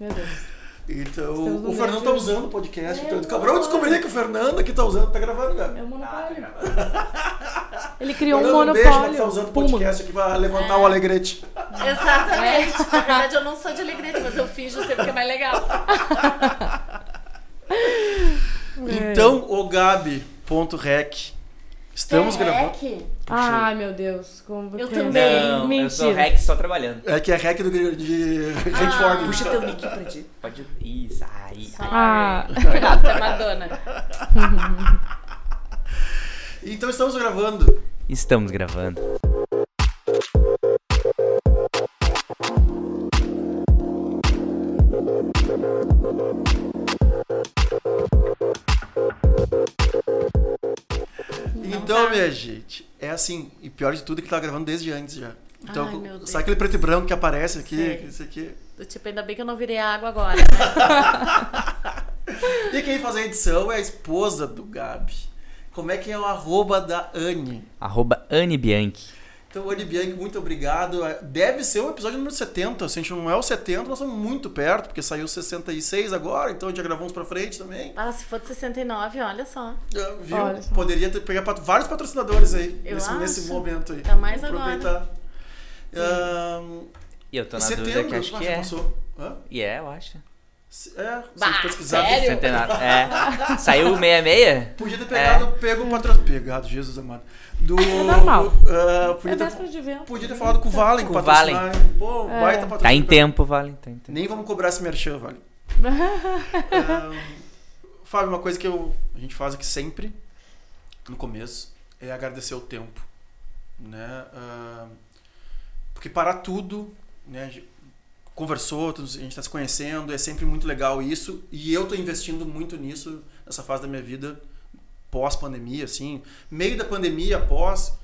Meu Deus. Então, Estamos o Fernando tá usando o podcast. É, então, eu acabou de descobrir que o Fernando aqui tá usando, tá gravando, cara. É o Ah, monopólio. tá Ele criou um Fernando, beijo, monopólio. que tá usando o Puma. podcast aqui pra levantar É. o alegrete. Exatamente. Na verdade, eu não sou de Alegrete, mas eu finjo sempre que é mais legal. É. Então, o Gabi.rec. Estamos é gravando. rec? Ai, meu Deus. Como Eu que- também. Não, eu sou Mentira. Rex só trabalhando. É que é rec do, de gente Ah, forte. puxa teu mic pra ti. Pode. Isso, aí. Ah. Você é Madonna. Então estamos gravando. Estamos gravando. Então, tá. minha gente, é assim, e pior de tudo é que tá gravando desde antes já. Então, Ai, meu Deus. sabe aquele preto e branco que aparece aqui? Sei. Isso aqui. Do tipo, ainda bem que eu não virei água agora. né? E quem faz a edição é a esposa do Gabi. Como é que é o arroba da Anne? Arroba Anne Bianchi. Então, Anne Bianchi, muito obrigado. Deve ser o episódio número 70. Se a gente não é o 70, nós estamos muito perto, porque saiu 66 agora, então a gente já gravou uns pra frente também. Ah, se for de 69, olha só. Já Viu? Olha só. Poderia ter, pegar pat- vários patrocinadores aí, Eu nesse, nesse acho. momento aí. Tá mais agora. aproveitar. Ahn, E eu tô na setembro, dúvida que acho eu que é. passou. Hã? E é, eu acho. Se- É, se Bah, pesquisar. sério? Centenário. É. Saiu 66? Podia ter pegado, pego o patrocínio. Pegado, Jesus amado. Do. É normal. ah, É podia, ter, véspera de vento. podia ter falado com o Valen, Com o Valen. Pô, É. baita patrocínio. Tá em tempo, vale. Tá em tempo. Nem vamos cobrar esse merchan, Vale. Ah, Fábio, uma coisa que eu, a gente faz aqui sempre, no começo, é agradecer o tempo. Né? Ah, porque parar tudo, né? a gente conversou, a gente está se conhecendo, é sempre muito legal isso. E eu estou investindo muito nisso, nessa fase da minha vida, pós-pandemia, assim. Meio da pandemia, pós,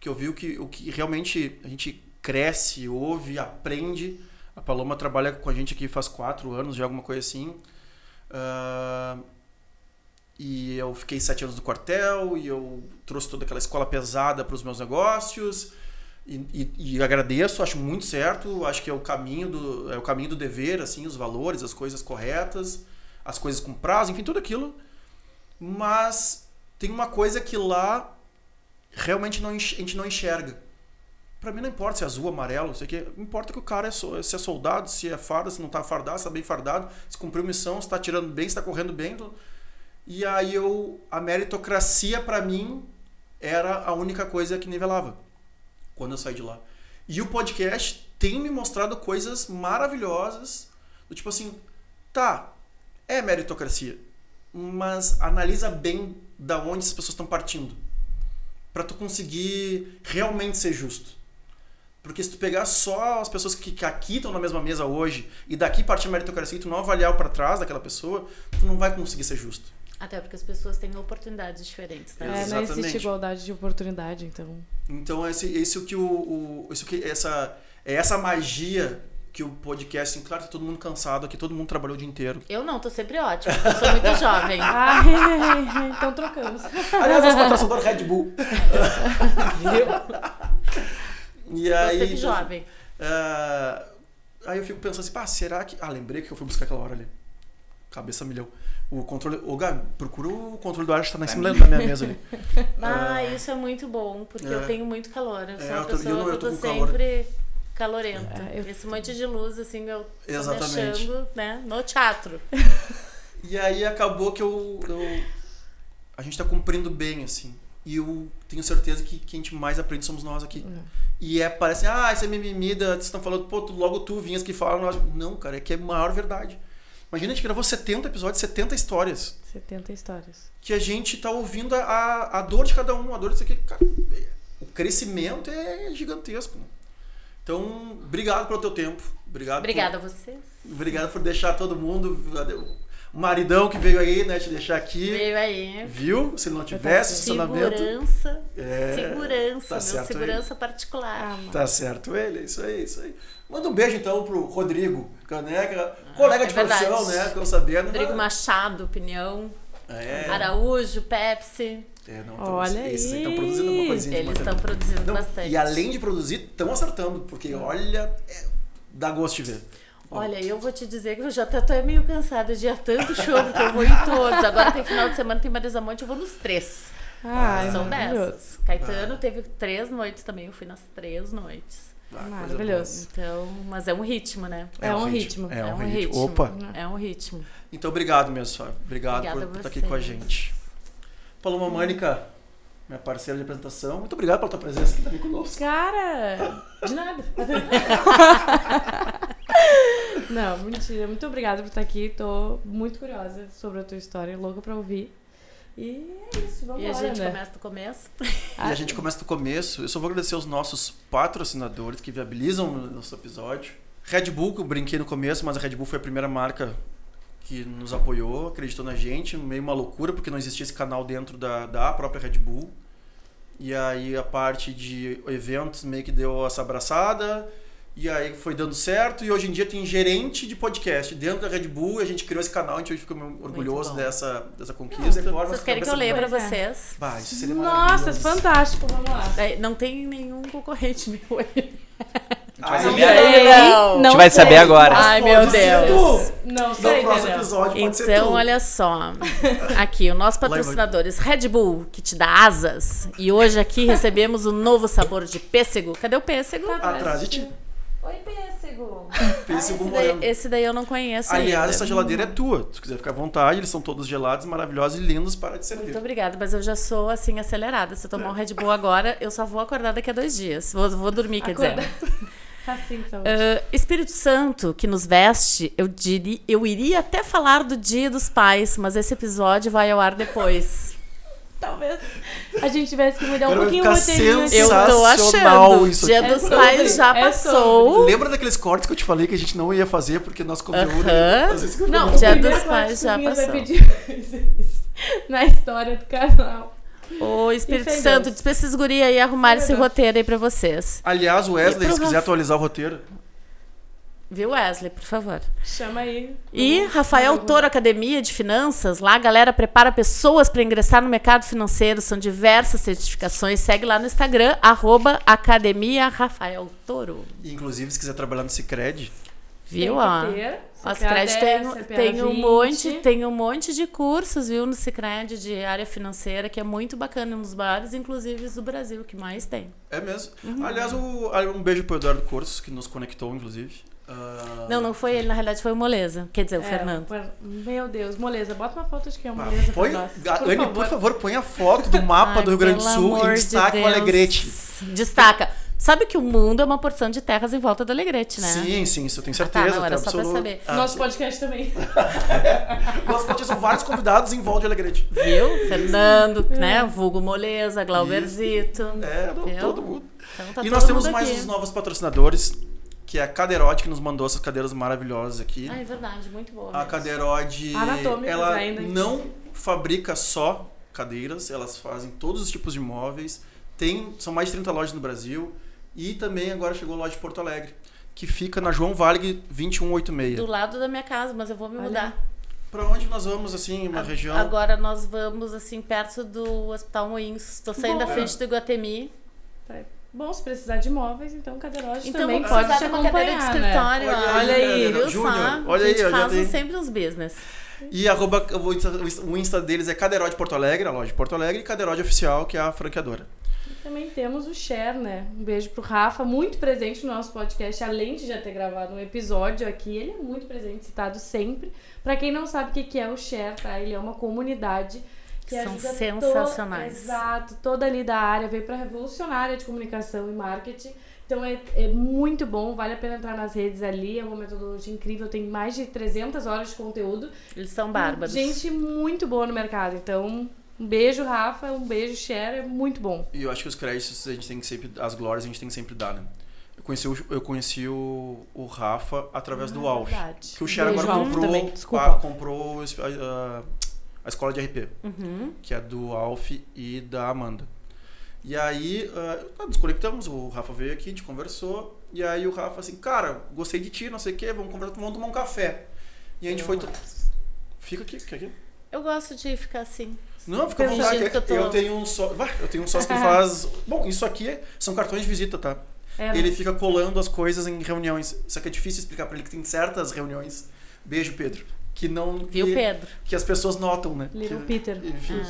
que eu vi o que, o que realmente a gente cresce, ouve, aprende. A Paloma trabalha com a gente aqui faz quatro anos, já alguma coisa assim. Ah, e eu fiquei sete anos no quartel e eu trouxe toda aquela escola pesada para os meus negócios. E, e- e agradeço, acho muito certo, acho que é o caminho do é o caminho do dever, assim, os valores, as coisas corretas, as coisas com prazo, enfim, tudo aquilo. Mas tem uma coisa que lá realmente não, a gente não enxerga. Pra mim não importa se é azul, amarelo, sei que importa que o cara é se é soldado, se é farda, se não tá fardado, se tá bem fardado, se cumpriu missão, se tá tirando bem, se tá correndo bem. E aí eu a meritocracia pra mim era a única coisa que nivelava quando eu saí de lá. E o podcast tem me mostrado coisas maravilhosas, do tipo assim, tá, é meritocracia, mas analisa bem da onde essas pessoas estão partindo, Pra tu conseguir realmente ser justo. Porque se tu pegar só as pessoas que, que aqui estão na mesma mesa hoje e daqui partir a meritocracia e tu não avaliar o pra trás daquela pessoa, tu não vai conseguir ser justo. Até porque as pessoas têm oportunidades diferentes, né? É, não Exatamente. existe igualdade de oportunidade, então. Então esse, esse o que o, o isso que essa é essa magia que o podcast, assim, claro, tá todo mundo cansado aqui, todo mundo trabalhou o dia inteiro. Eu não, tô sempre ótima. Eu sou muito jovem. Ai, então trocamos. Aliás, nosso patrocinador Red Bull. E Tô aí, sempre jovem. ah, aí eu fico pensando assim, pá, será que. Ah, lembrei que eu fui buscar aquela hora ali. Cabeça milhão. O controle. Ô, Gabi, procura o controle do ar que tá em cima da minha mesa ali. Ah, isso é muito bom, porque É. eu tenho muito calor. Eu sou É, uma eu tô- pessoa eu não- eu que eu tô com calor. Sempre calorenta. É, eu- Esse monte de luz, assim, eu me Exatamente. achando, né, no teatro. E aí acabou que eu, eu- a gente tá cumprindo bem, assim. E eu tenho certeza que quem a gente mais aprende somos nós aqui. E é, parece, ah, isso é mimimi, vocês estão falando, pô, tu- logo tu vinhas que falam. Nós... Não, cara, é que é a maior verdade. Imagina, a gente gravou 70 episódios, 70 histórias. 70 histórias. Que a gente tá ouvindo a, a, a dor de cada um, a dor disso aqui. Cara, o crescimento é gigantesco. né? Então, obrigado pelo teu tempo. Obrigado por- Obrigada a vocês. Obrigado por deixar todo mundo. O maridão que veio aí, né, te deixar aqui. Veio aí. Viu? Se não tivesse estacionamento. Segurança. É, segurança, tá meu certo segurança particular. Ah, Tá certo ele, é isso aí, é isso aí. Manda um beijo então pro Rodrigo Caneca, colega é de profissão, verdade. né? Que eu sabendo. Rodrigo Machado, opinião. É, Araújo, Pepsi. É não, Olha então, esses aí estão produzindo uma coisinha Eles estão produzindo Não, bastante. E além de produzir, estão acertando, porque olha, é, dá gosto de ver. Olha, eu vou te dizer que eu já tô até meio cansada de ir a tanto show, porque eu vou em todos. Agora tem final de semana, tem Marisa Monte, eu vou nos três. Ai, São dessas. Caetano teve três noites também, eu fui nas três noites. Ah, Maravilhoso. Então, mas é um ritmo, né? É um ritmo. É, É um um ritmo. ritmo. Opa. É um ritmo. Então, obrigado mesmo, Fábio. Obrigado Obrigada por estar aqui com a gente. Paloma Mânica, minha parceira de apresentação. Muito obrigado pela tua presença aqui também conosco. Cara, de nada. Não, mentira. Muito obrigada por estar aqui. Tô muito curiosa sobre a tua história, louca pra ouvir. E é isso, vamos E a gente né? começa do começo. E a gente começa do começo. Eu só vou agradecer os nossos patrocinadores que viabilizam o nosso episódio. Red Bull, que eu brinquei no começo, mas a Red Bull foi a primeira marca que nos apoiou, acreditou na gente. Meio uma loucura, porque não existia esse canal dentro da, da própria Red Bull. E aí a parte de eventos meio que deu essa abraçada. E aí foi dando certo. E hoje em dia tem gerente de podcast dentro da Red Bull. E a gente criou esse canal, a gente hoje fica orgulhoso dessa, dessa conquista. Agora Vocês querem que eu leia pra é. vocês? Bah, isso seria Nossa, fantástico, vamos lá. É, Não tem nenhum concorrente meu aí. Ah, saber aí. Não. A gente vai saber agora. Ai, meu Deus. tu. Não No sei, próximo entendeu? episódio pode ser Então, tu. olha só. Aqui, o nosso patrocinadores Red Bull, que te dá asas. E hoje aqui recebemos o novo sabor de pêssego. Cadê o pêssego? Tá Atrás de ti. Oi, pêssego. Pêssego esse, morango. daí, esse daí eu não conheço Aliás, ainda. essa geladeira é tua. Se quiser ficar à vontade, eles são todos gelados, maravilhosos e lindos para te servir. Muito obrigada, mas eu já sou assim acelerada. Se eu tomar um Red Bull agora, eu só vou acordar daqui a dois dias. Vou, vou dormir, quer dizer. Assim, saúde. Ah, Espírito Santo que nos veste, eu, diria, eu iria até falar do Dia dos Pais, mas esse episódio vai ao ar depois. Talvez a gente tivesse que mudar um Cara, pouquinho o roteirinho. Eu tô achando. isso Dia aqui. dos É Pais sobre, já é passou. Lembra daqueles cortes que eu te falei que a gente não ia fazer porque nosso conteúdo. Que eu Não, Dia dos Pais já Vinhas vai passou. pedir na história do canal. Ô, Espírito Santo, Deus. diz pra esses guri aí arrumar esse roteiro aí pra vocês. Aliás, o Wesley, se quiser atualizar o roteiro. Viu, Wesley, por favor. Chama aí. E Rafael Toro Academia de Finanças, lá a galera prepara pessoas para ingressar no mercado financeiro, são diversas certificações. Segue lá no Instagram, arroba Academia Rafael Toro. Inclusive, se quiser trabalhar no Cicred, Viu? Tem que ter. Cicred 10, tem, tem um 20. monte, tem um monte de cursos, viu, no Cicred de área financeira, que é muito bacana, um dos maiores, inclusive, do Brasil, que mais tem. é mesmo. Uhum. Aliás, o- um beijo pro Eduardo Corsos, que nos conectou, inclusive. Ah, Não, não foi ele, na realidade foi o Moleza, quer dizer, o É, Fernando. Meu Deus, moleza, bota uma foto de quem é o ah, moleza põe, nós. Ga- Por Anne, favor. por favor, põe a foto do mapa Ai, do Rio Grande do Sul e de destaque o Deus. Alegrete. Destaca. Sabe que o mundo é uma porção de terras em volta do Alegrete, né? Sim, sim, isso eu tenho Ah, tá, certeza. não, era só pra absoluto- saber. Ah, Nosso sim. podcast também. Nosso podcast são vários convidados em volta de Alegrete. Viu? Fernando, né? Vulgo Moleza, Glauberzito. É, Viu? todo mundo. Então tá e todo nós temos mais aqui. os novos patrocinadores, que é a Cadeirode, que nos mandou essas cadeiras maravilhosas aqui. Ah, é verdade, muito boa. A mesmo. Cadeirode, ela ainda. não fabrica só cadeiras, elas fazem todos os tipos de móveis. Tem, são mais de 30 lojas no Brasil. E também agora chegou a loja de Porto Alegre, que fica na João Varg 2186. Do lado da minha casa, mas eu vou me Olha. mudar. Pra onde nós vamos, assim, uma A- região... Agora nós vamos, assim, perto do Hospital Moinhos. Tô saindo da Bom. frente do Iguatemi. Tá. Bom, se precisar de móveis, então Cadeirote Então também pode precisar te de uma cadeira de acompanhar, né? escritório. Olha ó. aí, Olha aí, Júnior, olha a aí, gente ó, já faz tem- sempre uns business. E arroba, o Insta- deles é Cadeirode Porto Alegre, a loja de Porto Alegre, e Cadeirode Oficial, que é a franqueadora. Também temos o Cher, né? Um beijo pro Rafa, muito presente no nosso podcast, além de já ter gravado um episódio aqui, ele é muito presente, citado sempre. Pra quem não sabe o que é o Cher, tá? Ele é uma comunidade que São ajuda sensacionais. To... Exato, toda ali da área, veio pra revolucionar a área de comunicação e marketing. Então é, é muito bom, vale a pena entrar nas redes ali, é uma metodologia incrível, tem mais de 300 horas de conteúdo. Eles são bárbaros. Gente muito boa no mercado, então um beijo Rafa, um beijo Cher, é muito bom. E eu acho que os créditos a gente tem que sempre. As glórias a gente tem que sempre dar, né? Eu conheci o, eu conheci o, o Rafa através do Ah, Alf. verdade. Que o Cher Beijo, agora comprou, a, comprou a, a- a escola de RP, Uhum. que é do Alf e da Amanda. E aí, ah, nos conectamos, o Rafa veio aqui, a gente conversou, e aí o Rafa assim, cara, gostei de ti, não sei o quê, vamos conversar, vamos tomar um café. E a gente foi. to- Fica aqui, fica aqui. Eu gosto de ficar assim. Não, fica à vontade. eu tô- Eu tenho um só. Eu tenho um sócio que faz. Bom, isso aqui são cartões de visita, tá? É, ele fica colando as coisas em reuniões. Só que é difícil explicar pra ele que tem certas reuniões. Beijo, Pedro. Que não. Viu, que, Pedro? Que as pessoas notam, né? Little que, Peter. Enfim.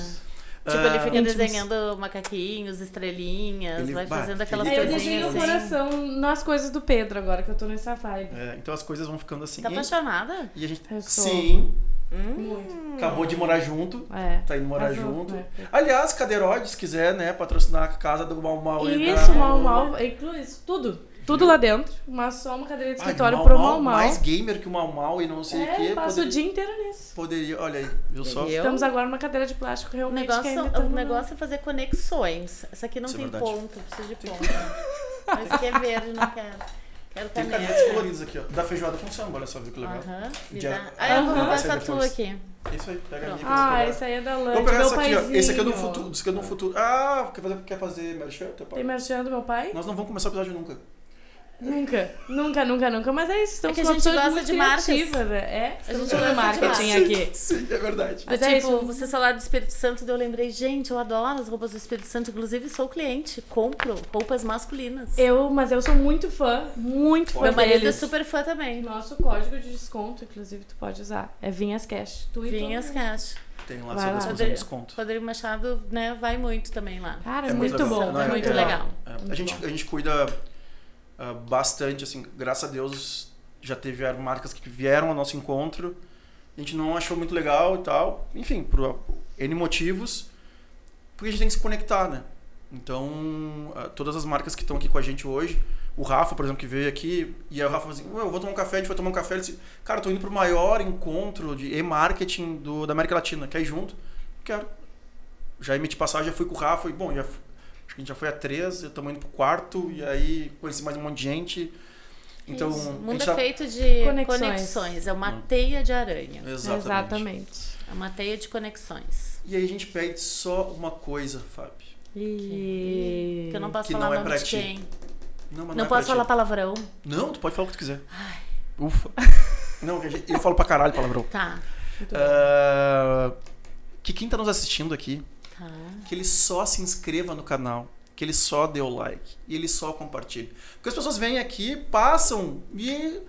Tipo, ele Ah, fica íntimos. desenhando macaquinhos, estrelinhas, Ele- vai fazendo aquelas É, eu desenho o assim. coração nas coisas do Pedro agora, que eu tô nessa vibe. é, então as coisas vão ficando assim. Tá apaixonada? E a gente. Eu sou. Sim, Muito. acabou de morar junto. É. Tá indo morar Arrasou, junto. né? Aliás, Cadeiroide, se quiser, né, patrocinar a casa do Mal Mal. Isso, tá? mal mal, inclui isso, tudo. Tudo lá dentro, mas só uma cadeira de Ai, escritório Mal pro Mal, mal. Mais gamer que o Mal Mal e não sei o É, que. passa o dia inteiro nisso. Poderia, olha aí, viu só? Eu? Estamos agora numa cadeira de plástico O realmente. negócio, que ainda o tamo- negócio é fazer conexões. Essa aqui não Isso é tem verdade. ponto, preciso de ponto. Mas aqui é verde, não quero. Quero Tem canetas coloridas aqui, ó. Da feijoada com samba, olha só, viu que legal. Aham. me Já- dá- Ah, eu vou Aham. pegar essa ser tua aqui. Isso aí, pega a minha. Ah, pegar. esse aí é da Vou pegar meu esse aqui, ó. paizinho. Esse aqui é do futuro. Esse aqui é do futuro. Ah, quer fazer, quer fazer merchan, teu pai? Tem merchan do meu pai? Nós não vamos começar o episódio nunca. Nunca, nunca, nunca, nunca. Mas é isso, estamos É que a gente gosta de marcas. criativa, né? É, A gente gosta de marketing marcas. aqui. Sim, é verdade. Mas É, é tipo, isso. você falar do Espírito Santo, eu lembrei, gente, eu adoro as roupas do Espírito Santo. Inclusive, sou cliente, compro roupas masculinas. Eu, mas eu sou muito fã, muito fã Meu marido é super fã também. Nosso código de desconto, inclusive, tu pode usar. É Vinhas Cash. Tu e Vinhas. Cash. Tem lá Vai sobre lá. de desconto. Rodrigo Machado, né, vai muito também lá. Cara, é, É muito, muito bom. legal. Não, é muito legal. É, a, Muito gente, bom. a gente cuida ah, bastante, assim, graças a Deus já teve marcas que vieram ao nosso encontro. A gente não achou muito legal e tal. Enfim, por N motivos. Porque a gente tem que se conectar, né? Então, ah, todas as marcas que estão aqui com a gente hoje, o Rafa, por exemplo, que veio aqui, e aí o Rafa falou assim: "Ué, eu vou tomar um café, a gente vai tomar um café. Ele disse: Cara, tô indo pro maior encontro de e-marketing da América Latina. Quer ir junto? Quero. Já emiti passagem, já fui com o Rafa e, bom, já, fu- acho que a gente já foi a três, estamos indo pro quarto, e aí conheci mais um monte de gente. Então, Isso. O mundo é feito de Conexões. conexões. É uma Hum. teia de aranha. Exatamente. Exatamente. É uma teia de conexões. E aí a gente pede só uma coisa, Fábio. E... Que eu não posso Que falar não é nome pra de ti. quem. Não, mas Não é posso falar ti. palavrão. Não, tu pode falar o que tu quiser. Ufa. Não, eu falo pra caralho palavrão. Tá. Ah, que quem tá nos assistindo aqui. Que ele só se inscreva no canal, que ele só dê o like e ele só compartilhe. Porque as pessoas vêm aqui, passam e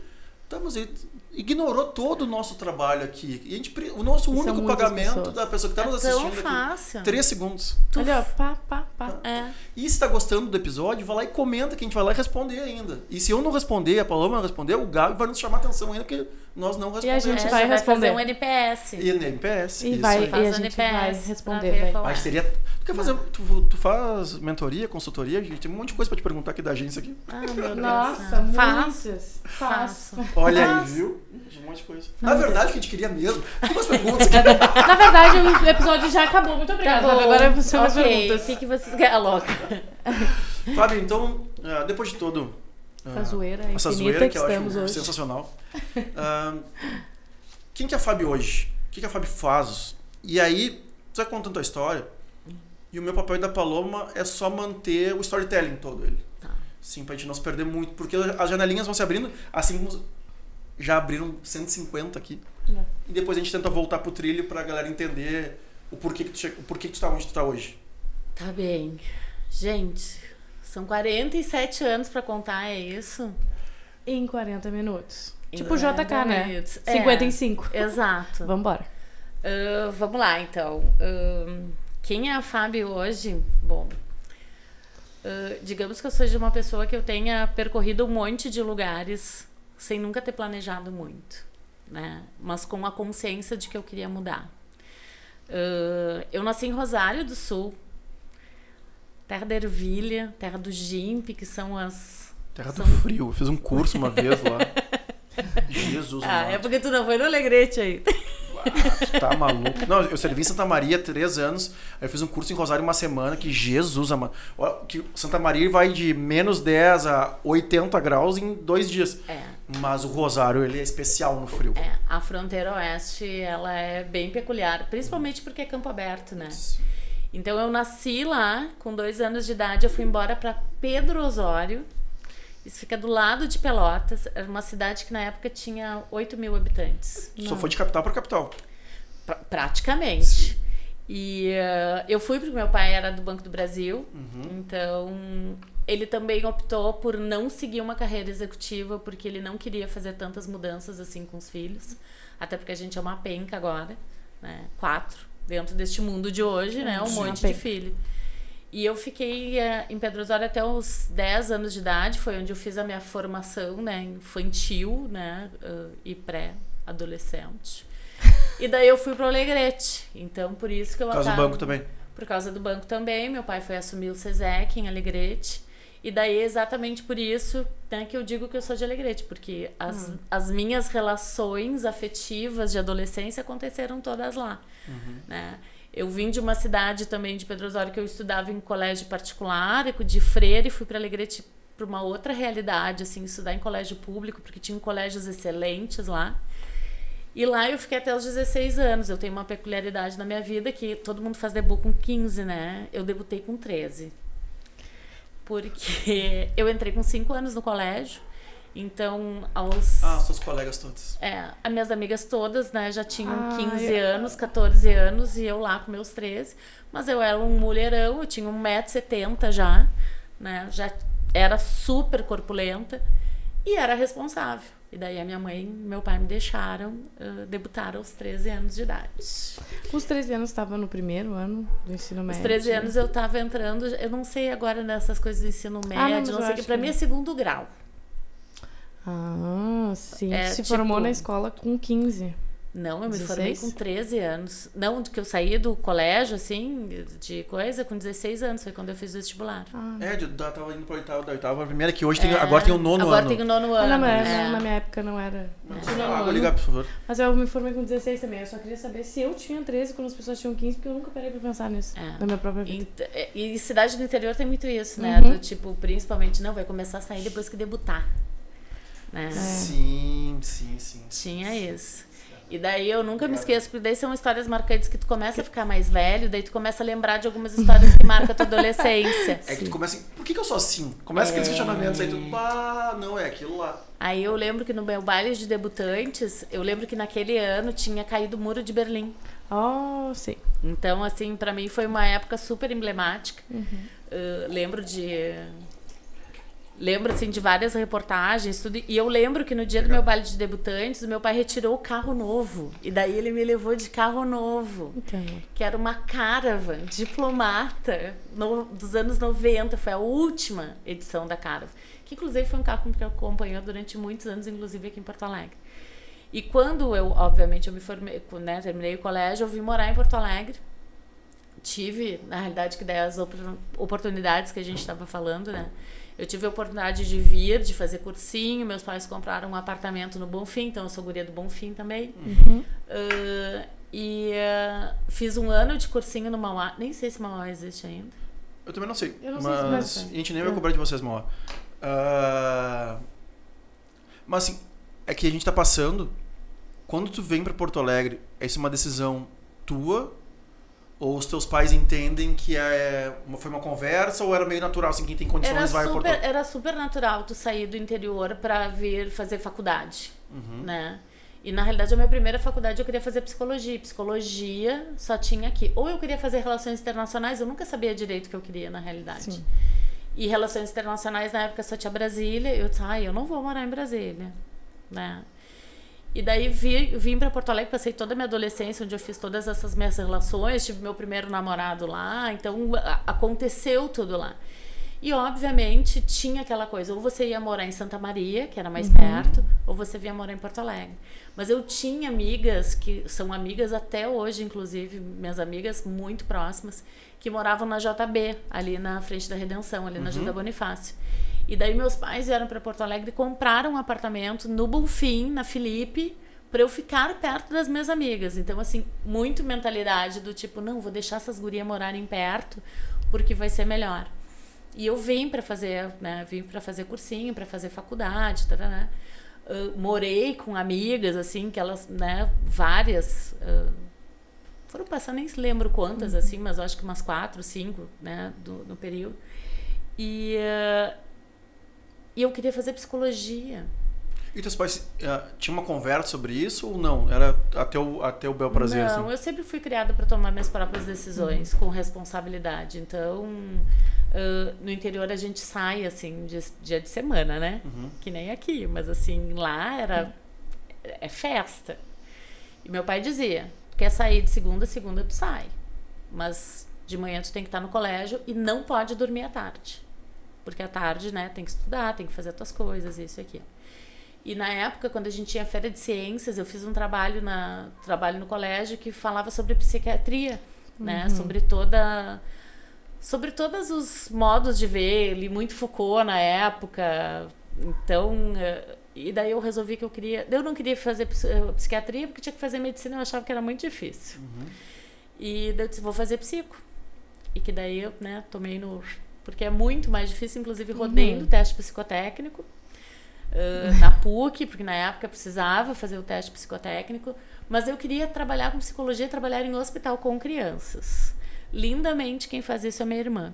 estamos aí, ignorou todo o nosso trabalho aqui. E a gente, o nosso são único pagamento pessoas. da pessoa que está É nos tão assistindo aqui, fácil. três segundos. Olha, ó, pá, pá, pá. É. E se tá gostando do episódio, vai lá e comenta que a gente vai lá e responder ainda. E se eu não responder, a Paloma não responder, o Gabi vai nos chamar atenção ainda, porque nós não a respondemos. gente É, vai já vai responder. fazer um NPS. E no MPS. E isso vai- aí. e a gente NPS vai responder, vai. qual Mas é. teria. Tu quer fazer. Tu, tu faz mentoria, consultoria? A gente tem um monte de coisa pra te perguntar aqui da agência aqui. Ah, meu Deus. Nossa, Faço. muitas. Faço. Olha aí, Faço. viu? Um monte de coisa. Na verdade, que a gente queria mesmo. Tem umas perguntas aqui. Na verdade, o episódio já acabou. Muito obrigada. Tá. Agora são as Ok, perguntas. Fique vocês. É louca. Fábio, então, ah, depois de todo. Ah, Essa zoeira essa infinita zoeira que que eu estamos acho hoje. sensacional. Ah, quem que é a Fábio hoje? O que, que a Fábio faz? E aí, você vai contando a história. E o meu papel da Paloma é só manter o storytelling todo ele. Tá. Sim, pra gente não se perder muito. Porque as janelinhas vão se abrindo, assim como já abriram 150 aqui. É. E depois a gente tenta voltar pro trilho pra galera entender o porquê que tu, che... o porquê que tu tá onde tu tá hoje. Tá bem. Gente, são 47 anos pra contar, é isso? Em 40 minutos. Em tipo o JK, 40 né? minutos. É. 55. Exato. Vambora. Ah, vamos lá, então. Ahn, quem é a Fábio hoje? Bom, ah, digamos que eu seja uma pessoa que eu tenha percorrido um monte de lugares sem nunca ter planejado muito, né? Mas com a consciência de que eu queria mudar. Ah, eu nasci em Rosário do Sul, terra da ervilha, terra do Gimp, que são as Terra do São- frio. Eu fiz um curso uma vez lá. Jesus, Ah, é porque tu não foi no Alegrete aí. Tu tá maluco. Não, eu servi em Santa Maria três anos. Aí eu fiz um curso em Rosário uma semana. Que Jesus. Olha, Que Santa Maria vai de menos 10 a 80 graus em dois dias. É. Mas o Rosário, ele é especial no frio. É, a fronteira oeste, ela é bem peculiar, principalmente porque é campo aberto, né? Então eu nasci lá, com dois anos de idade, eu fui embora para Pedro Osório. Isso fica do lado de Pelotas, era uma cidade que na época tinha 8 mil habitantes. Só foi de capital para capital. Pra- praticamente. E eh, eu fui porque meu pai era do Banco do Brasil, Uhum. então ele também optou por não seguir uma carreira executiva porque ele não queria fazer tantas mudanças assim com os filhos, até porque a gente é uma penca agora, né? Quatro dentro deste mundo de hoje, né? Um monte de filho. E eu fiquei eh, em Pedro Osório até os 10 anos de idade, foi onde eu fiz a minha formação, né, infantil, né, eh, e pré-adolescente. E daí eu fui para o Alegrete. Então, por isso que eu Por causa do banco também. por causa do banco também. Meu pai foi assumir o SESEC em Alegrete. E daí, exatamente por isso né, que eu digo que eu sou de Alegrete, porque as, as minhas relações afetivas de adolescência aconteceram todas lá. Né? Eu vim de uma cidade também de Pedro Osório que eu estudava em colégio particular, de freira, e fui para Alegrete para uma outra realidade, assim, estudar em colégio público, porque tinha colégios excelentes lá. E lá eu fiquei até os 16 anos. Eu tenho uma peculiaridade na minha vida que todo mundo faz debut com 15, né? Eu debutei com 13. Porque eu entrei com 5 anos no colégio. Então, aos. Ah, seus colegas todos. É, as minhas amigas todas, né, já tinham Ah, 15 eu- anos, 14 anos, e eu lá com meus 13. Mas eu era um mulherão, eu tinha 1,70m já, né? Já era super corpulenta e era responsável. E daí a minha mãe e meu pai me deixaram ah, debutar aos 13 anos de idade. Os 13 anos estava no primeiro ano do ensino Os médio. 13 anos eu tava entrando, eu não sei agora nessas coisas do ensino mas médio, eu não sei o que, que- mim é segundo grau. Ah, sim. É, Se tipo- formou na escola com 15. Não, eu me formei 16? com 13 anos. Não, que eu saí do colégio, assim, de coisa, com 16 anos. Foi quando eu fiz o vestibular. Ah, É, de, da, tava indo pro oitavo, da oitava pra primeira, que hoje tem, agora tem o nono Agora ano. tem o nono Ah, ano. não, mas é. na minha época não era. Não tinha nono Ah, vou ligar, por favor. Mas eu me formei com 16 também. Eu só queria saber se eu tinha 13 quando as pessoas tinham 15, porque eu nunca parei pra pensar nisso. É. Na minha própria vida. Ent- é, E cidade do interior tem muito isso, né? Uhum. Do tipo, principalmente, não, vai começar a sair depois que debutar. Né? É. Sim, sim, sim. Tinha isso. E daí eu nunca me esqueço, porque daí são histórias marcantes que tu começa a ficar mais velho, daí tu começa a lembrar de algumas histórias que marcam a tua adolescência. É que tu começa assim, por que, que eu sou assim? Começa aqueles questionamentos aí, tu, ah, não, é aquilo lá. Aí eu lembro que no meu baile de debutantes, eu lembro que naquele ano tinha caído o muro de Berlim. Oh, sim. Então, assim, pra mim foi uma época super emblemática. Uhum. Uh, lembro de. Lembro, assim, de várias reportagens, tudo. E eu lembro que no dia do meu baile de debutantes, o meu pai retirou o carro novo. E daí ele me levou de carro novo. Então, Que era uma Caravan diplomata no- dos anos 90. Foi a última edição da Caravan. Que, inclusive, foi um carro que acompanhou durante muitos anos, inclusive aqui em Porto Alegre. E quando eu, obviamente, eu me formei, né, terminei o colégio, eu vim morar em Porto Alegre. Tive, na realidade, que daí as opor- oportunidades que a gente estava falando, né? Eu tive a oportunidade de vir, de fazer cursinho. Meus pais compraram um apartamento no Bonfim, então eu sou guria do Bonfim também. Uhum. Ah, e ah, fiz um ano de cursinho no Mauá. Nem sei se Mauá existe ainda. Eu também não sei. Eu não sei mas se vai ser. a gente nem vai É. cobrar de vocês, Moa. Ah, mas assim, é que a gente tá passando. Quando tu vem pra Porto Alegre, essa é uma decisão tua? Ou os teus pais entendem que é uma, foi uma conversa ou era meio natural, assim, quem tem condições Era vai super, Alegre? era super natural tu sair do interior pra vir fazer faculdade, Uhum. né? E na realidade a minha primeira faculdade eu queria fazer psicologia. Psicologia só tinha aqui. Ou eu queria fazer relações internacionais, eu nunca sabia direito o que eu queria na realidade. Sim. E relações internacionais na época só tinha Brasília. Eu disse, ai, eu não vou morar em Brasília, né? E daí vi, vim para Porto Alegre, passei toda a minha adolescência, onde eu fiz todas essas minhas relações, tive meu primeiro namorado lá, então aconteceu tudo lá. E obviamente tinha aquela coisa, ou você ia morar em Santa Maria, que era mais perto, ou você vinha morar em Porto Alegre. Mas eu tinha amigas que são amigas até hoje, inclusive, minhas amigas muito próximas, que moravam na JB, ali na frente da Redenção, ali na José Bonifácio. E daí meus pais vieram para Porto Alegre e compraram um apartamento no Bonfim, na Felipe, para eu ficar perto das minhas amigas. Então, assim, muito mentalidade do tipo, não, vou deixar essas gurias morarem perto, porque vai ser melhor. E eu vim para fazer, né, vim para fazer cursinho, para fazer faculdade, né? morei com amigas, assim, que elas, né, várias, ah, foram passando, nem se lembro quantas, assim, mas eu acho que umas quatro, cinco, né, do, no período. E, e eu queria fazer psicologia. E teus pais tinham uma conversa sobre isso ou não? Era até o, até o bel prazer, Não, assim? eu sempre fui criada para tomar minhas próprias decisões com responsabilidade. Então, Uh, no interior a gente sai, assim, de, dia de semana, né? Uhum. Que nem aqui, mas assim, lá era. É festa. E meu pai dizia: quer sair de segunda a segunda, tu sai. Mas de manhã tu tem que estar no colégio e não pode dormir à tarde. Porque à tarde, né, tem que estudar, tem que fazer as tuas coisas, isso e aquilo. E na época, quando a gente tinha feira de ciências, eu fiz um trabalho na trabalho no colégio que falava sobre psiquiatria, né, sobre toda sobre todos os modos de ver, li muito Foucault na época. Então, eh, e daí eu resolvi que eu queria, eu não queria fazer eh, psiquiatria porque tinha que fazer medicina, eu achava que era muito difícil. Uhum. E daí eu disse, vou fazer psico. E que daí eu, né, tomei no porque é muito mais difícil, inclusive rodei Uhum. no teste psicotécnico. uh, na PUC, porque na época precisava fazer o teste psicotécnico, mas eu queria trabalhar com psicologia, trabalhar em hospital com crianças. Lindamente, quem faz isso é minha irmã.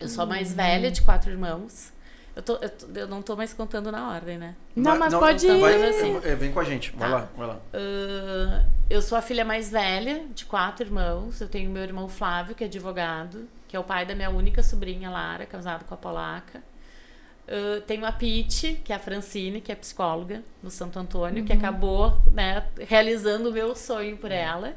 Eu sou a mais Uhum. velha de quatro irmãos. Eu, tô, eu, tô- eu não tô mais contando na ordem, né? Não, Vai- mas pode então ir. Vai, assim. é, vem com a gente. Vai Tá. lá, vai lá. Uh, eu sou a filha mais velha de quatro irmãos. Eu tenho meu irmão Flávio, que é advogado, que é o pai da minha única sobrinha, Lara, casado com a polaca. Uh, tenho a Pete, que é a Francine, que é psicóloga no Santo Antônio, que acabou né, realizando o meu sonho por ela.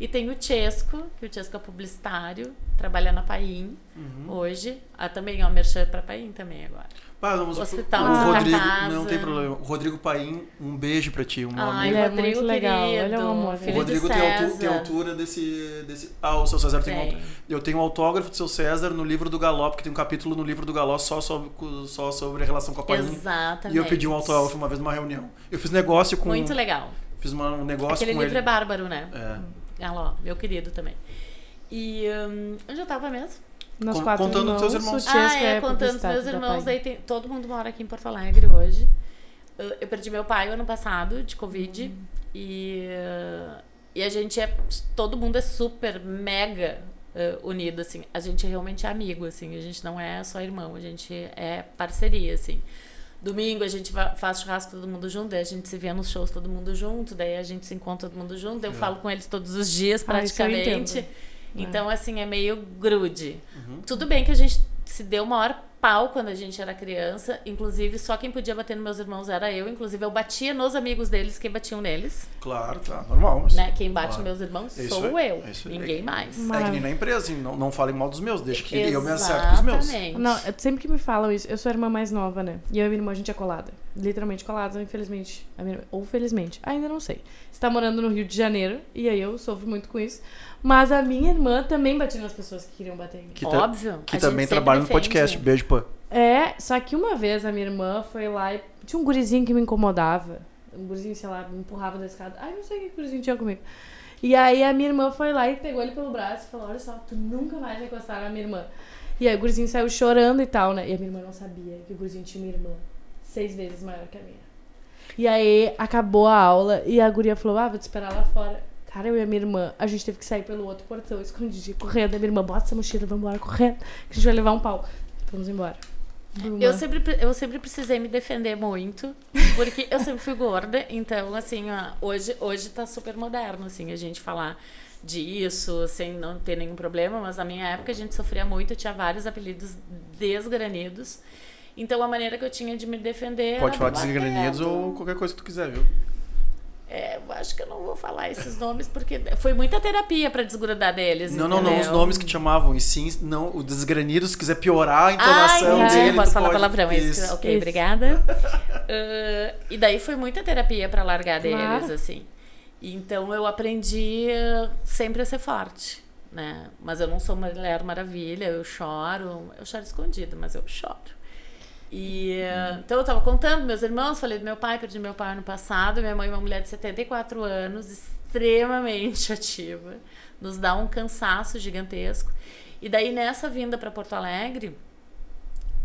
E tenho o Chesco, que o Chesco é publicitário, trabalha na Paim Uhum. hoje. Ah, também é o merchan para Paim também agora. Ah, vamos, Hospital o de Santa Rodrigo, Casa. não tem problema. O Rodrigo Paim, um beijo pra ti, um Ai, amigo. Ele é Rodrigo muito legal, querido, ele é um amor, O filho Rodrigo tem, altu tem altura desse, desse. Ah, o seu César tem, um Tem. altura. Eu tenho um autógrafo do seu César no livro do Galó, porque tem um capítulo no livro do Galó só sobre, só sobre a relação com a Paim. Exatamente. E eu pedi um autógrafo uma vez numa reunião. Eu fiz negócio com. Muito legal. Fiz uma- um negócio Aquele com livro ele. é bárbaro, né? É. Ah lá, ó, meu querido também. E hum, onde eu tava mesmo? Nós Com- quatro contando irmãos, teus irmãos. o Chesco ah, é, contando os meus irmãos. Pai. Aí tem, todo mundo mora aqui em Porto Alegre hoje. Eu, eu perdi meu pai ano passado, de Covid. Hum. E, e a gente é. Todo mundo é super, mega uh, unido, assim. A gente é realmente amigo, assim. A gente não é só irmão, a gente é parceria, assim. Domingo a gente faz churrasco todo mundo junto, daí a gente se vê nos shows todo mundo junto, daí a gente se encontra todo mundo junto, daí eu É. falo com eles todos os dias Ah, isso eu praticamente. entendo. Então, assim, é meio grude. Uhum. Tudo bem que a gente se deu o maior pau quando a gente era criança. Inclusive, só quem podia bater nos meus irmãos era eu. Inclusive, eu batia nos amigos deles, quem batiam neles. Claro, tá, normal. Mas... Né? Quem bate Claro. nos meus irmãos É isso sou aí, eu. é isso aí. Ninguém mais. É que nem na empresa, assim, não, não falem mal dos meus, deixa que eu me acerto com os meus. Exatamente. Não, é- sempre que me falam isso, eu sou a irmã mais nova, né? E eu e minha irmã, a gente é colada. Literalmente colada, infelizmente. A minha irmã- ou felizmente. Ainda não sei. Está morando no Rio de Janeiro, e aí eu sofro muito com isso. Mas a minha irmã também batia nas pessoas que queriam bater em mim. Que, ta- Óbvio. que a também trabalha no defende. podcast. Beijo, pô. É, só que uma vez a minha irmã foi lá e tinha um gurizinho que me incomodava. Um gurizinho, sei lá, me empurrava da escada. Ai, não sei o que o gurizinho tinha comigo. E aí a minha irmã foi lá e pegou ele pelo braço e falou: Olha só, tu nunca mais vai encostar na minha irmã. E aí o gurizinho saiu chorando e tal, né? E a minha irmã não sabia que o gurizinho tinha uma irmã seis vezes maior que a minha. E aí acabou a aula e a guria falou: Ah, vou te esperar lá fora. Cara, eu e a minha irmã, a gente teve que sair pelo outro portão, escondidinho, correndo. A minha irmã, bota essa mochila, vamos embora, correndo, que a gente vai levar um pau. Vamos embora. Eu sempre, pre- eu sempre precisei me defender muito, porque eu sempre fui gorda, então, assim, ó, hoje, hoje tá super moderno, assim, a gente falar disso, sem não ter nenhum problema, mas na minha época a gente sofria muito, tinha vários apelidos desgranidos, então a maneira que eu tinha de me defender Pode era falar desgranidos ou qualquer coisa que tu quiser, viu? É, eu acho que eu não vou falar esses nomes, porque foi muita terapia pra desgrudar deles, Não, não, não, os entendeu? nomes que te chamavam, e sim, não, o desgranido, se quiser piorar a entonação Ah, dele. Posso tu falar pode- palavrão, é isso. Isso. Ok, Isso. obrigada. Ah, e daí foi muita terapia pra largar Claro. deles, assim. Então eu aprendi sempre a ser forte, né? Mas eu não sou uma mulher maravilha, eu choro. Eu choro escondido, mas eu choro. E, então eu tava contando meus irmãos, falei do meu pai, perdi meu pai ano passado, minha mãe é uma mulher de 74 anos, extremamente ativa, nos dá um cansaço gigantesco. E daí nessa vinda para Porto Alegre,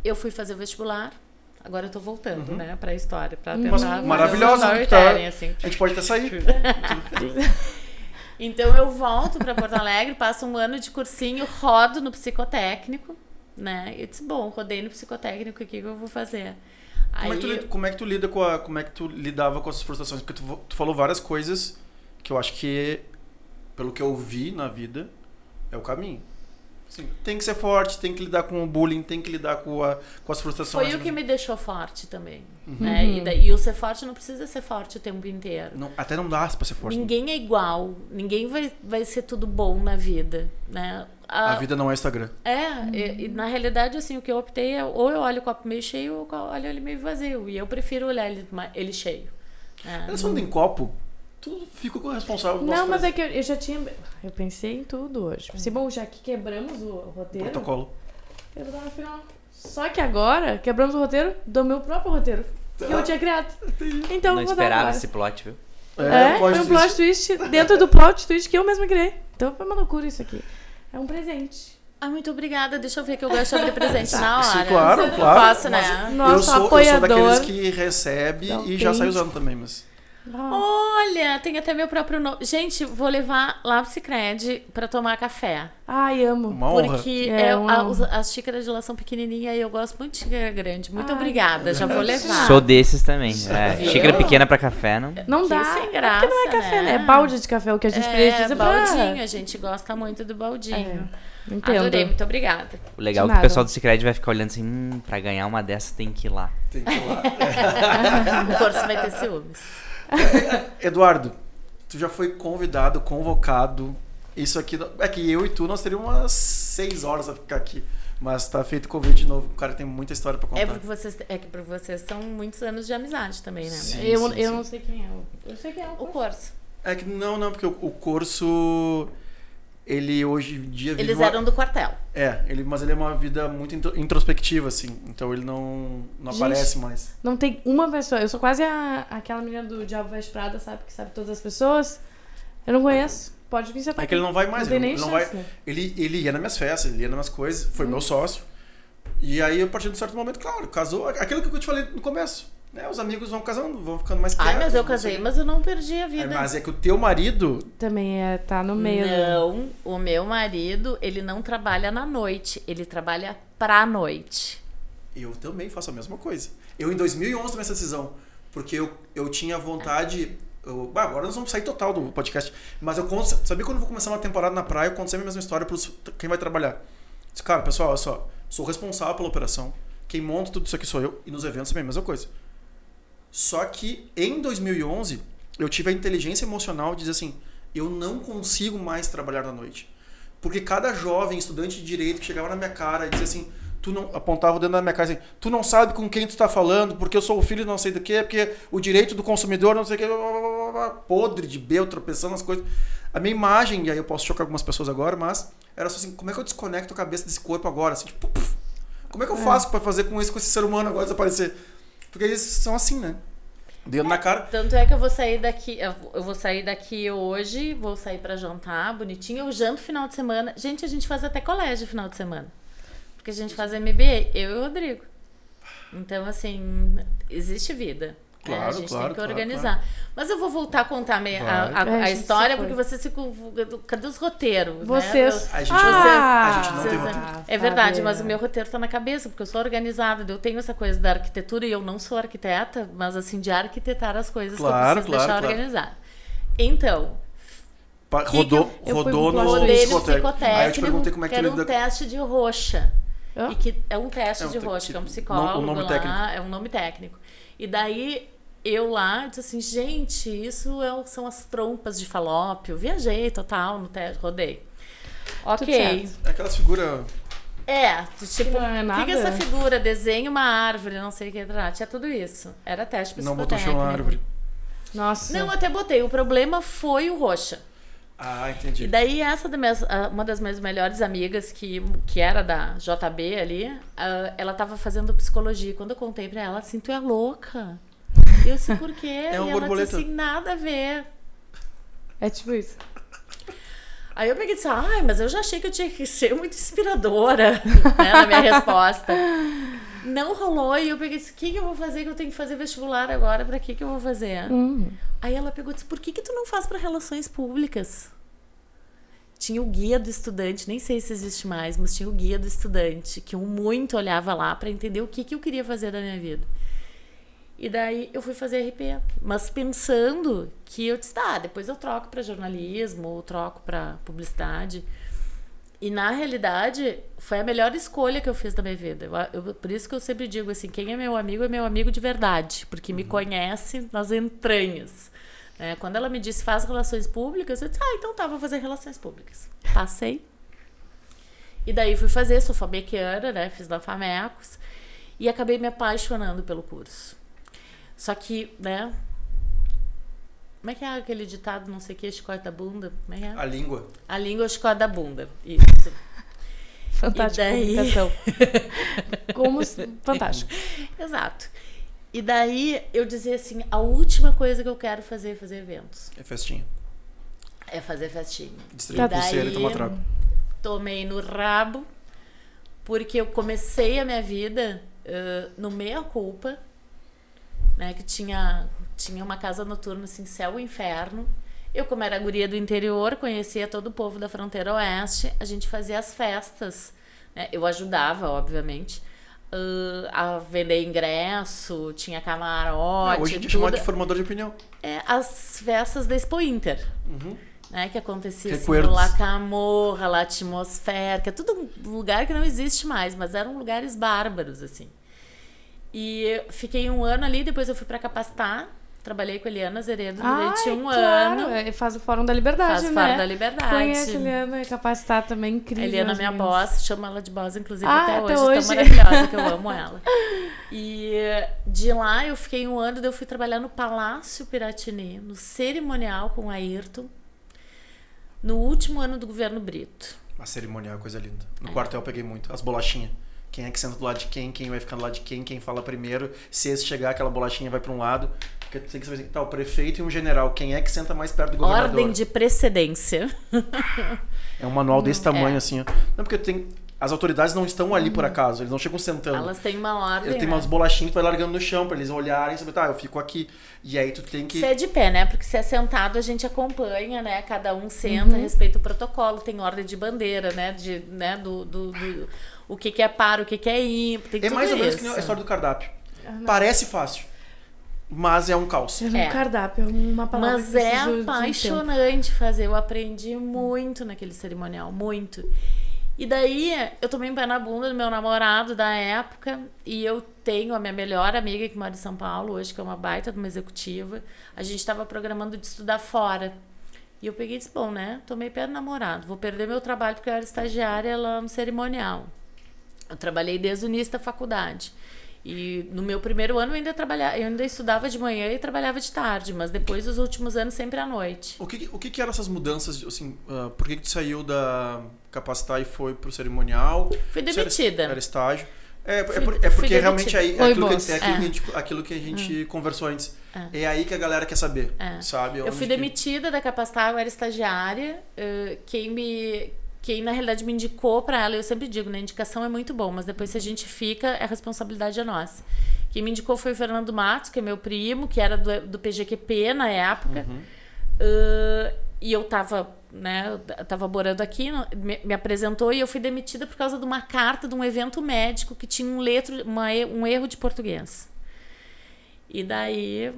eu fui fazer o vestibular. Agora eu tô voltando, Uhum. né, pra história, pra Uhum. tentar Mas fazer um maravilhosa, tá? assim. A gente pode até sair. Então eu volto para Porto Alegre, passo um ano de cursinho, rodo no psicotécnico, né? E disse, bom, rodei no psicotécnico, o que, que eu vou fazer? Como, é que tu, como é que tu lida com a. Como é que tu lidava com essas frustrações? Porque tu, tu falou várias coisas que eu acho que, pelo que eu vi na vida, é o caminho. Sim, tem que ser forte, tem que lidar com o bullying, tem que lidar com, a, com as frustrações. Foi o que me deixou forte também. Uhum. Né? E, daí, e o ser forte não precisa ser forte o tempo inteiro. Não, até não dá pra ser forte. Ninguém é igual, ninguém vai, vai ser tudo bom na vida, né? A vida não é Instagram. É, e, e na realidade, assim, o que eu optei é ou eu olho o copo meio cheio ou eu olho ele meio vazio. E eu prefiro olhar ele, ele cheio. É. Eles falando em copo, tu fica com o responsável do Não, mas é que eu, eu já tinha. Eu pensei em tudo hoje. Pensei, bom, já que quebramos o roteiro. protocolo. Eu vou dar no final. Só que agora, quebramos o roteiro do meu próprio roteiro. Que eu tinha criado. Então Não eu vou dar esperava esse plot, viu? É, foi um plot twist dentro do plot twist que eu mesma criei. Então foi uma loucura isso aqui. É um presente. Ah, muito obrigada. Deixa eu ver que eu gosto de abrir presente na Sim, hora. claro, Eu claro. Posso, Mas- né? Nosso eu, sou, eu sou apoiador. daqueles que recebe um e já sai usando também, mas. Olha, tem até meu próprio nome. Gente, vou levar lá pro Cicred pra tomar café. Ai, amo. Uma honra. Porque É, é, uma a- os- as xícaras de lá são pequenininhas e eu gosto muito de xícara grande. Muito Ai. obrigada, já vou levar. Sou desses também. É, Viu? xícara pequena pra café, não. Não Que dá. sem É graça, porque não é café, né? né? É balde de café o que a gente é, precisa pra... baldinho, a gente gosta muito do baldinho. É, entendo. Adorei, muito obrigada. O legal é que o nada. pessoal do Cicred vai ficar olhando assim, hum, pra ganhar uma dessas tem que ir lá. Tem que ir lá. O curso vai ter ciúmes. Eduardo, tu já foi convidado, convocado. Isso aqui. É que eu e tu nós teríamos umas seis horas a ficar aqui. Mas tá feito o convite de novo. O cara tem muita história pra contar. É porque vocês, é que pra vocês são muitos anos de amizade também, né? Sim. Eu, sim, eu sim. não sei quem é. Eu sei quem é o O curso. É que não, não, porque o, o curso. Ele hoje em dia vive Eles uma- eram do quartel. É, ele, mas ele é uma vida muito intro- introspectiva, assim. Então ele não, não Gente. aparece mais. Não tem uma pessoa. Eu sou quase a, aquela menina do Diabo Veste Prada, sabe? Que sabe todas as pessoas. Eu não conheço. Pode vir sentar É que ele não vai mais. Não ele, ele não vai, né? ele, ele ia nas minhas festas, ele ia nas minhas coisas, foi meu sócio. E aí, a partir de um certo momento, claro, casou. Aquilo que eu te falei no começo. Né? Os amigos vão casando, vão ficando mais Ai, mas eu casei, mas eu não perdi a É, vida. mas é que o teu marido. Também é, tá no meio. do- Não, o meu marido, ele não trabalha na noite, ele trabalha pra noite. Eu também faço a mesma coisa. Eu, em 2011, tomei essa decisão. Porque eu, eu tinha vontade. eu- bah, agora nós vamos sair total do podcast. Mas eu conto. Sabia quando eu vou começar uma temporada na praia, eu conto sempre a mesma história para quem vai trabalhar. Disse, cara, pessoal, olha só. Sou responsável pela operação. Quem monta tudo isso aqui sou eu. E nos eventos também é a mesma coisa. Só que em 2011, eu tive a inteligência emocional de dizer assim: eu não consigo mais trabalhar na noite. Porque cada jovem estudante de direito que chegava na minha cara e dizia assim: tu não. apontava o dedo na minha cara assim: tu não sabe com quem tu tá falando, porque eu sou o filho não sei do que, porque o direito do consumidor não sei o que, blá, blá, blá, podre de bel, tropeçando nas coisas. A minha imagem, e aí eu posso chocar algumas pessoas agora, mas era só assim: como é que eu desconecto a cabeça desse corpo agora? Assim, tipo, puf, como é que eu faço pra fazer com isso, com esse ser humano agora desaparecer? Porque eles são assim, né? Dedo na cara. Tanto é que eu vou sair daqui, eu vou sair daqui hoje, vou sair pra jantar, bonitinho. Eu janto final de semana. Gente, a gente faz até colégio final de semana. Porque a gente faz MBA, eu e o Rodrigo. Então, assim, existe vida. Né? Claro, a gente claro, tem que claro, organizar. Mas eu vou voltar a contar a, meia- a- a- É, a a gente história, se porque vocês ficam. Cadê os roteiros? né? Vocês. A gente, Ah, a gente não tem vocês- roteiro. É verdade, mas o meu roteiro tá na cabeça, porque eu sou organizada, eu tenho essa coisa da arquitetura e eu não sou arquiteta, mas assim, de arquitetar as coisas Claro, que eu preciso claro, deixar claro. organizado. Então, Pa- que rodou eu- eu rodou no psicotécnico. Aí eu te perguntei como é que que era um lida teste de roxa. Hã? E que é um teste É um de roxa, que é um psicólogo nome lá, técnico. é um nome técnico. E daí eu lá disse assim, gente, isso é são as trompas de falópio. Viajei total no teste, rodei. Ok. É aquelas figuras. É, de tipo, Não é o que, nada? que é essa figura? Desenha uma árvore, não sei o que. tá, Tinha tudo isso. Era teste Não botou chão na árvore. Nossa. Não, eu até botei. O problema foi o roxa. Ah, E entendi. daí, essa da minhas, ah, uma das minhas melhores amigas, que, que era da JB ali, ah, ela tava fazendo psicologia. Quando eu contei pra ela, assim, tu é louca. Eu assim, por quê? É uma e ela borboleta. disse assim, nada a ver. É tipo isso. Aí eu peguei e disse, ai, mas eu já achei que eu tinha que ser muito inspiradora, né, na minha resposta. Não rolou, e eu peguei e disse, o que, que eu vou fazer que eu tenho que fazer vestibular agora? Pra que que eu vou fazer? Hum. Aí ela pegou e disse, por que que tu não faz para relações públicas? Tinha o guia do estudante, nem sei se existe mais, mas tinha o guia do estudante, que eu muito olhava lá para entender o que que eu queria fazer da minha vida. E daí eu fui fazer RP, mas pensando que eu disse, tá, depois eu troco para jornalismo ou troco para publicidade. E na realidade, foi a melhor escolha que eu fiz da minha vida. Eu, eu, por isso que eu sempre digo assim: quem é meu amigo é meu amigo de verdade, porque me conhece nas entranhas. É, quando ela me disse faz relações públicas, eu disse: ah, então tá, vou fazer relações públicas. Passei. E daí fui fazer, sou famequiana, né? Fiz da Famecos. E acabei me apaixonando pelo curso. Só que, né? Como é que é aquele ditado, não sei o que, chicote da bunda? Como é que é? A língua. A língua é o chicote da bunda. Isso. Fantástica daí... comunicação. Como... Fantástico. Exato. E daí eu dizia assim, a última coisa que eu quero fazer é fazer eventos. É festinha. É fazer festinha. Distribuir daí, pulseira e tomar trago. Tomei no rabo, porque eu comecei a minha vida uh, no meia-culpa, né? Que tinha, tinha uma casa noturna, assim, céu e inferno. Eu, como era guria do interior, conhecia todo o povo da fronteira oeste, a gente fazia as festas. Né? Eu ajudava, obviamente uh, a vender ingresso, tinha camarote. Ah, hoje a gente chama de formador de opinião. É, as festas da Expo Inter. Uhum. Né, que acontecia assim, no La Camorra, La Atmosfera, que é tudo um lugar que não existe mais, mas eram lugares bárbaros, assim. E fiquei um ano ali, depois eu fui para capacitar Trabalhei com a Eliana Zeredo durante Ai, um claro. ano. É, faz o Fórum da Liberdade, faz né? Fórum da Liberdade. Conhece a Eliana, é capacitar também, incrível. A Eliana é minha boss, chamo ela de boss, inclusive, ah, até, até hoje. hoje. Tão maravilhosa que eu amo ela. E de lá eu fiquei um ano, daí eu fui trabalhar no Palácio Piratini, no cerimonial com a Ayrton, no último ano do governo Brito. A cerimonial é coisa linda. No é. quartel eu peguei muito. As bolachinhas quem é que senta do lado de quem, quem vai ficar do lado de quem, quem fala primeiro. Se esse chegar, aquela bolachinha vai para um lado. Porque tem que saber assim, tá, o prefeito e um general, quem é que senta mais perto do governador? Ordem de precedência. É um manual desse tamanho, é. assim. Ó. Não, porque tem. As autoridades não estão ali por acaso, eles não chegam sentando. Elas têm uma ordem. Ele tem né? umas bolachinhas que vai largando no chão para eles olharem e saber, tá, eu fico aqui. E aí tu tem que. Se é de pé, né? Porque se é sentado, a gente acompanha, né? Cada um senta, uhum. respeita o protocolo, tem ordem de bandeira, né? De, né? do, do, do o que, que é par, o que, que é ímpar. Tem é mais ou menos que a história do cardápio. Ah, Parece fácil. Mas é um caos. É um é. cardápio, é uma palavra Mas é apaixonante fazer. Eu aprendi muito naquele cerimonial, muito. E daí eu tomei um pé na bunda do meu namorado da época e eu tenho a minha melhor amiga que mora em São Paulo hoje, que é uma baita de uma executiva. A gente estava programando de estudar fora. E eu peguei e disse, bom, né? Tomei pé do namorado, vou perder meu trabalho porque eu era estagiária lá no cerimonial. Eu trabalhei desde o início da faculdade. E no meu primeiro ano eu ainda trabalhava, eu ainda estudava de manhã e trabalhava de tarde, mas depois os últimos anos sempre à noite. O que o que, que eram essas mudanças, assim, uh, por que que tu saiu da capacitar e foi pro cerimonial? Fui demitida. Era, era estágio. É, é fui, é, por, é porque realmente aí, é aquilo, que, é aquilo, é. que a gente, aquilo que a gente hum. conversou antes. É. é. aí que a galera quer saber, é. sabe? Eu fui demitida que... da Capacitar, eu era estagiária. Uh, quem me quem na realidade me indicou para ela, eu sempre digo, né, indicação é muito bom, mas depois se a gente fica, a responsabilidade é nossa. Quem me indicou foi o Fernando Matos, que é meu primo, que era do, do PGQP na época. Uhum. Uh, e eu tava, né, eu tava morando aqui, me, me, apresentou e eu fui demitida por causa de uma carta de um evento médico que tinha um, letro, uma, um erro de português. E daí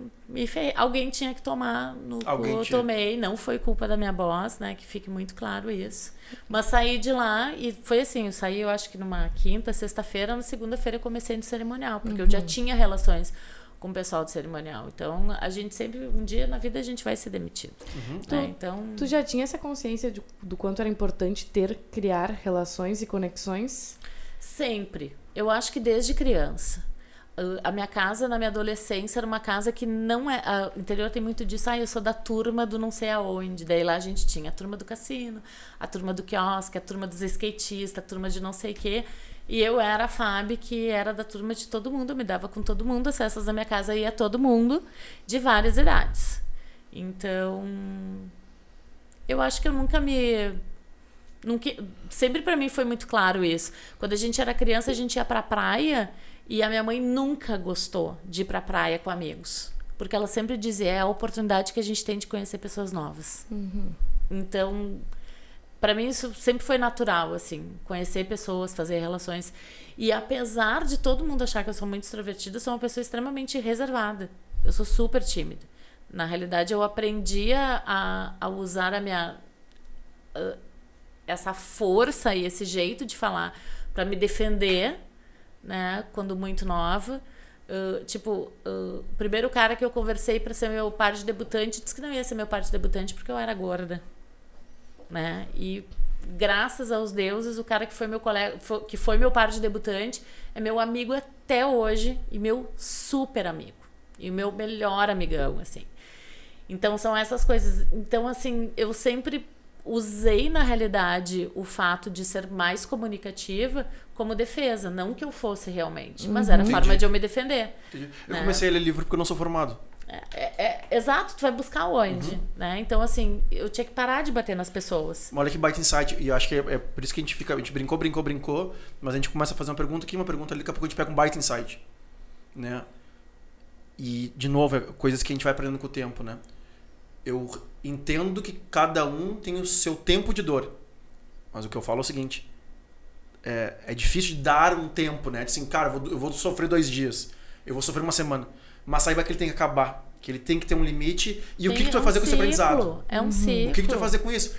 alguém tinha que tomar no alguém cu, eu tomei, não foi culpa da minha boss, né, que fique muito claro isso. Mas saí de lá e foi assim, eu saí eu acho que numa quinta, sexta-feira, na segunda-feira eu comecei no cerimonial, porque uhum. eu já uhum. tinha relações com o pessoal do cerimonial. Então, a gente sempre, um dia na vida a gente vai ser demitido. Uhum. Né? Tu, então, tu já tinha essa consciência de, do quanto era importante ter, criar relações e conexões? Sempre. Eu acho que desde criança a minha casa na minha adolescência era uma casa que não é. A, o interior tem muito disso. Ah, eu sou da turma do não sei aonde. Daí lá a gente tinha a turma do cassino, a turma do quiosque, a turma dos skatistas, a turma de não sei o quê. E eu era a Fábio, que era da turma de todo mundo. Eu me dava com todo mundo. As festas da minha casa ia todo mundo, de várias idades. Então. Eu acho que eu nunca me. Nunca, sempre para mim foi muito claro isso. Quando a gente era criança, a gente ia pra praia e a minha mãe nunca gostou de ir pra praia com amigos. Porque ela sempre dizia, é a oportunidade que a gente tem de conhecer pessoas novas. Uhum. Então, para mim isso sempre foi natural, assim, conhecer pessoas, fazer relações. E apesar de todo mundo achar que eu sou muito extrovertida, eu sou uma pessoa extremamente reservada. Eu sou super tímida. Na realidade, eu aprendi a, a usar a minha. essa força e esse jeito de falar para me defender, né, quando muito nova. Uh, tipo, uh, o primeiro cara que eu conversei para ser meu par de debutante disse que não ia ser meu par de debutante porque eu era gorda, né? E graças aos deuses, o cara que foi meu colega, foi, que foi meu par de debutante, é meu amigo até hoje e meu super amigo e meu melhor amigão, assim. Então são essas coisas. Então assim, eu sempre usei na realidade o fato de ser mais comunicativa como defesa, não que eu fosse realmente, mas era a forma de eu me defender. Entendi. Eu né? comecei a ler livro porque eu não sou formado. É, é- é- exato, tu vai buscar onde, né? Então assim, eu tinha que parar de bater nas pessoas. Olha que baita insight. E eu acho que é, é por isso que a gente fica. A gente brincou, brincou, brincou. Mas a gente começa a fazer uma pergunta aqui, uma pergunta ali, daqui a pouco a gente pega um baita insight. Né? E, de novo, é coisas que a gente vai aprendendo com o tempo, né? Eu entendo que cada um tem o seu tempo de dor. Mas o que eu falo é o seguinte: é, é difícil de dar um tempo, né? De Assim, cara, eu vou, eu vou sofrer dois dias, eu vou sofrer uma semana. Mas saiba que ele tem que acabar, que ele tem que ter um limite. E o que, Tem- que tu vai é um fazer com esse aprendizado? É um ciclo. O que, que tu vai fazer com isso?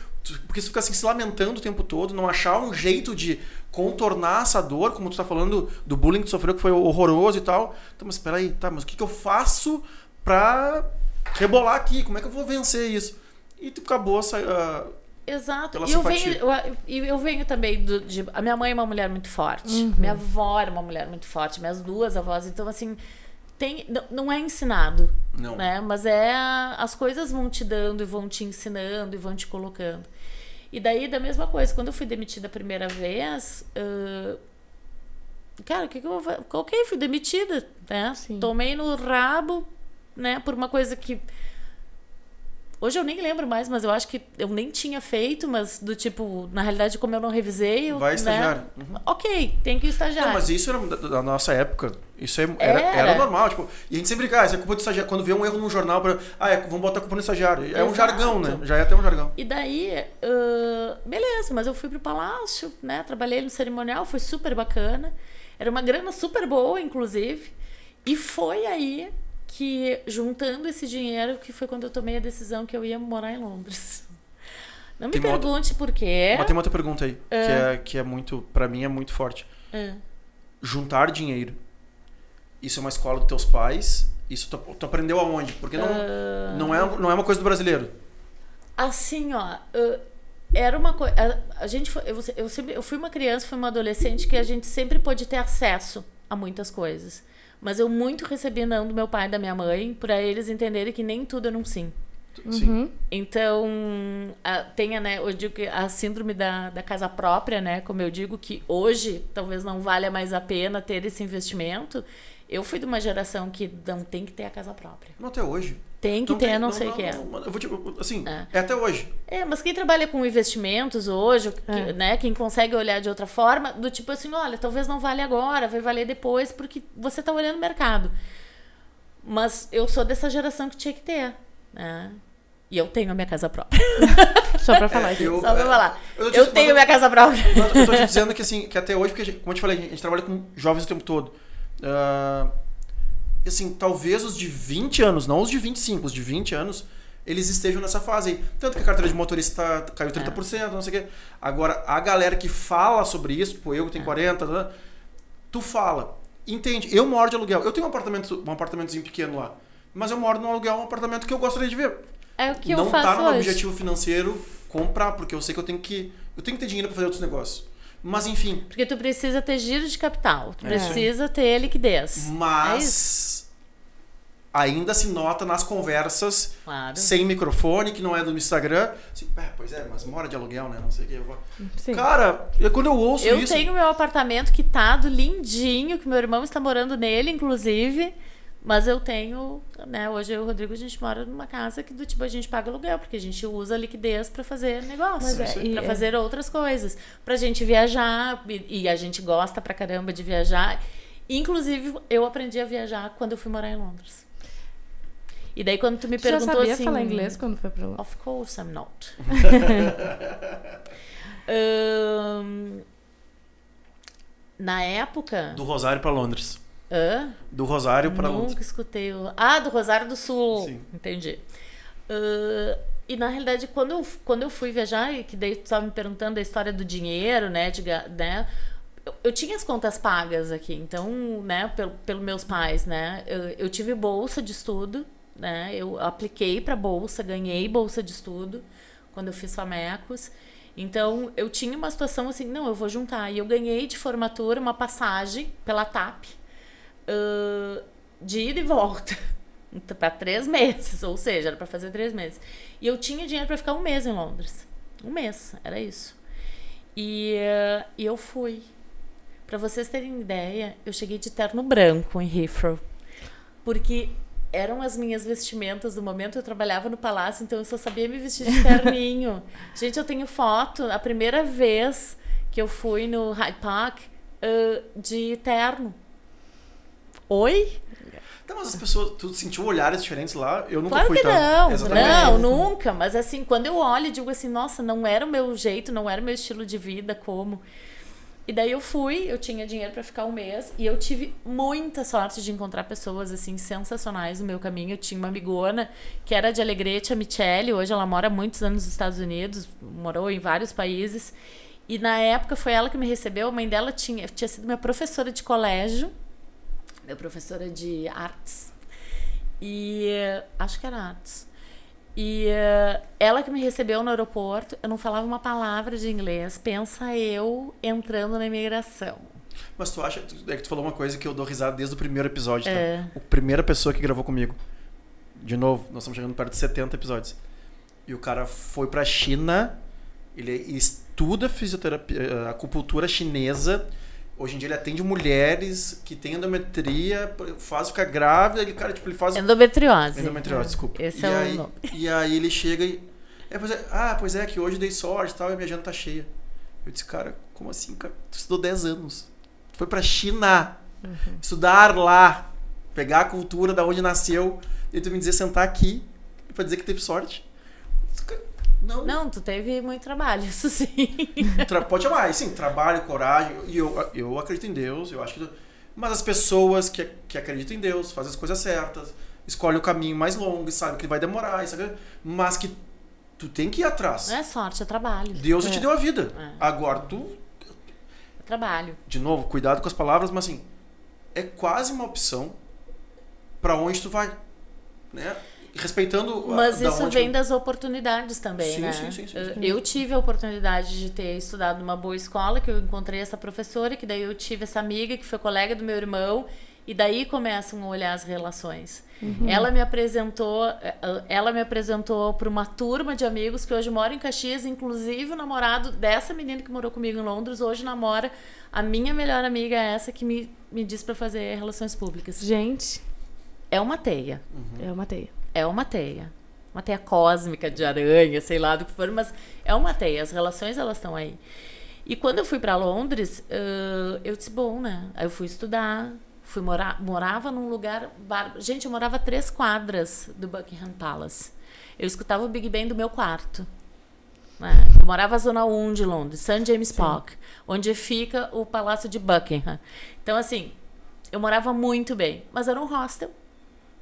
Porque se tu ficar assim se lamentando o tempo todo, não achar um jeito de contornar essa dor, como tu tá falando do bullying que tu sofreu, que foi horroroso e tal. Então, mas peraí, tá, mas o que, que eu faço pra rebolar aqui? Como é que eu vou vencer isso? E tu acabou sa- ah, Exato. Pela E eu simpatia. venho, eu, eu venho também do, de. A minha mãe é uma mulher muito forte. Uhum. Minha avó era uma mulher muito forte. Minhas duas avós. Então, assim, tem, não, não é ensinado. Não. Né? Mas é. As coisas vão te dando e vão te ensinando e vão te colocando. E daí, da mesma coisa, quando eu fui demitida a primeira vez. ah, cara, o que, que eu vou fazer? Ok, fui demitida. Né? Sim. Tomei no rabo, né? Por uma coisa que. Hoje eu nem lembro mais, mas eu acho que eu nem tinha feito, mas do tipo, na realidade, como eu não revisei, eu. Vai né? estagiário. Uhum. Ok, tem que ir estagiário. Não, mas isso era da, nossa época. Isso é- era, era. Era. normal. Tipo, e a gente sempre, ah, isso é culpa do estagiário. Quando vê um erro num jornal, pra, ah, é, vamos botar a culpa no estagiário. É um Exato. jargão, né? Já é até um jargão. E daí, ah, beleza, mas eu fui pro palácio, né? Trabalhei no cerimonial, foi super bacana. Era uma grana super boa, inclusive. E foi aí que, juntando esse dinheiro, que foi quando eu tomei a decisão que eu ia morar em Londres. Não me Tem outra- pergunte por quê. Mas tem uma outra pergunta aí, que, é, que é muito, pra mim, é muito forte. Ah. Juntar dinheiro. Isso é uma escola dos teus pais? Isso tu, tu aprendeu aonde? Porque não, Ah. não, é, não é uma coisa do brasileiro. Assim, ó, era uma coisa. A, a gente foi, eu, eu, sempre, eu fui uma criança, fui uma adolescente que a gente sempre pôde ter acesso a muitas coisas. Mas eu muito recebi não do meu pai e da minha mãe, para eles entenderem que nem tudo era um sim. Sim. Uhum. Então, a, tem a, né, eu digo que a síndrome da, da casa própria, né? Como eu digo, que hoje talvez não valha mais a pena ter esse investimento. Eu fui de uma geração que não tem que ter a casa própria. Não até hoje. Tem que ter, tem- não, sei o que é. não, eu vou te, assim, É. é. até hoje. É, mas quem trabalha com investimentos hoje, que- É. né, quem consegue olhar de outra forma, do tipo assim, olha, talvez não vale agora, vai valer depois, porque você tá olhando o mercado. Mas eu sou dessa geração que tinha que ter, né? E eu tenho a minha casa própria. Só pra falar aqui. Eu- Só pra falar. eu Eu, te- tenho mas- minha casa própria. Mas eu tô te dizendo que, assim, que até hoje, porque, como eu te falei, a gente trabalha com jovens o tempo todo. E assim, talvez os de 20 anos, não os de 25, os de 20 anos, eles estejam nessa fase aí. Tanto que a carteira de motorista caiu 30%, não sei o quê. Agora, a galera que fala sobre isso, pô, eu que tenho 40, né, tu fala, entende, eu moro de aluguel, eu tenho um apartamento, um apartamentozinho pequeno lá, mas eu moro num aluguel, um apartamento que eu gostaria de ver. É o que não eu faço tá no meu hoje. objetivo financeiro comprar, porque eu sei que eu tenho que eu tenho que ter dinheiro para fazer outros negócios. Mas enfim, Porque tu precisa ter giro de capital, tu É. precisa ter liquidez. É mas ainda se nota nas conversas Claro. sem microfone, que não é do Instagram. Assim, "Ah, pois é, mas mora de aluguel, né? Não sei o que. Eu vou- Sim. Cara, eu- quando eu ouço Eu isso. tenho meu apartamento quitado, lindinho, que meu irmão está morando nele, inclusive. Mas eu tenho, né? Hoje eu e o Rodrigo, a gente mora numa casa que do tipo a gente paga aluguel, porque a gente usa a liquidez para fazer negócio, Mas é, e para é- fazer outras coisas, pra gente viajar, e, e a gente gosta pra caramba de viajar. Inclusive, eu aprendi a viajar quando eu fui morar em Londres. E daí quando tu me Tu já perguntou sabia assim, falar inglês quando foi pra lá? Of course I'm not. Ahn, na época. Do Rosário para Londres. Hã? Do Rosário para Nunca escutei o. Ah, do Rosário do Sul. Sim. Entendi. Ahn, e na realidade, quando eu, quando eu fui viajar, e que daí tu estava me perguntando a história do dinheiro, né? De, né eu, eu, tinha as contas pagas aqui, então, né, pelo, pelos meus pais, né? Eu, eu tive bolsa de estudo, né? Eu apliquei para bolsa, ganhei bolsa de estudo quando eu fiz Famecos. Então, eu tinha uma situação assim, não, eu vou juntar. E eu ganhei de formatura uma passagem pela TAP uh, de ida e volta para três meses, ou seja, era para fazer três meses. E eu tinha dinheiro para ficar um mês em Londres. Um mês, era isso. E, uh, eu fui. Para vocês terem ideia, eu cheguei de terno branco em Heathrow. Porque eram as minhas vestimentas do momento. Eu trabalhava no palácio, então eu só sabia me vestir de terninho. Gente, eu tenho foto. A primeira vez que eu fui no Hyde Park uh, de terno. Oi? Não, mas as pessoas, tu sentiu olhares diferentes lá? Eu nunca claro fui que tão... não, Exatamente. não, nunca. Mas assim, quando eu olho e digo assim, nossa, não era o meu jeito, não era o meu estilo de vida, como. E daí eu fui, eu tinha dinheiro para ficar um mês e eu tive muita sorte de encontrar pessoas assim sensacionais no meu caminho. Eu tinha uma amigona que era de Alegrete, a Michele, hoje ela mora muitos anos nos Estados Unidos, morou em vários países. E na época foi ela que me recebeu, a mãe dela tinha, tinha sido minha professora de colégio, minha professora de artes. E acho que era artes. E uh, ela que me recebeu no aeroporto, eu não falava uma palavra de inglês. Pensa eu entrando na imigração. Mas tu acha. É que tu falou uma coisa que eu dou risada desde o primeiro episódio, tá? É. A primeira pessoa que gravou comigo. De novo, nós estamos chegando perto de 70 episódios. E o cara foi pra China, ele estuda fisioterapia, acupuntura chinesa. Hoje em dia ele atende mulheres que têm endometria, faz ficar grávida, ele, cara, tipo, ele faz. Endometriose. Endometriose, desculpa. Esse e é aí, o nome. E aí ele chega e. É, pois é, ah, pois é, que hoje dei sorte e tal, e minha agenda tá cheia. Eu disse, cara, como assim, cara? Tu estudou 10 anos. Tu foi pra China Uhum. estudar lá, pegar a cultura da onde nasceu, e tu me dizer sentar aqui pra dizer que teve sorte. Não, Não, tu teve muito trabalho, isso sim. Tra pode chamar, sim, trabalho, coragem. E eu, eu acredito em Deus, eu acho que. Mas as pessoas que, que acreditam em Deus fazem as coisas certas, escolhem o caminho mais longo e sabem que vai demorar, sabe? mas que tu tem que ir atrás. Não é sorte, é trabalho. Deus é. te deu a vida. É. Agora tu, É trabalho. de novo, cuidado com as palavras, mas assim, é quase uma opção para onde tu vai, né? Respeitando a- Mas da isso onde vem das oportunidades também, Sim, né? sim, sim, sim, Eu- sim. Eu tive a oportunidade de ter estudado numa boa escola, que eu encontrei essa professora, que daí eu tive essa amiga que foi colega do meu irmão, e daí começam a olhar as relações. Ela me apresentou, eh, ela me apresentou para uma turma de amigos que hoje moram em Caxias, inclusive o namorado dessa menina que morou comigo em Londres, hoje namora a minha melhor amiga, essa que me, me diz para fazer relações públicas. Gente, É uma teia. eu matei. É uma teia. Uma teia cósmica de aranha, sei lá do que for, mas é uma teia. As relações, elas estão aí. E quando eu fui para Londres, ãh, eu disse, bom, né? Aí eu fui estudar, fui morar, morava num lugar... bar- Gente, eu morava a três quadras do Buckingham Palace. Eu escutava o Big Ben do meu quarto. né? Eu morava na Zona 1 de Londres, St. James Park, onde fica o Palácio de Buckingham. Então, assim, eu morava muito bem. Mas era um hostel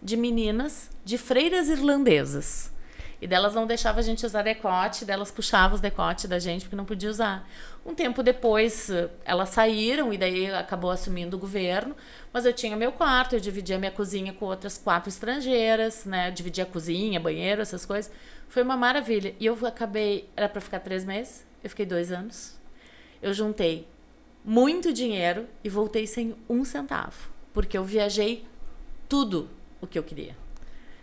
de meninas, de freiras irlandesas. E delas não deixava a gente usar decote, delas puxavam os decotes da gente porque não podia usar. Um tempo depois, eh, elas saíram e daí acabou assumindo o governo, mas eu tinha meu quarto, eu dividia minha cozinha com outras quatro estrangeiras, né? Dividia a cozinha, banheiro, essas coisas. Foi uma maravilha. E eu acabei, era para ficar três meses, eu fiquei dois anos. Eu juntei muito dinheiro e voltei sem um centavo, porque eu viajei tudo o que eu queria.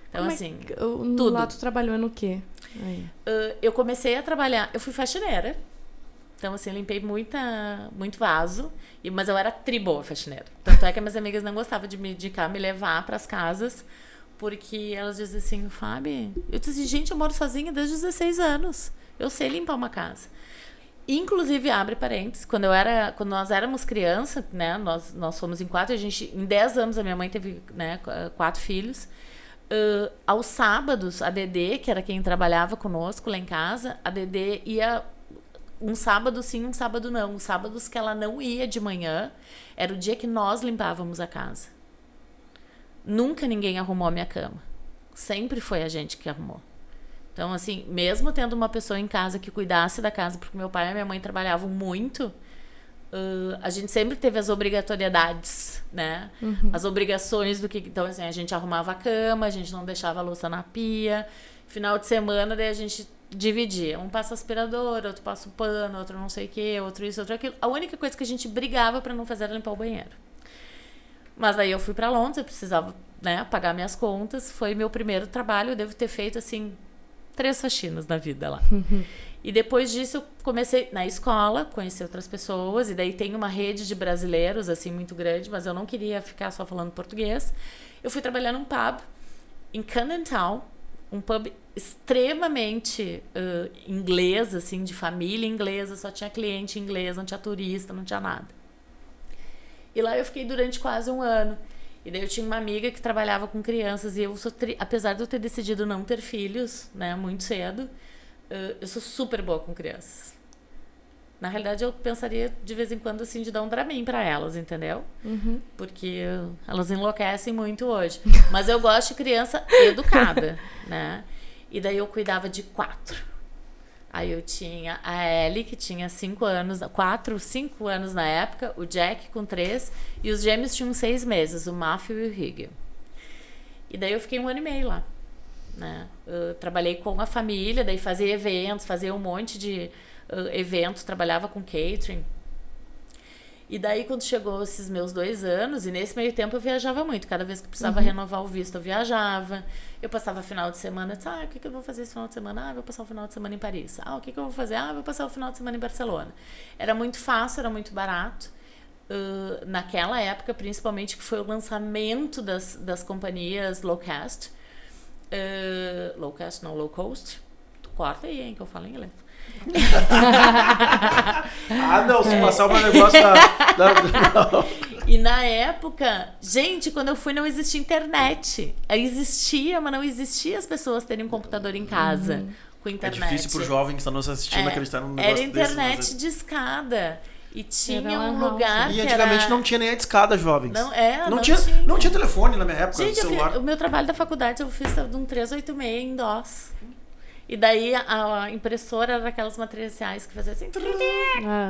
Então, Como é assim, que- o- no tudo. lá tu trabalhou no quê? Uh, eu comecei a trabalhar. Eu fui faxineira. Então, assim, eu limpei muita, muito vaso. E, mas eu era tri boa faxineira. Tanto é que as minhas amigas não gostavam de me indicar, me levar para as casas. Porque elas diziam assim, Fábio... Eu disse gente, eu moro sozinha desde os 16 anos. Eu sei limpar uma casa. Inclusive, abre parênteses, quando, eu era, quando nós éramos criança, né? Nós, nós fomos em quatro. A gente, em 10 anos, a minha mãe teve né, qu- quatro filhos. Uh, aos sábados, a Dedê, que era quem trabalhava conosco lá em casa, a Dedê ia um sábado sim, um sábado não. Os sábados que ela não ia de manhã, era o dia que nós limpávamos a casa. Nunca ninguém arrumou a minha cama. Sempre foi a gente que arrumou. Então, assim, mesmo tendo uma pessoa em casa que cuidasse da casa, porque meu pai e minha mãe trabalhavam muito, uh, a gente sempre teve as obrigatoriedades, né? Uhum. As obrigações do que. Então, assim, a gente arrumava a cama, a gente não deixava a louça na pia. Final de semana, daí a gente dividia. Um passa aspirador, outro passa o pano, outro não sei o que, outro isso, outro aquilo. A única coisa que a gente brigava para não fazer era limpar o banheiro. Mas aí eu fui para Londres, eu precisava, né, pagar minhas contas. Foi meu primeiro trabalho, eu devo ter feito assim três faxinas na vida lá. e depois disso eu comecei na escola, conhecer outras pessoas e daí tem uma rede de brasileiros assim muito grande, mas eu não queria ficar só falando português. Eu fui trabalhar num pub em Camden Town, um pub extremamente uh, inglês, assim, de família inglesa, só tinha cliente inglês, não tinha turista, não tinha nada. E lá eu fiquei durante quase um ano. E daí eu tinha uma amiga que trabalhava com crianças e eu sou, tri... apesar de eu ter decidido não ter filhos, né, muito cedo, eu sou super boa com crianças. Na realidade, eu pensaria de vez em quando assim de dar um Dramin para elas, entendeu? Uhum. Porque elas enlouquecem muito hoje. Mas eu gosto de criança educada, né? E daí eu cuidava de quatro. Aí eu tinha a Ellie, que tinha cinco anos, quatro, cinco anos na época, o Jack com três, e os gêmeos tinham seis meses, o Matthew e o Higgy. E daí eu fiquei um ano e meio lá. Né? Eu trabalhei com a família, daí fazia eventos, fazia um monte de uh, eventos, trabalhava com catering. E daí, quando chegou esses meus dois anos, e nesse meio tempo eu viajava muito. Cada vez que precisava uhum. renovar o visto, eu viajava. Eu passava final de semana, disse, ah, o que, que eu vou fazer esse final de semana? Ah, vou passar o final de semana em Paris. Ah, o que, que eu vou fazer? Ah, vou passar o final de semana em Barcelona. Era muito fácil, era muito barato. Uh, naquela época, principalmente, que foi o lançamento das, das companhias low cost. Uh, low cost, não, low cost. Corta aí, hein, que eu falo em inglês. Ah, não, se passar um negócio da. da e na época, gente, quando eu fui não existia internet. Existia, mas não existia as pessoas terem um computador em casa uhum. com internet. É difícil pro jovem que está nos assistindo é, acreditar num negócio Era internet desse, de escada. E tinha um lugar E antigamente era... não tinha nem a escada, jovens. Não, é, não, não tinha, tinha. Não tinha telefone na minha época, Gente, celular. Fiz, o meu trabalho da faculdade eu fiz de um 386 em DOS. E daí a, a impressora era aquelas matriciais que fazia assim. Ah.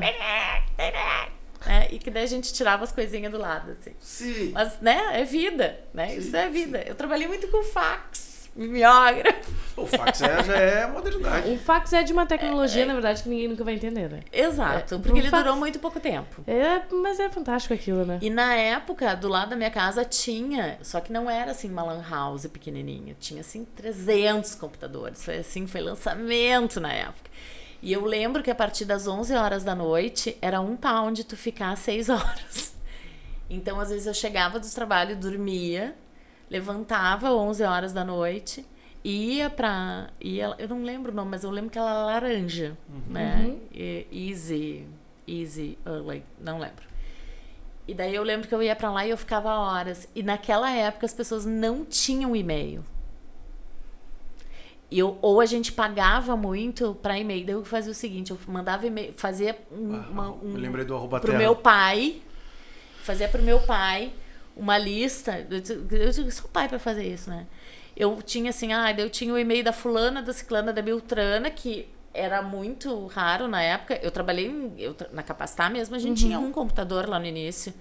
É, e que daí a gente tirava as coisinhas do lado, assim. Sim. Mas, né, é vida, né? Sim, Isso é vida. Sim. Eu trabalhei muito com fax mimeógrafo. O fax é, já é modernidade. O fax é de uma tecnologia, é, na verdade, que ninguém nunca vai entender, né? Exato, é, porque ele fax... durou muito pouco tempo. É, mas é fantástico aquilo, né? E na época, do lado da minha casa tinha, só que não era assim uma lan house pequenininha, tinha assim 300 computadores. Foi assim, foi lançamento na época. E eu lembro que a partir das 11 horas da noite era um pound tu ficar 6 horas. Então, às vezes eu chegava do trabalho, dormia, levantava 11 horas da noite, ia pra. Ia, eu não lembro o nome, mas eu lembro que ela era laranja, uhum. né? E, easy. Easy. Like, não lembro. E daí eu lembro que eu ia para lá e eu ficava horas. E naquela época as pessoas não tinham e-mail. Eu, ou a gente pagava muito para e-mail. Daí eu fazia o seguinte, eu mandava e-mail, fazia um, ah, uma, um, eu lembrei do arroba pro terra. meu pai, fazia pro meu pai uma lista. Eu digo, sou pai para fazer isso, né? Eu tinha assim, ah, eu tinha o e-mail da fulana, da ciclana, da Beltrana, que era muito raro na época. Eu trabalhei em, eu, na Capacitar mesmo, a gente uhum. tinha um computador lá no início.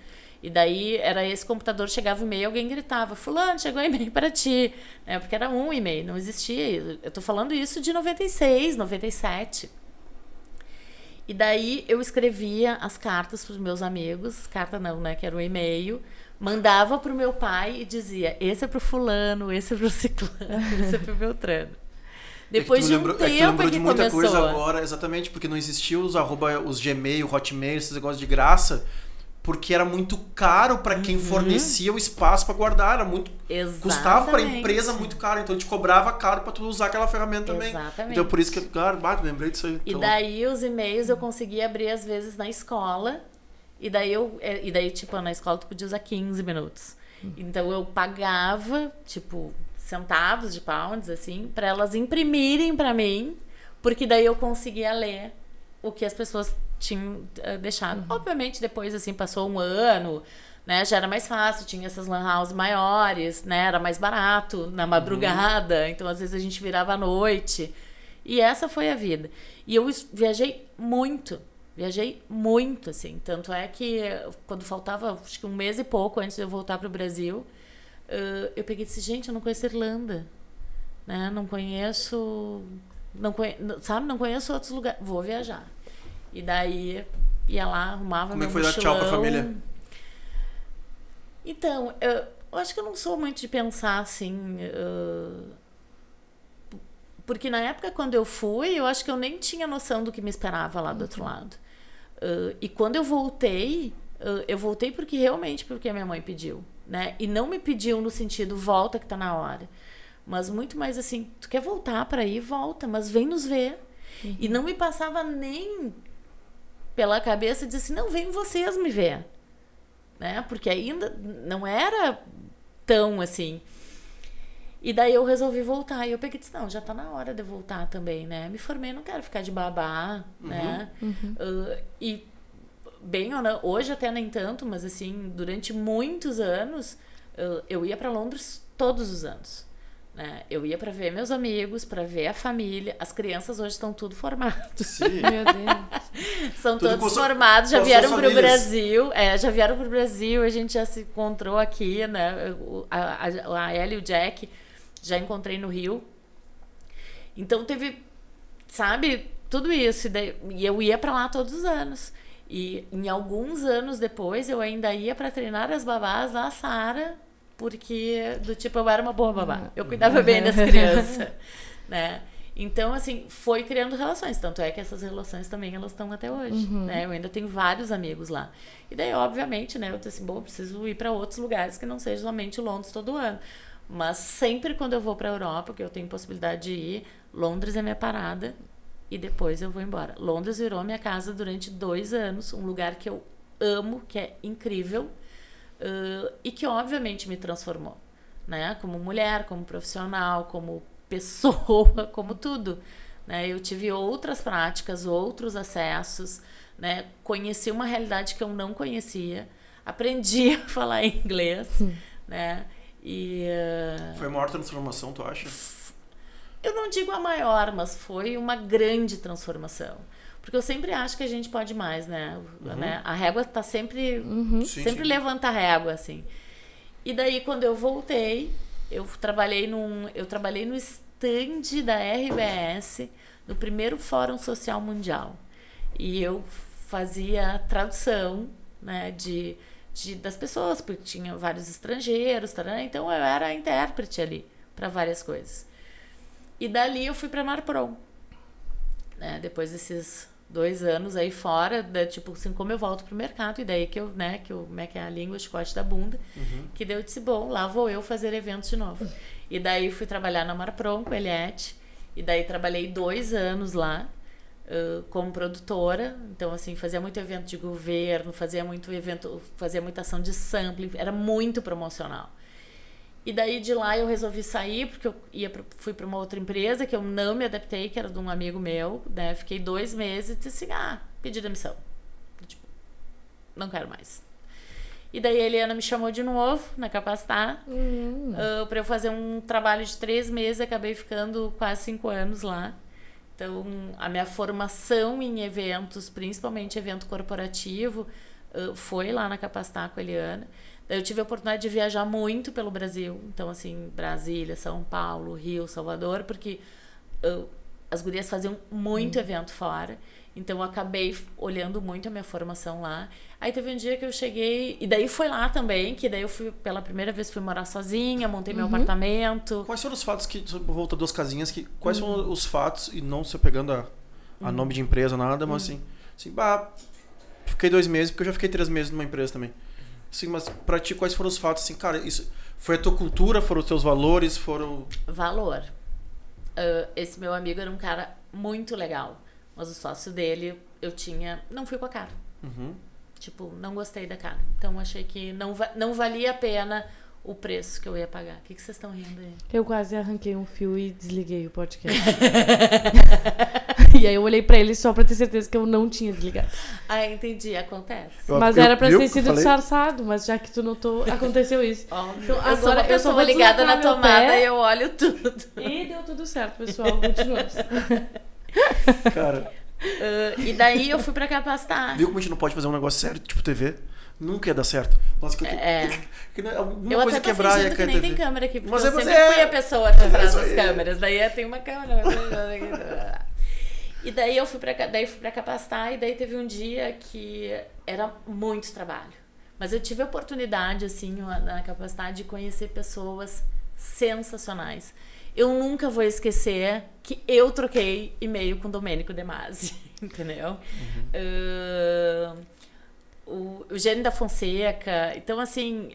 E daí era esse computador, chegava o e-mail, alguém gritava, fulano, chegou e-mail para ti. É, porque era um e-mail, não existia. Eu tô falando isso de 96, 97. E daí eu escrevia as cartas para os meus amigos, carta não, né, que era o um e-mail, mandava pro meu pai e dizia: esse é pro fulano, esse é pro ciclano, esse é pro Beltrano. Depois é de um tempo é que, lembrou de muita começou. coisa agora, exatamente, porque não existia os arroba, os Gmail, Hotmail, esses negócios de graça, porque era muito caro para quem uhum. fornecia o espaço para guardar, era muito Exatamente. custava para a empresa muito caro, então te cobrava caro para tu usar aquela ferramenta também. Exatamente. Então por isso que, claro, bate, lembrei disso aí. E então. daí os e-mails eu conseguia abrir às vezes na escola e daí eu. É, e daí, tipo, na escola tu podia usar 15 minutos. Então eu pagava, tipo, centavos de pounds, assim, para elas imprimirem para mim, porque daí eu conseguia ler o que as pessoas tinham uh, deixado. Uhum. Obviamente, depois, assim, passou um ano, né? Já era mais fácil, tinha essas lan houses maiores, né? Era mais barato na madrugada, então às vezes a gente virava à noite. E essa foi a vida. E eu viajei muito, viajei muito, assim. Tanto é que quando faltava, acho que um mês e pouco antes de eu voltar para o Brasil, uh, eu peguei e disse, gente, eu não conheço Irlanda, né? Não conheço, não conhe, sabe? Não conheço outros lugares. Vou viajar. E daí ia lá, arrumava Como é meu que foi dar tchau pra família? Então, eu, eu acho que eu não sou muito de pensar assim. uh, porque na época quando eu fui, eu acho que eu nem tinha noção do que me esperava lá do outro lado. Uh, e quando eu voltei, uh, eu voltei porque realmente porque a minha mãe pediu, né? E não me pediu no sentido volta que tá na hora, mas muito mais assim, tu quer voltar para ir, volta, mas vem nos ver. E não me passava nem pela cabeça de assim, não vem vocês me ver, né? Porque ainda não era tão assim. E daí eu resolvi voltar. E eu peguei e disse, não, já tá na hora de eu voltar também, né? Me formei, não quero ficar de babá, né? Uh, e bem ou não, hoje até nem tanto, mas assim, durante muitos anos, uh, eu ia para Londres todos os anos. Né? Eu ia para ver meus amigos, para ver a família. As crianças hoje estão tudo formados. Sim. Meu Deus. São Tudo todos formados, já vieram para o. Brasil. É, já vieram para o Brasil, a gente já se encontrou aqui, né? A, a, a Ellie e o Jack já encontrei no Rio. Então teve, sabe, tudo isso. E, daí- e eu ia para lá todos os anos. E em alguns anos depois eu ainda ia para treinar as babás da Sara, porque do tipo eu era uma boa babá. Eu cuidava bem das crianças, né? Então, assim, foi criando relações. Tanto é que essas relações também elas estão até hoje, né? Eu ainda tenho vários amigos lá. E daí, obviamente, né? Eu disse assim, bom, preciso ir para outros lugares que não seja somente Londres todo ano. Mas sempre quando eu vou para Europa, que eu tenho possibilidade de ir, Londres é minha parada e depois eu vou embora. Londres virou minha casa durante dois anos, um lugar que eu amo, que é incrível uh, e que obviamente me transformou, né? Como mulher, como profissional, como pessoa, como tudo. Né? Eu tive outras práticas, outros acessos, né? Conheci uma realidade que eu não conhecia, aprendi a falar inglês, né? E uh, Foi a maior transformação, tu acha? eu não digo a maior, mas foi uma grande transformação. Porque eu sempre acho que a gente pode mais, né? né? A régua tá sempre. Uhum. Sim, sempre sim. levanta a régua, assim. E daí, quando eu voltei, eu trabalhei num. Eu trabalhei no stand da RBS, no primeiro Fórum Social Mundial. E eu fazia tradução, né, de, de, das pessoas, porque tinha vários estrangeiros, então eu era intérprete ali para várias coisas. E dali eu fui para Marprom. Né? Depois desses dois anos aí fora, da, tipo assim, como eu volto pro mercado, e daí que eu, né, que eu, como é que é a língua, chicote da bunda, que daí eu disse, bom, lá vou eu fazer eventos de novo. E daí fui trabalhar na Marprom com a Eliette, e daí trabalhei dois anos lá, uh, como produtora, então assim, fazia muito evento de governo, fazia muito evento, fazia muita ação de sampling, era muito promocional. E daí de lá eu resolvi sair, porque eu ia pra, fui para uma outra empresa que eu não me adaptei, que era de um amigo meu, né? Fiquei dois meses e disse assim, ah, pedi demissão. Tipo, não quero mais. E daí a Eliana me chamou de novo na Capacitar Hum. uh, para eu fazer um trabalho de três meses, acabei ficando quase cinco anos lá. Então, a minha formação em eventos, principalmente evento corporativo, foi lá na Capacitar com a Eliana. Eu tive a oportunidade de viajar muito pelo Brasil. Então, assim, Brasília, São Paulo, Rio, Salvador, porque uh, as gurias faziam muito evento fora. Então, eu acabei olhando muito a minha formação lá. Aí teve um dia que eu cheguei... E daí foi lá também, que daí eu fui, pela primeira vez, fui morar sozinha, montei meu apartamento. Quais foram os fatos que, volta duas casinhas, que, quais Hum. foram os fatos, e não se pegando a, a nome de empresa, nada, Hum. mas assim, assim, bah, fiquei dois meses, porque eu já fiquei três meses numa empresa também. Assim, mas pra ti, quais foram os fatos, assim, cara, isso foi a tua cultura, foram os teus valores, foram... Valor. Ah, esse meu amigo era um cara muito legal. Mas o sócio dele, eu tinha... Não fui com a cara. Uhum. Tipo, não gostei da cara. Então, achei que não, va- não valia a pena o preço que eu ia pagar. O que, que vocês estão rindo aí? Eu quase arranquei um fio e desliguei o podcast. E aí eu olhei pra ele só pra ter certeza que eu não tinha desligado. Ah, entendi, acontece. Eu- mas eu- era pra viu ter eu sido disfarçado, mas já que tu notou, aconteceu isso. Óbvio. Então, eu sou agora uma eu pessoa ligada na tomada pé. e eu olho tudo. E deu tudo certo, pessoal. Continuamos. Cara, Ah, e daí eu fui pra capacitar. viu como a gente não pode fazer um negócio sério, tipo TV? Nunca ia dar certo. Nossa, que eu É. que, né, alguma Eu coisa até tô quebrar fingindo que nem tem TV. câmera aqui, porque Mas eu é você- sempre fui é. a pessoa atrás isso das câmeras. Daí tem uma câmera. e daí eu fui pra, daí fui pra capacitar e daí teve um dia que era muito trabalho. Mas eu tive a oportunidade, assim, na capacidade de conhecer pessoas sensacionais. Eu nunca vou esquecer que eu troquei e-mail com o Domênico De Masi, entendeu? Ah, o Eugênio da Fonseca. Então, assim,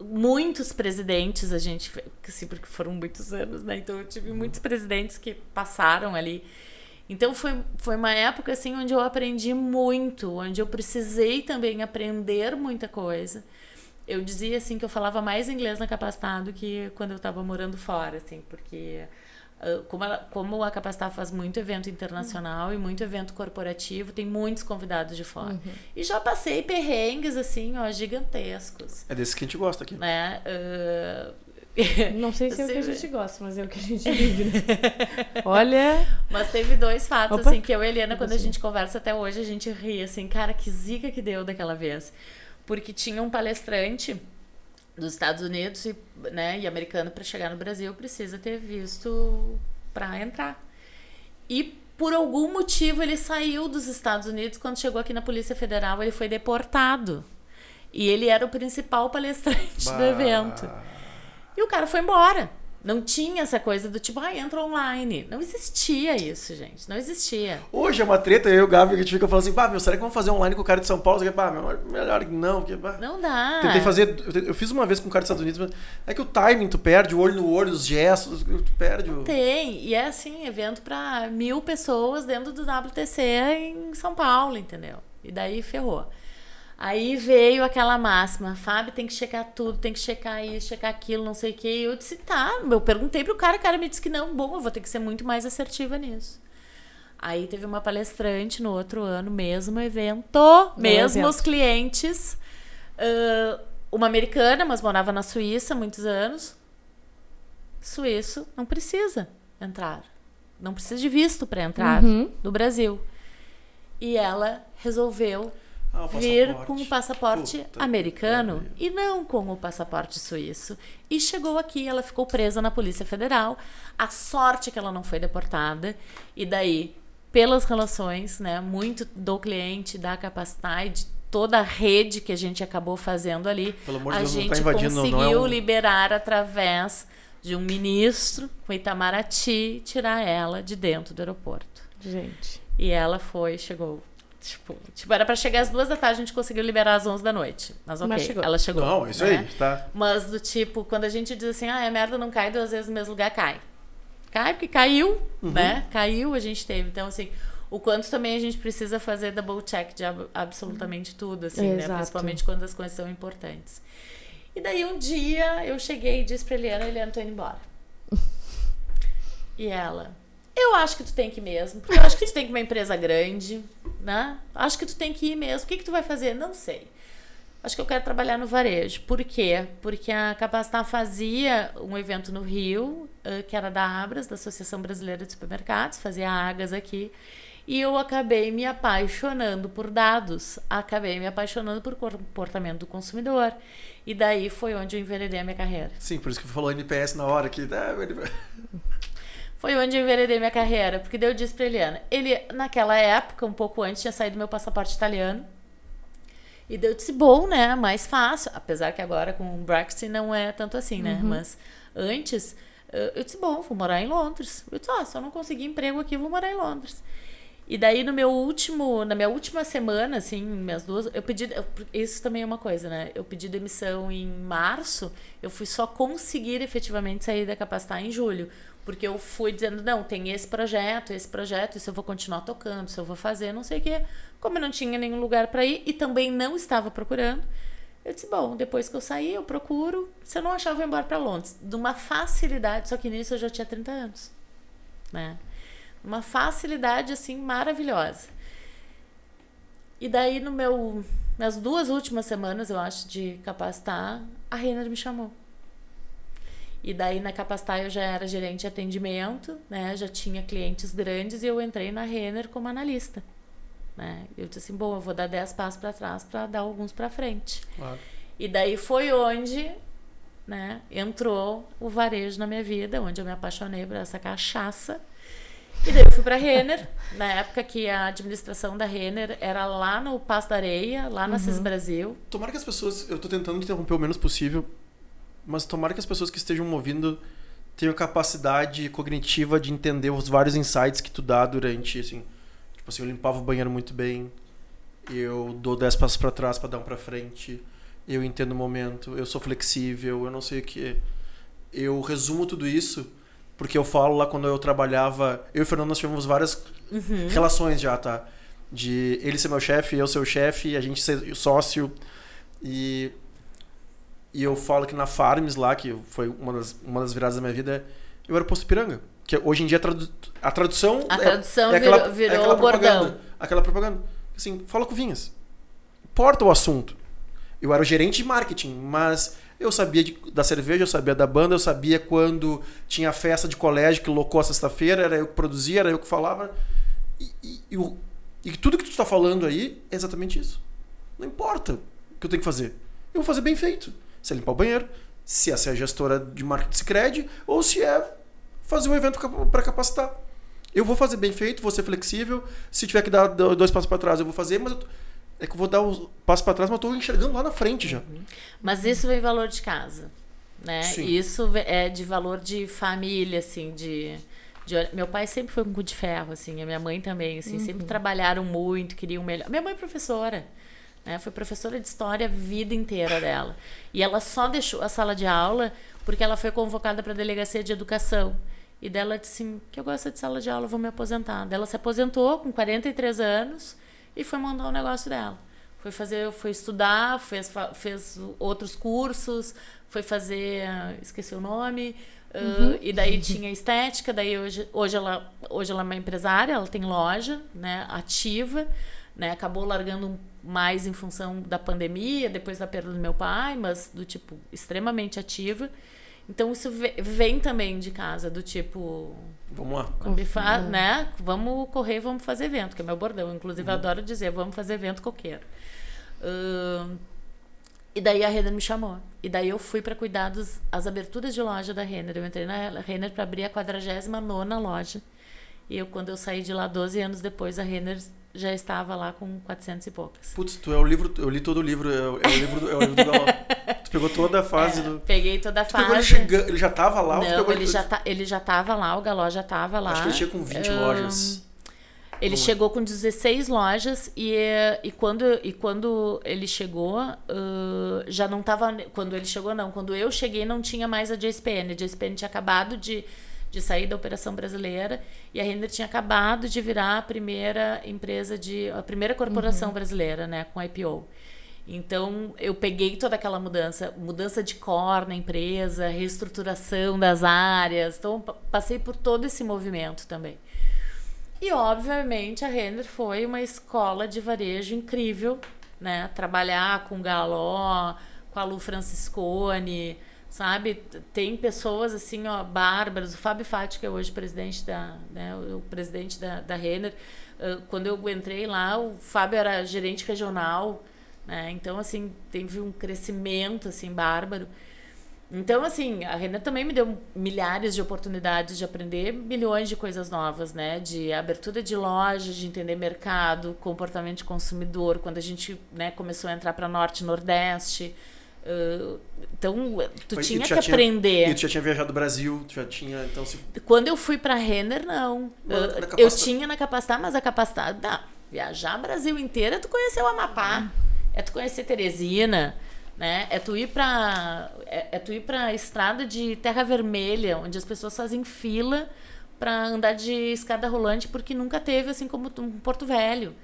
muitos presidentes a gente. Assim, porque foram muitos anos, né? Então, eu tive muitos presidentes que passaram ali. Então, foi, foi uma época, assim, onde eu aprendi muito, onde eu precisei também aprender muita coisa. Eu dizia, assim, que eu falava mais inglês na Capacitado que quando eu estava morando fora, assim, porque ah, como, ela, como a Capacitar faz muito evento internacional e muito evento corporativo, tem muitos convidados de fora. E já passei perrengues, assim, ó, gigantescos, É desse que a gente gosta aqui. né? Ah, Não sei se é o que a Você- gente gosta, mas é o que a gente vive, né? Olha. Mas teve dois fatos, Opa. assim, que eu e a Helena, quando a gente conversa até hoje, a gente ri, assim, cara, que zica que deu daquela vez. Porque tinha um palestrante dos Estados Unidos e, né, e americano para chegar no Brasil precisa ter visto para entrar. E por algum motivo ele saiu dos Estados Unidos quando chegou aqui na Polícia Federal, ele foi deportado. E ele era o principal palestrante do Bah. evento. E o cara foi embora. Não tinha essa coisa do tipo, ah, entra online. Não existia isso, gente. Não existia. Hoje é uma treta, eu e o Gabi, que a gente fica falando assim, bah, meu, será que vamos fazer online com o cara de São Paulo? Eu, bah, meu, melhor que não, porque, bah. Não dá. Tentei fazer, eu, fiz uma vez com o cara dos Estados Unidos, mas é que o timing, tu perde o olho no olho, os gestos, tu perde o... Tem. E é assim, evento pra mil pessoas dentro do WTC em São Paulo, entendeu? E daí ferrou. Aí veio aquela máxima, Fábio tem que checar tudo, tem que checar isso, checar aquilo, não sei o quê. E eu disse, tá. Eu perguntei pro cara, o cara me disse que não, bom, eu vou ter que ser muito mais assertiva nisso. Aí teve uma palestrante no outro ano, mesmo evento, mesmos evento. clientes. ah, uma americana, mas morava na Suíça há muitos anos. Suíço não precisa entrar. Não precisa de visto para entrar Uhum. no Brasil. E ela resolveu Ah, vir com o passaporte Puta americano e não com o passaporte suíço. E chegou aqui, ela ficou presa na Polícia Federal. A sorte é que ela não foi deportada. E daí, pelas relações, né, muito do cliente, da capacidade, de toda a rede que a gente acabou fazendo ali, Pelo amor de a Deus, não gente tá invadindo, não é conseguiu um- liberar através de um ministro com Itamaraty, tirar ela de dentro do aeroporto. Gente. E ela foi, chegou. Tipo, tipo, era pra chegar às duas da tarde, a gente conseguiu liberar às 11 da noite. Mas ok, Mas chegou. ela chegou. Não, isso né? aí, tá. Mas do tipo, quando a gente diz assim, ah, a merda não cai duas vezes no mesmo lugar, cai. Cai porque caiu, Uhum. né? Caiu, a gente teve. Então, assim, o quanto também a gente precisa fazer double check de ab- absolutamente tudo, assim, né? Exato. Principalmente quando as coisas são importantes. E daí um dia eu cheguei e disse pra Eliana, Eliana, tô indo embora. E ela, eu acho que tu tem que ir mesmo, porque eu acho que tu tem que ir uma empresa grande, né? Acho que tu tem que ir mesmo. O que, que tu vai fazer? Não sei. Acho que eu quero trabalhar no varejo. Por quê? Porque a Capacitar fazia um evento no Rio, eh, que era da Abras, da Associação Brasileira de Supermercados, fazia Agas aqui. E eu acabei me apaixonando por dados, acabei me apaixonando por comportamento do consumidor. E daí foi onde eu enveredei a minha carreira. Sim, por isso que falou NPS na hora que... Foi onde eu enveredei minha carreira, porque daí eu disse pra Eliana, ele, naquela época, um pouco antes, tinha saído meu passaporte italiano. E daí eu disse, bom, né? Mais fácil. Apesar que agora com o Brexit não é tanto assim, né? Mas antes, eu disse, bom, vou morar em Londres. Eu disse, ah, se eu não conseguir emprego aqui, vou morar em Londres. E daí no meu último, na minha última semana, assim, minhas duas, eu pedi, eu- isso também é uma coisa, né? Eu pedi demissão em março, eu fui só conseguir efetivamente sair da Capacitar em julho, porque eu fui dizendo, não, tem esse projeto, esse projeto, isso eu vou continuar tocando, isso eu vou fazer, não sei o quê. Como eu não tinha nenhum lugar para ir e também não estava procurando, eu disse, bom, depois que eu sair, eu procuro. Se eu não achar, eu vou embora para Londres. De uma facilidade, só que nisso eu já tinha 30 anos, né? Uma facilidade assim maravilhosa. E daí no meu nas duas últimas semanas, eu acho, de capacitar, a Renner me chamou. E daí na Capacitar eu já era gerente de atendimento, né? Já tinha clientes grandes e eu entrei na Renner como analista. Né? Eu disse assim, bom, eu vou dar 10 passos para trás para dar alguns para frente. Claro. E daí foi onde, né, entrou o varejo na minha vida, onde eu me apaixonei por essa cachaça. E daí eu fui para Renner, na época que a administração da Renner era lá no Passo da Areia, lá na CIS Brasil. Tomara que as pessoas. Eu tô tentando interromper o menos possível, mas tomara que as pessoas que estejam ouvindo tenham capacidade cognitiva de entender os vários insights que tu dá durante, assim. Tipo assim, eu limpava o banheiro muito bem, eu dou 10 passos para trás para dar um para frente, eu entendo o momento, eu sou flexível, eu não sei o que. Eu resumo tudo isso porque eu falo lá quando eu trabalhava. Eu e o Fernando nós tivemos várias Uhum. relações já, tá? De ele ser meu chefe, eu ser o chefe, a gente ser sócio. E, e eu falo que na Farms lá, que foi uma das, uma das viradas da minha vida, eu era posto Piranga. Que hoje em dia a, tradu a tradução. A é- tradução é aquela- virou, virou é aquela bordão. propaganda. Aquela propaganda. Assim, fala com Vinhas. Importa o assunto. Eu era o gerente de marketing, mas eu sabia de- da cerveja, eu sabia da banda, eu sabia quando tinha festa de colégio que locou a sexta-feira, era eu que produzia, era eu que falava. E, e- e o- e tudo que tu está falando aí é exatamente isso. Não importa o que eu tenho que fazer. Eu vou fazer bem feito. Se é limpar o banheiro, se essa é a gestora de marketing Cicred, ou se é fazer um evento para capacitar. Eu vou fazer bem feito, vou ser flexível. Se tiver que dar do- dois passos para trás, eu vou fazer, mas eu tô- é que eu vou dar os passos para trás, mas eu tô enxergando lá na frente já. Mas isso vem valor de casa, né? Sim. Isso é de valor de família, assim, de, de- Meu pai sempre foi um cu de ferro, assim, a minha mãe também, assim, sempre trabalharam muito, queriam melhor. Minha mãe é professora, né? Foi professora de história a vida inteira dela. E ela só deixou a sala de aula porque ela foi convocada para a delegacia de educação. E dela disse assim, que eu gosto de sala de aula, vou me aposentar. Daí Ela se aposentou com 43 anos e foi mandar o negócio dela. Foi fazer, foi estudar, fez, fez outros cursos, foi fazer, ah, esqueci o nome, ah, e daí tinha estética, daí hoje, hoje, ela, hoje ela é uma empresária, ela tem loja, né, ativa, né, acabou largando um- mais em função da pandemia, depois da perda do meu pai, mas do tipo extremamente ativa. Então isso ve- vem também de casa, do tipo, Vamos lá. me fa- né? Vamos correr, vamos fazer evento, que é meu bordão. Inclusive, eu adoro dizer, vamos fazer evento coqueiro. Ahn, e daí a Renner me chamou. E daí eu fui para cuidar das as aberturas de loja da Renner. Eu entrei na Renner para abrir a 49 loja. E eu, quando eu saí de lá 12 anos depois, a Renner já estava lá com 400 e poucas. Putz, tu é o livro, eu li todo o livro, é o, é o livro do, é o livro do Galó. Tu pegou toda a fase É, do. Peguei toda a Tu pegou ele fase. chegando, ele já tava lá Não, pegou ele já, tá, ele já tava lá, o Galó já tava lá. Acho que ele tinha com 20 Ahn, lojas. Ele Vamos lá. chegou com 16 lojas e, e, quando, e quando ele chegou, ah, já não tava. Quando ele chegou, não. Quando eu cheguei, não tinha mais a JSPN. A JSPN tinha acabado de, de sair da operação brasileira e a Render tinha acabado de virar a primeira empresa de. a primeira corporação brasileira, né, com IPO. Então, eu peguei toda aquela mudança, mudança de core na empresa, reestruturação das áreas. Então, pa- passei por todo esse movimento também. E, obviamente, a Render foi uma escola de varejo incrível, né? Trabalhar com Galó, com a Lu Franciscone, sabe? Tem pessoas assim, ó, bárbaras. O Fábio Fati, que é hoje presidente da, né, o presidente da, da Renner, quando eu entrei lá, o Fábio era gerente regional, né? Então, assim, teve um crescimento, assim, bárbaro. Então, assim, a Renner também me deu milhares de oportunidades de aprender milhões de coisas novas, né? De abertura de loja, de entender mercado, comportamento de consumidor, quando a gente né, começou a entrar para Norte e Nordeste. Uh, então, tu e tinha já que aprender. E tu já tinha viajado do Brasil, tu já tinha. Então, se, Quando eu fui para Renner, não. Eu- na eu capacita- tinha na capacidade, mas a capacidade. Não, viajar Brasil inteiro é tu conhecer o Amapá, é tu conhecer Teresina, né? É tu ir para é, é tu ir para estrada de Terra Vermelha, onde as pessoas fazem fila para andar de escada rolante porque nunca teve assim como um Porto Velho.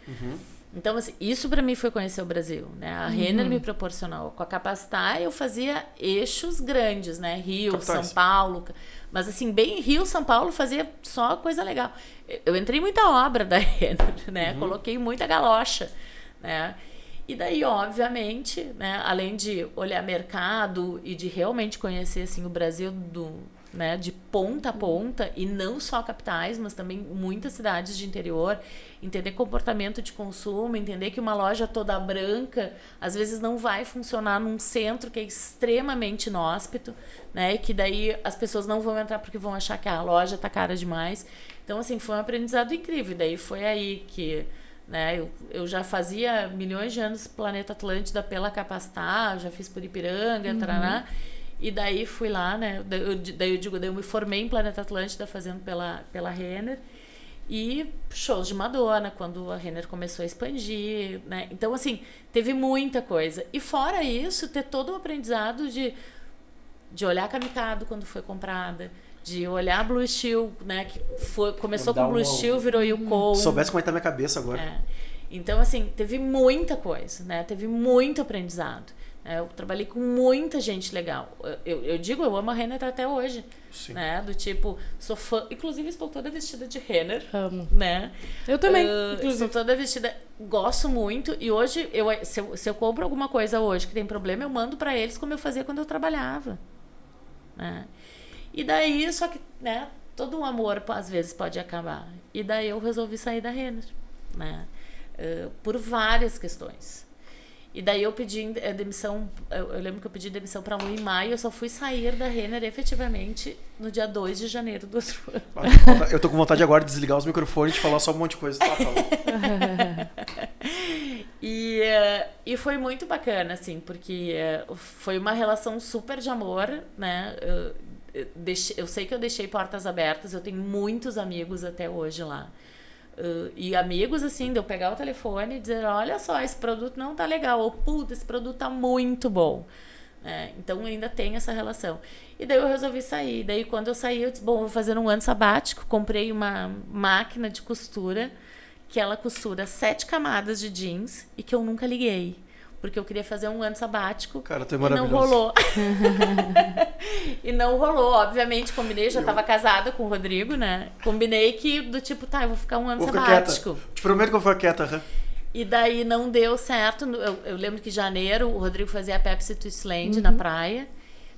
Então, assim, isso para mim foi conhecer o Brasil, né? A Renner me proporcionou. Com a Capacitar, eu fazia eixos grandes, né? Rio, Capitais. São Paulo. Mas, assim, bem Rio, São Paulo, fazia só coisa legal. Eu entrei muita obra da Renner, né? Coloquei muita galocha, né? E daí, obviamente, né? Além de olhar mercado e de realmente conhecer, assim, o Brasil do, né, de ponta a ponta, e não só capitais, mas também muitas cidades de interior, entender comportamento de consumo, entender que uma loja toda branca às vezes não vai funcionar num centro que é extremamente inóspito, né, e que daí as pessoas não vão entrar porque vão achar que a loja tá cara demais. Então, assim, foi um aprendizado incrível. E daí foi aí que né? Eu, eu já fazia milhões de anos Planeta Atlântida pela Capacitar, já fiz por Ipiranga, taraná. E daí fui lá, né? Daí eu, daí eu digo, daí eu me formei em Planeta Atlântida fazendo pela, pela Renner. E shows de Madonna, quando a Renner começou a expandir, né? Então, assim, teve muita coisa. E fora isso, ter todo o aprendizado de, de olhar Kamikado quando foi comprada, de olhar Blue Steel, né? Que foi, começou com Blue uma- Steel, virou Yukon. Se soubesse como é que tá minha cabeça agora. É. Então, assim, teve muita coisa, né? Teve muito aprendizado. É, Eu trabalhei com muita gente legal. Eu, eu, digo, eu amo a Renner até hoje. Sim. Né? Do tipo, sou fã. Inclusive, estou toda vestida de Renner. Amo. Né? Eu também, Ah, inclusive. Estou toda vestida. Gosto muito. E hoje, eu, se, eu, se eu compro alguma coisa hoje que tem problema, eu mando pra eles como eu fazia quando eu trabalhava. Né? E daí, só que, né? Todo o amor às vezes pode acabar. E daí eu resolvi sair da Renner. Né? Ah, por várias questões. E daí eu pedi eh, demissão, eu, eu lembro que eu pedi demissão para um em maio, eu só fui sair da Renner efetivamente no dia 2 de janeiro do outro ano. Eu tô com vontade agora de desligar os microfones e falar só um monte de coisa. Tá, falou. E, eh, e foi muito bacana, assim, porque eh, foi uma relação super de amor, né? Eu, eu deixei- eu sei que eu deixei portas abertas, eu tenho muitos amigos até hoje lá. Uh, e amigos, assim, de eu pegar o telefone e dizer: olha só, esse produto não tá legal, ou puta, esse produto tá muito bom. né? então ainda tem essa relação. E daí eu resolvi sair. Daí quando eu saí, eu disse: bom, vou fazer um ano sabático. Comprei uma máquina de costura que ela costura sete camadas de jeans e que eu nunca liguei. Porque eu queria fazer um ano sabático Cara, tu é e não rolou. e não rolou, obviamente. Combinei, já tava casada com o Rodrigo, né? Combinei que do tipo, tá, eu vou ficar um ano Vou ficar quieta. sabático. Te prometo que eu vou ficar quieta. E daí não deu certo. Eu, eu lembro que em janeiro o Rodrigo fazia a Pepsi Twistland na praia.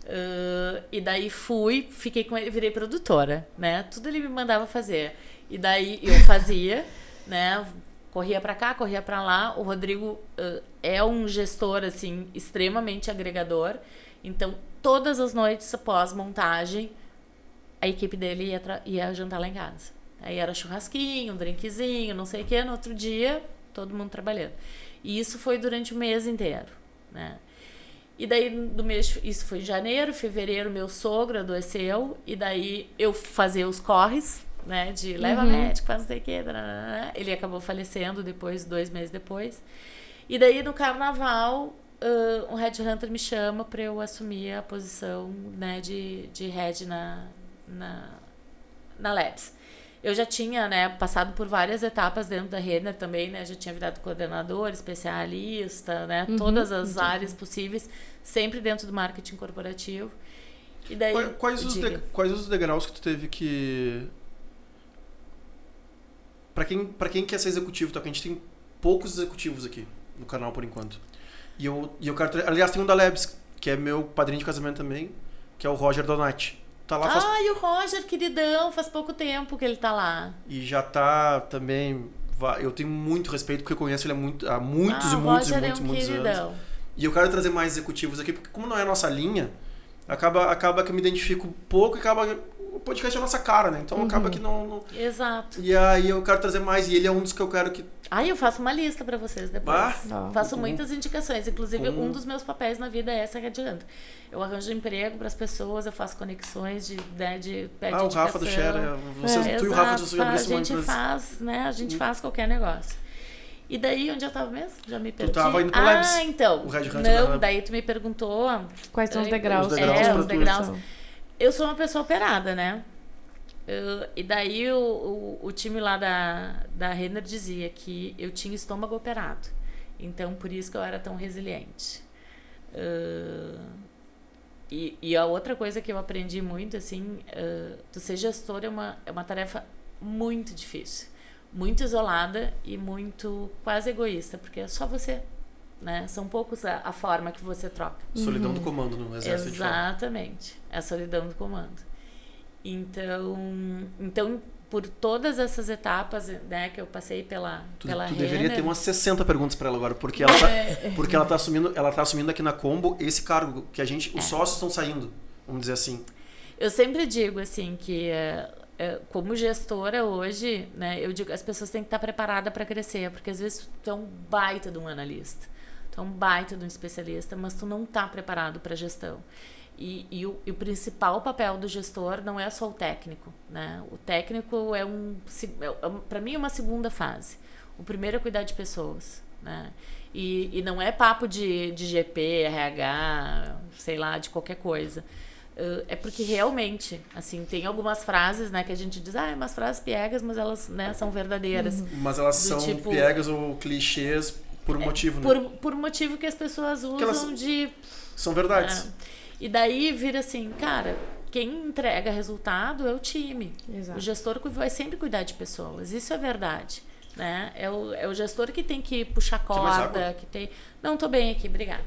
Uh, e daí fui, fiquei com ele, virei produtora, né? Tudo ele me mandava fazer. E daí eu fazia, né? Corria pra cá, corria pra lá. O Rodrigo uh, é um gestor, assim, extremamente agregador. Então, todas as noites após montagem, a equipe dele ia, ia jantar lá em casa. Aí era churrasquinho, um drinkzinho, não sei o quê. No outro dia, todo mundo trabalhando. E isso foi durante o mês inteiro, né? E daí, do mês, isso foi em janeiro, fevereiro, meu sogro adoeceu. E daí, eu fazia os corres, né? De leva médico, faz não sei o quê. Ele acabou falecendo depois, dois meses depois. E daí, no carnaval, ah, um headhunter me chama para eu assumir a posição né, de, de head na, na, na Labs. Eu já tinha né, passado por várias etapas dentro da Renner também, né? Já tinha virado coordenador, especialista, né? Todas as áreas possíveis, sempre dentro do marketing corporativo. E daí, Quais, quais os de- quais os degraus que tu teve que. Pra quem, pra quem quer ser executivo, tá? Porque a gente tem poucos executivos aqui no canal por enquanto. E eu, e eu quero. Aliás, tem um da Labs, que é meu padrinho de casamento também, que é o Roger Donati. Tá lá faz, Ai, o Roger, queridão, faz pouco tempo que ele tá lá. e já tá também. Eu tenho muito respeito porque eu conheço ele há, muito, há muitos ah, e muitos e Roger muitos, é um muitos anos. queridão. E eu quero trazer mais executivos aqui, porque como não é a nossa linha, acaba, acaba que eu me identifico pouco e acaba. O podcast é a nossa cara, né? Então acaba que não, não- Exato. E aí eu quero trazer mais, e ele é um dos que eu quero que. Ai, eu faço uma lista pra vocês depois. Ah, faço com- muitas indicações. Inclusive, com- um dos meus papéis na vida é essa adianta. Eu arranjo emprego pras pessoas, eu faço conexões de, né, de pede ah, o Rafa do. Share, vocês, É, tu e o Rafa Share a gente empresa. faz, né? A gente faz qualquer negócio. E daí, onde eu tava mesmo? Já me perdi. tava indo pro ah, Labs. então. O Red Hunter da Não, daí tu me perguntou. Quais são os É, degraus? os degraus é, os tu. degraus. Eu sou uma pessoa operada, né? Uh, e daí o, o, o, time lá da, da Renner dizia que eu tinha estômago operado. Então, por isso que eu era tão resiliente. Uh, e, e a outra coisa que eu aprendi muito, assim, uh, tu ser gestor é uma, é uma tarefa muito difícil. Muito isolada e muito quase egoísta, porque é só você. Né? São poucos a, a forma que você troca. Solidão uhum. do comando no exército. Exatamente. É a solidão do comando. Então, então por todas essas etapas né, que eu passei pela tu, pela tu deveria ter umas 60 perguntas para ela agora, porque ela tá, é. porque ela tá assumindo, ela tá assumindo aqui na Combo esse cargo que a gente, os é. sócios estão saindo, vamos dizer assim. Eu sempre digo assim que uh, como gestora hoje, né, eu digo as pessoas têm que estar preparadas para crescer, porque às vezes tu é um baita de um analista, tu é um baita de um especialista, mas tu não está preparado para gestão. E, e, o, e, o, principal papel do gestor não é só o técnico, né? O técnico é um, é, é para mim, é uma segunda fase. O primeiro é cuidar de pessoas, né? E, e não é papo de, de GP, RH, sei lá, de qualquer coisa. Uh, é porque realmente, assim, tem algumas frases, né, que a gente diz, ah, é umas frases piegas, mas elas, né, são verdadeiras. Mas elas são tipo, piegas ou clichês por um é, motivo, né? Por, por motivo que as pessoas usam elas de... São verdades. É. E daí vira assim, cara, quem entrega resultado é o time. Exato. O gestor vai sempre cuidar de pessoas. Isso é verdade. Né? É, o, é o gestor que tem que puxar corda, que tem. Não, tô bem aqui, obrigada.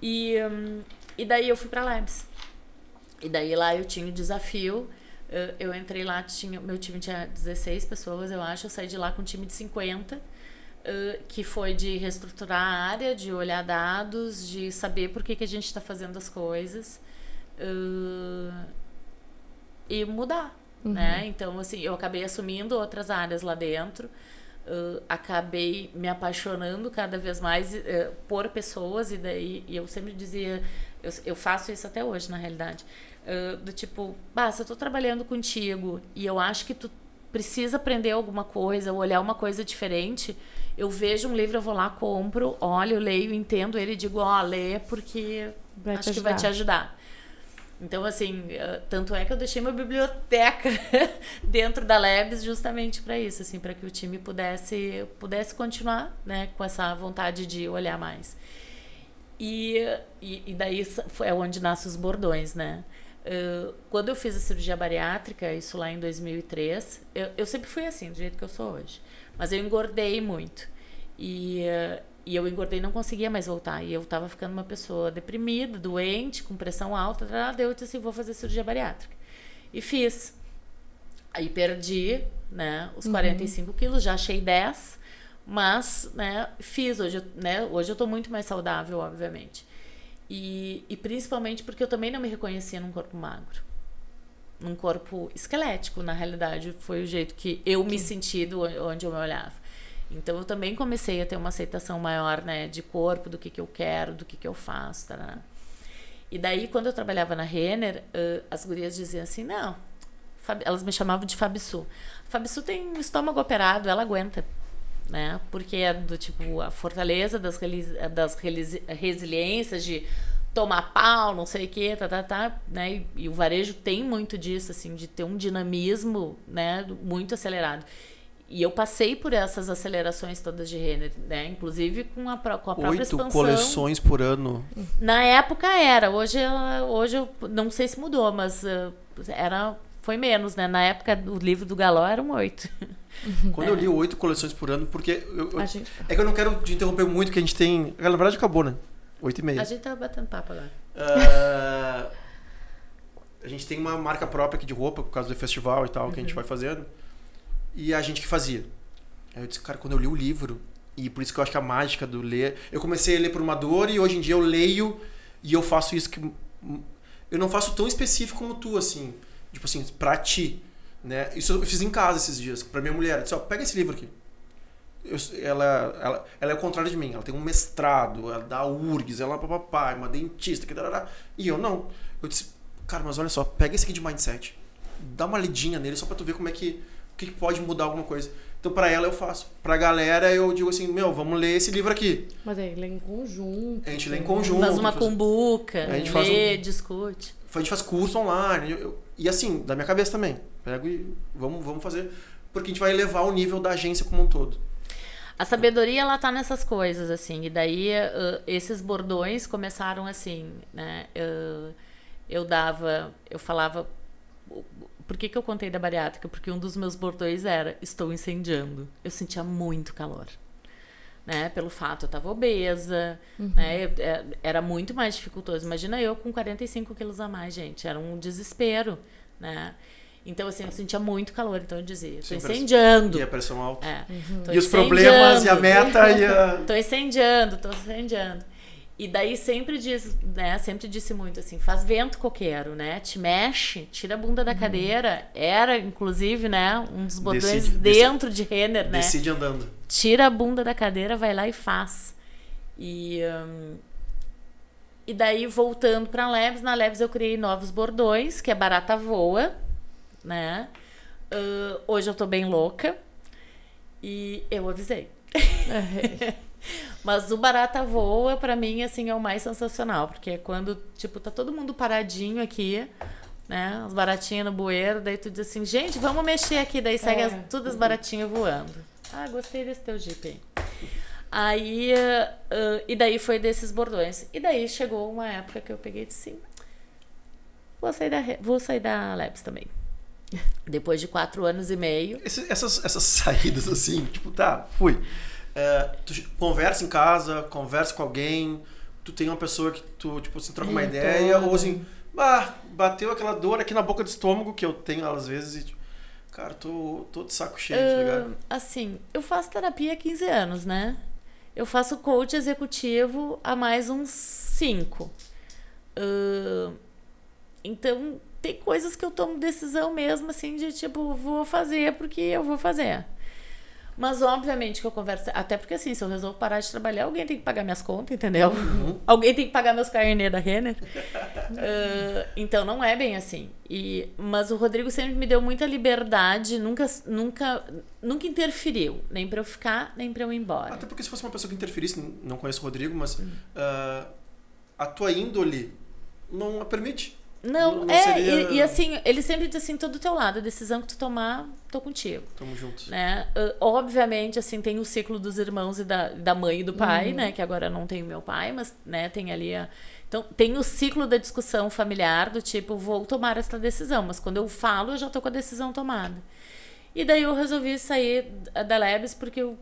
E, um, e daí eu fui para Labs. E daí lá eu tinha o desafio. Eu, eu entrei lá, tinha, meu time tinha 16 pessoas, eu acho. Eu saí de lá com um time de 50 que foi de reestruturar a área, de olhar dados, de saber por que, que a gente está fazendo as coisas uh, e mudar, uhum. né? Então, assim, eu acabei assumindo outras áreas lá dentro, uh, acabei me apaixonando cada vez mais por pessoas e daí e eu sempre dizia, eu, eu faço isso até hoje, na realidade, do tipo, se eu estou trabalhando contigo e eu acho que tu precisa aprender alguma coisa, ou olhar uma coisa diferente, eu vejo um livro, eu vou lá, compro, olho, leio, entendo ele e digo, ó, oh, lê porque vai acho que vai te ajudar. Então, assim, eh, tanto é que eu deixei uma biblioteca dentro da Labs justamente para isso, assim, para que o time pudesse, pudesse continuar, né, com essa vontade de olhar mais. E, e, e daí é onde nascem os bordões, né? Uh, quando eu fiz a cirurgia bariátrica, isso lá em 2003, eu, eu sempre fui assim, do jeito que eu sou hoje. Mas eu engordei muito. E, uh, e eu engordei e não conseguia mais voltar. E eu estava ficando uma pessoa deprimida, doente, com pressão alta. Daí eu disse assim: vou fazer cirurgia bariátrica. E fiz. Aí perdi né, os 45 uhum. quilos, já achei 10. Mas né, fiz. Hoje, né, hoje eu estou muito mais saudável, obviamente. E, e principalmente porque eu também não me reconhecia num corpo magro num corpo esquelético, na realidade, foi o jeito que eu me senti do, onde eu me olhava. Então eu também comecei a ter uma aceitação maior, né, de corpo, do que que eu quero, do que que eu faço, tá? E daí quando eu trabalhava na Renner, uh, as gurias diziam assim: "Não, elas me chamavam de Fabisu. Fabisu tem um estômago operado, ela aguenta, né? Porque é do tipo a fortaleza das, das resiliências de tomar pau, não sei o que, tá, tá, tá, né? E, e, o varejo tem muito disso, assim, de ter um dinamismo, né, muito acelerado. E eu passei por essas acelerações todas de Renner, né? Inclusive com a, com a própria Oito expansão. coleções por ano. Na época era. Hoje, hoje eu não sei se mudou, mas uh, era foi menos, né? Na época o livro do Galó eram oito. Quando é. eu li oito coleções por ano, porque eu, eu, gente... é que eu não quero te interromper muito, que a gente tem. Na verdade acabou, né? 8 e meia. A gente tava batendo papo agora. Uh, a gente tem uma marca própria aqui de roupa, por causa do festival e tal, uhum. que a gente uhum. vai fazendo. E a gente que fazia. Aí eu disse, cara, quando eu li o livro, e por isso que eu acho que a mágica do ler. Eu comecei a ler por uma dor e hoje em dia eu leio e eu faço isso que. Eu não faço tão específico como tu, assim. Tipo assim, pra ti. Né? Isso eu fiz em casa esses dias, pra minha mulher. Eu disse, ó, pega esse livro aqui. Eu, ela, ela, ela é o contrário de mim. Ela tem um mestrado, ela dá URGS, ela é papai, uma dentista, que dará. E eu não. Eu disse, cara, mas olha só, pega esse aqui de mindset. Dá uma lidinha nele só pra tu ver como é que, que pode mudar alguma coisa. Então, para ela eu faço. Pra galera eu digo assim, meu, vamos ler esse livro aqui. Mas aí lê em conjunto. A gente lê em conjunto. Faz uma cumbuca, a gente lê, faz um, discute. A gente faz curso online. eu- eu- e assim, da minha cabeça também. Pego e vamos, vamos fazer. Porque a gente vai elevar o nível da agência como um todo. A sabedoria, ela tá nessas coisas, assim. E daí, eh, esses bordões começaram assim, né? Eu, eu dava, eu falava... Por que, que eu contei da bariátrica? Porque um dos meus bordões era estou incendiando. Eu sentia muito calor. Né? Pelo fato, eu tava obesa, né? Eu- é- Era muito mais dificultoso. Imagina eu com 45 quilos a mais, gente. Era um desespero, né? Então, assim, eu sentia muito calor. Então, eu dizia, estou Sim, incendiando. E a pressão alta. É. Tô E os problemas, e a incendiando. meta, e a... Tô incendiando, tô incendiando. E daí sempre diz, né? Sempre disse muito assim, faz vento coqueiro, né? Te mexe, tira a bunda da cadeira. Era, inclusive, né? Um dos botões Decide- dentro de Renner, né? Decide andando. Tira a bunda da cadeira, vai lá e faz. E, hum, e daí, voltando pra Leves, na Leves eu criei novos bordões, que é Barata Voa, né? Ah, hoje eu tô bem louca. E eu avisei. Mas o Barata Voa, pra mim, assim, é o mais sensacional. Porque é quando, tipo, tá todo mundo paradinho aqui, né? As baratinhas no bueiro, daí tu diz assim, gente, vamos mexer aqui. Daí segue É. as, todas as baratinhas voando. Ah, gostei desse teu Jeep aí. Aí, ah, e daí foi desses bordões. E daí chegou uma época que eu peguei e disse assim, vou sair da, vou sair da Labs também. Depois de quatro anos e meio. Esse- essas, essas saídas assim, tipo, tá, fui. É, tu conversa em casa, conversa com alguém, tu tem uma pessoa que tu, tipo, assim, troca uma ideia, ou assim, bah, bateu aquela dor aqui na boca do estômago que eu tenho às vezes e, tipo, cara, tô, tô de saco cheio, tá ligado? Assim, eu faço terapia há 15 anos, né? Eu faço coach executivo há mais uns 5. então, tem coisas que eu tomo decisão mesmo, assim, de tipo, vou fazer porque eu vou fazer. Mas, obviamente, que eu converso. Até porque, assim, se eu resolvo parar de trabalhar, alguém tem que pagar minhas contas, entendeu? Alguém tem que pagar meus carnê da Renner. Ah, então, não é bem assim. E, mas o Rodrigo sempre me deu muita liberdade, nunca, nunca, nunca interferiu. Nem pra eu ficar, nem pra eu ir embora. Até porque se fosse uma pessoa que interferisse, não conheço o Rodrigo, mas ah, a tua índole não a permite. Não, não é, seria- e, e assim, ele sempre diz assim, tô do teu lado, a decisão que tu tomar, tô contigo. Tamo juntos. né? Obviamente, assim, tem o ciclo dos irmãos e da, da mãe e do pai, né? Que agora não tem o meu pai, mas, né, tem ali a... Então, tem o ciclo da discussão familiar do tipo, vou tomar essa decisão, mas quando eu falo, eu já tô com a decisão tomada. E daí eu resolvi sair da- Labs porque eu,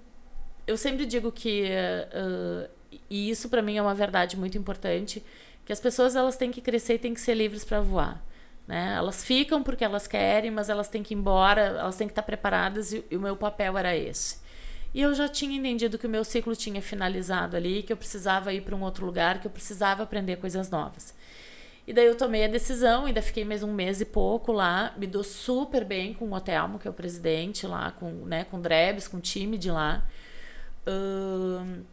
eu sempre digo que, ah, e isso pra mim é uma verdade muito importante, que as pessoas elas têm que crescer e têm que ser livres para voar. Né? Elas ficam porque elas querem, mas elas têm que ir embora, elas têm que estar preparadas e, e o meu papel era esse. E eu já tinha entendido que o meu ciclo tinha finalizado ali, que eu precisava ir para um outro lugar, que eu precisava aprender coisas novas. E daí eu tomei a decisão, ainda fiquei mais um mês e pouco lá, me dou super bem com o Otelmo, que é o presidente lá, com, né, com o Drebs, com o time de lá. Ahn,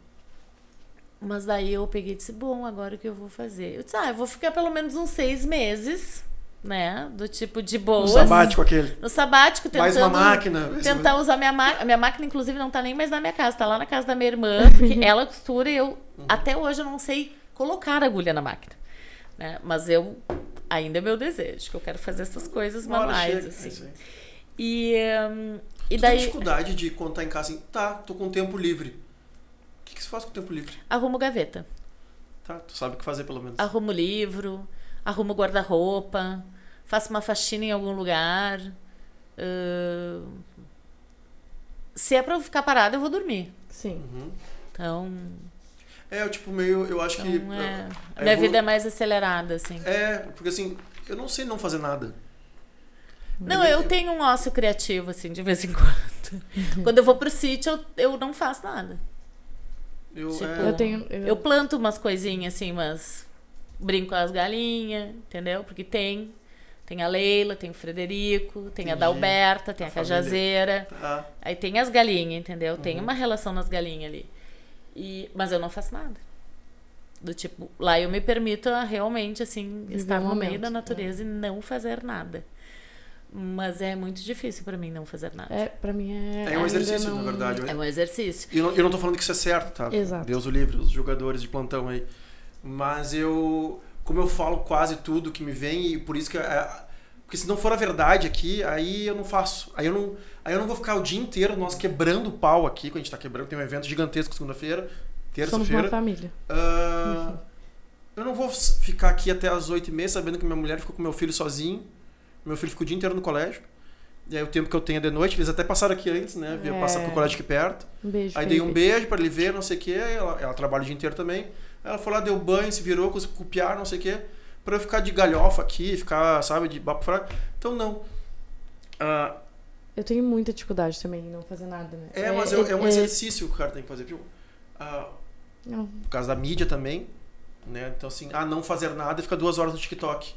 mas daí eu peguei e disse, bom, agora o que eu vou fazer? Eu disse, ah, eu vou ficar pelo menos uns seis meses, né? Do tipo de boas. sabático aquele. No sabático, tentando... Mais uma máquina. Tentar usar minha máquina. A minha máquina, inclusive, não tá nem mais na minha casa, tá lá na casa da minha irmã, porque ela costura e eu, até hoje, eu não sei colocar agulha na máquina. Né? Mas eu, ainda é meu desejo, que eu quero fazer essas coisas Uma manuais, chega, é assim. aí. E, hum, e daí, dificuldade de quando tá em casa assim, tá, tô com tempo livre. O que, que você faz com o tempo livre? arrumo gaveta. Tá, tu sabe o que fazer pelo menos. Arrumo livro, arrumo guarda-roupa, faço uma faxina em algum lugar. ahn, se é pra eu ficar parada, eu vou dormir. Sim. Uhum. Então, É, eu tipo, meio, eu acho que... então é, a minha vida é mais acelerada, assim. É, porque assim, eu não sei não fazer nada. Não, eu tenho um ócio criativo, assim, de vez em quando. Quando eu vou pro sítio, eu, eu não faço nada. Eu, Tipo, é, Eu tenho. Eu, Eu planto umas coisinhas, assim, mas brinco com as galinhas, entendeu? Porque tem. Tem a Leila, tem o Frederico, tem a Entendi. Dalberta, tem a, A família. Cajazeira. tá. Aí tem as galinhas, entendeu? Tem Uhum. uma relação nas galinhas ali. E, mas eu não faço nada. Do tipo, lá eu me permito a realmente, assim, Viver estar no meio momento, da natureza e não fazer nada. Mas é muito difícil pra mim não fazer nada. É, pra mim é. É um exercício, não- na verdade. É um exercício. E eu não, eu não tô falando que isso é certo, tá? Exato. Deus o livre, os jogadores de plantão aí. Mas eu. como eu falo quase tudo que me vem e por isso que é, porque se não for a verdade aqui, aí eu não faço. Aí eu não, aí eu não vou ficar o dia inteiro nós quebrando o pau aqui, quando a gente tá quebrando, tem um evento gigantesco segunda-feira, Somos uma terça-feira. família. Ah, eu não vou ficar aqui até as oito e meia sabendo que minha mulher ficou com meu filho sozinho. Meu filho ficou o dia inteiro no colégio. E aí o tempo que eu tenho é de noite, eles até passaram aqui antes, né? Vieram É. passar pro colégio aqui perto. Um beijo. Aí dei um beijo pra ele ver, não sei o quê. Ela, ela trabalha o dia inteiro também. Aí ela foi lá, deu banho, se virou com copiar, não sei o quê. Pra eu ficar de galhofa aqui, ficar, sabe, de papo fraco. Então não. Ah, Eu tenho muita dificuldade também em não fazer nada, né? é, mas é, é um exercício que o cara tem que fazer. Viu? Ah, não. por causa da mídia também. Né? Então assim, ah, não fazer nada e ficar duas horas no TikTok.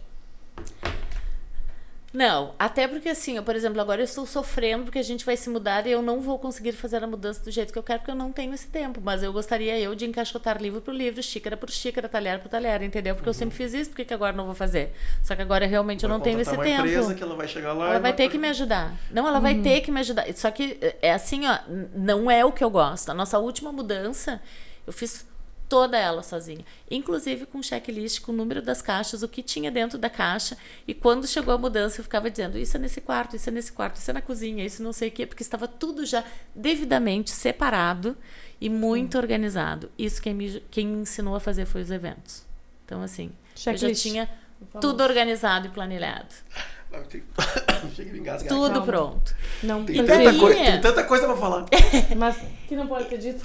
Não, até porque assim, eu, por exemplo, agora eu estou sofrendo porque a gente vai se mudar e eu não vou conseguir fazer a mudança do jeito que eu quero porque eu não tenho esse tempo. Mas eu gostaria eu de encaixotar livro por livro, xícara por xícara, talher por talher, entendeu? Porque eu sempre fiz isso, por que agora eu não vou fazer? Só que agora realmente eu Vai não tenho esse uma tempo. empresa que ela vai chegar lá Ela e vai ter que me ajudar. Não, ela vai ter que me ajudar. Só que é assim, ó, não é o que eu gosto. A nossa última mudança, eu fiz toda ela sozinha, inclusive com checklist, com o número das caixas, o que tinha dentro da caixa. E quando chegou a mudança, eu ficava dizendo: isso é nesse quarto, isso é nesse quarto, isso é na cozinha, isso não sei o quê, porque estava tudo já devidamente separado e muito organizado. Isso quem me, quem me ensinou a fazer foi os eventos. Então, assim, eu já Checklist. tinha tudo organizado e planilhado. Chega engasgar. Tudo Calma. pronto. Não Tem E tanta, daí- coi- tem tanta coisa pra falar. Mas que não pode ter dito.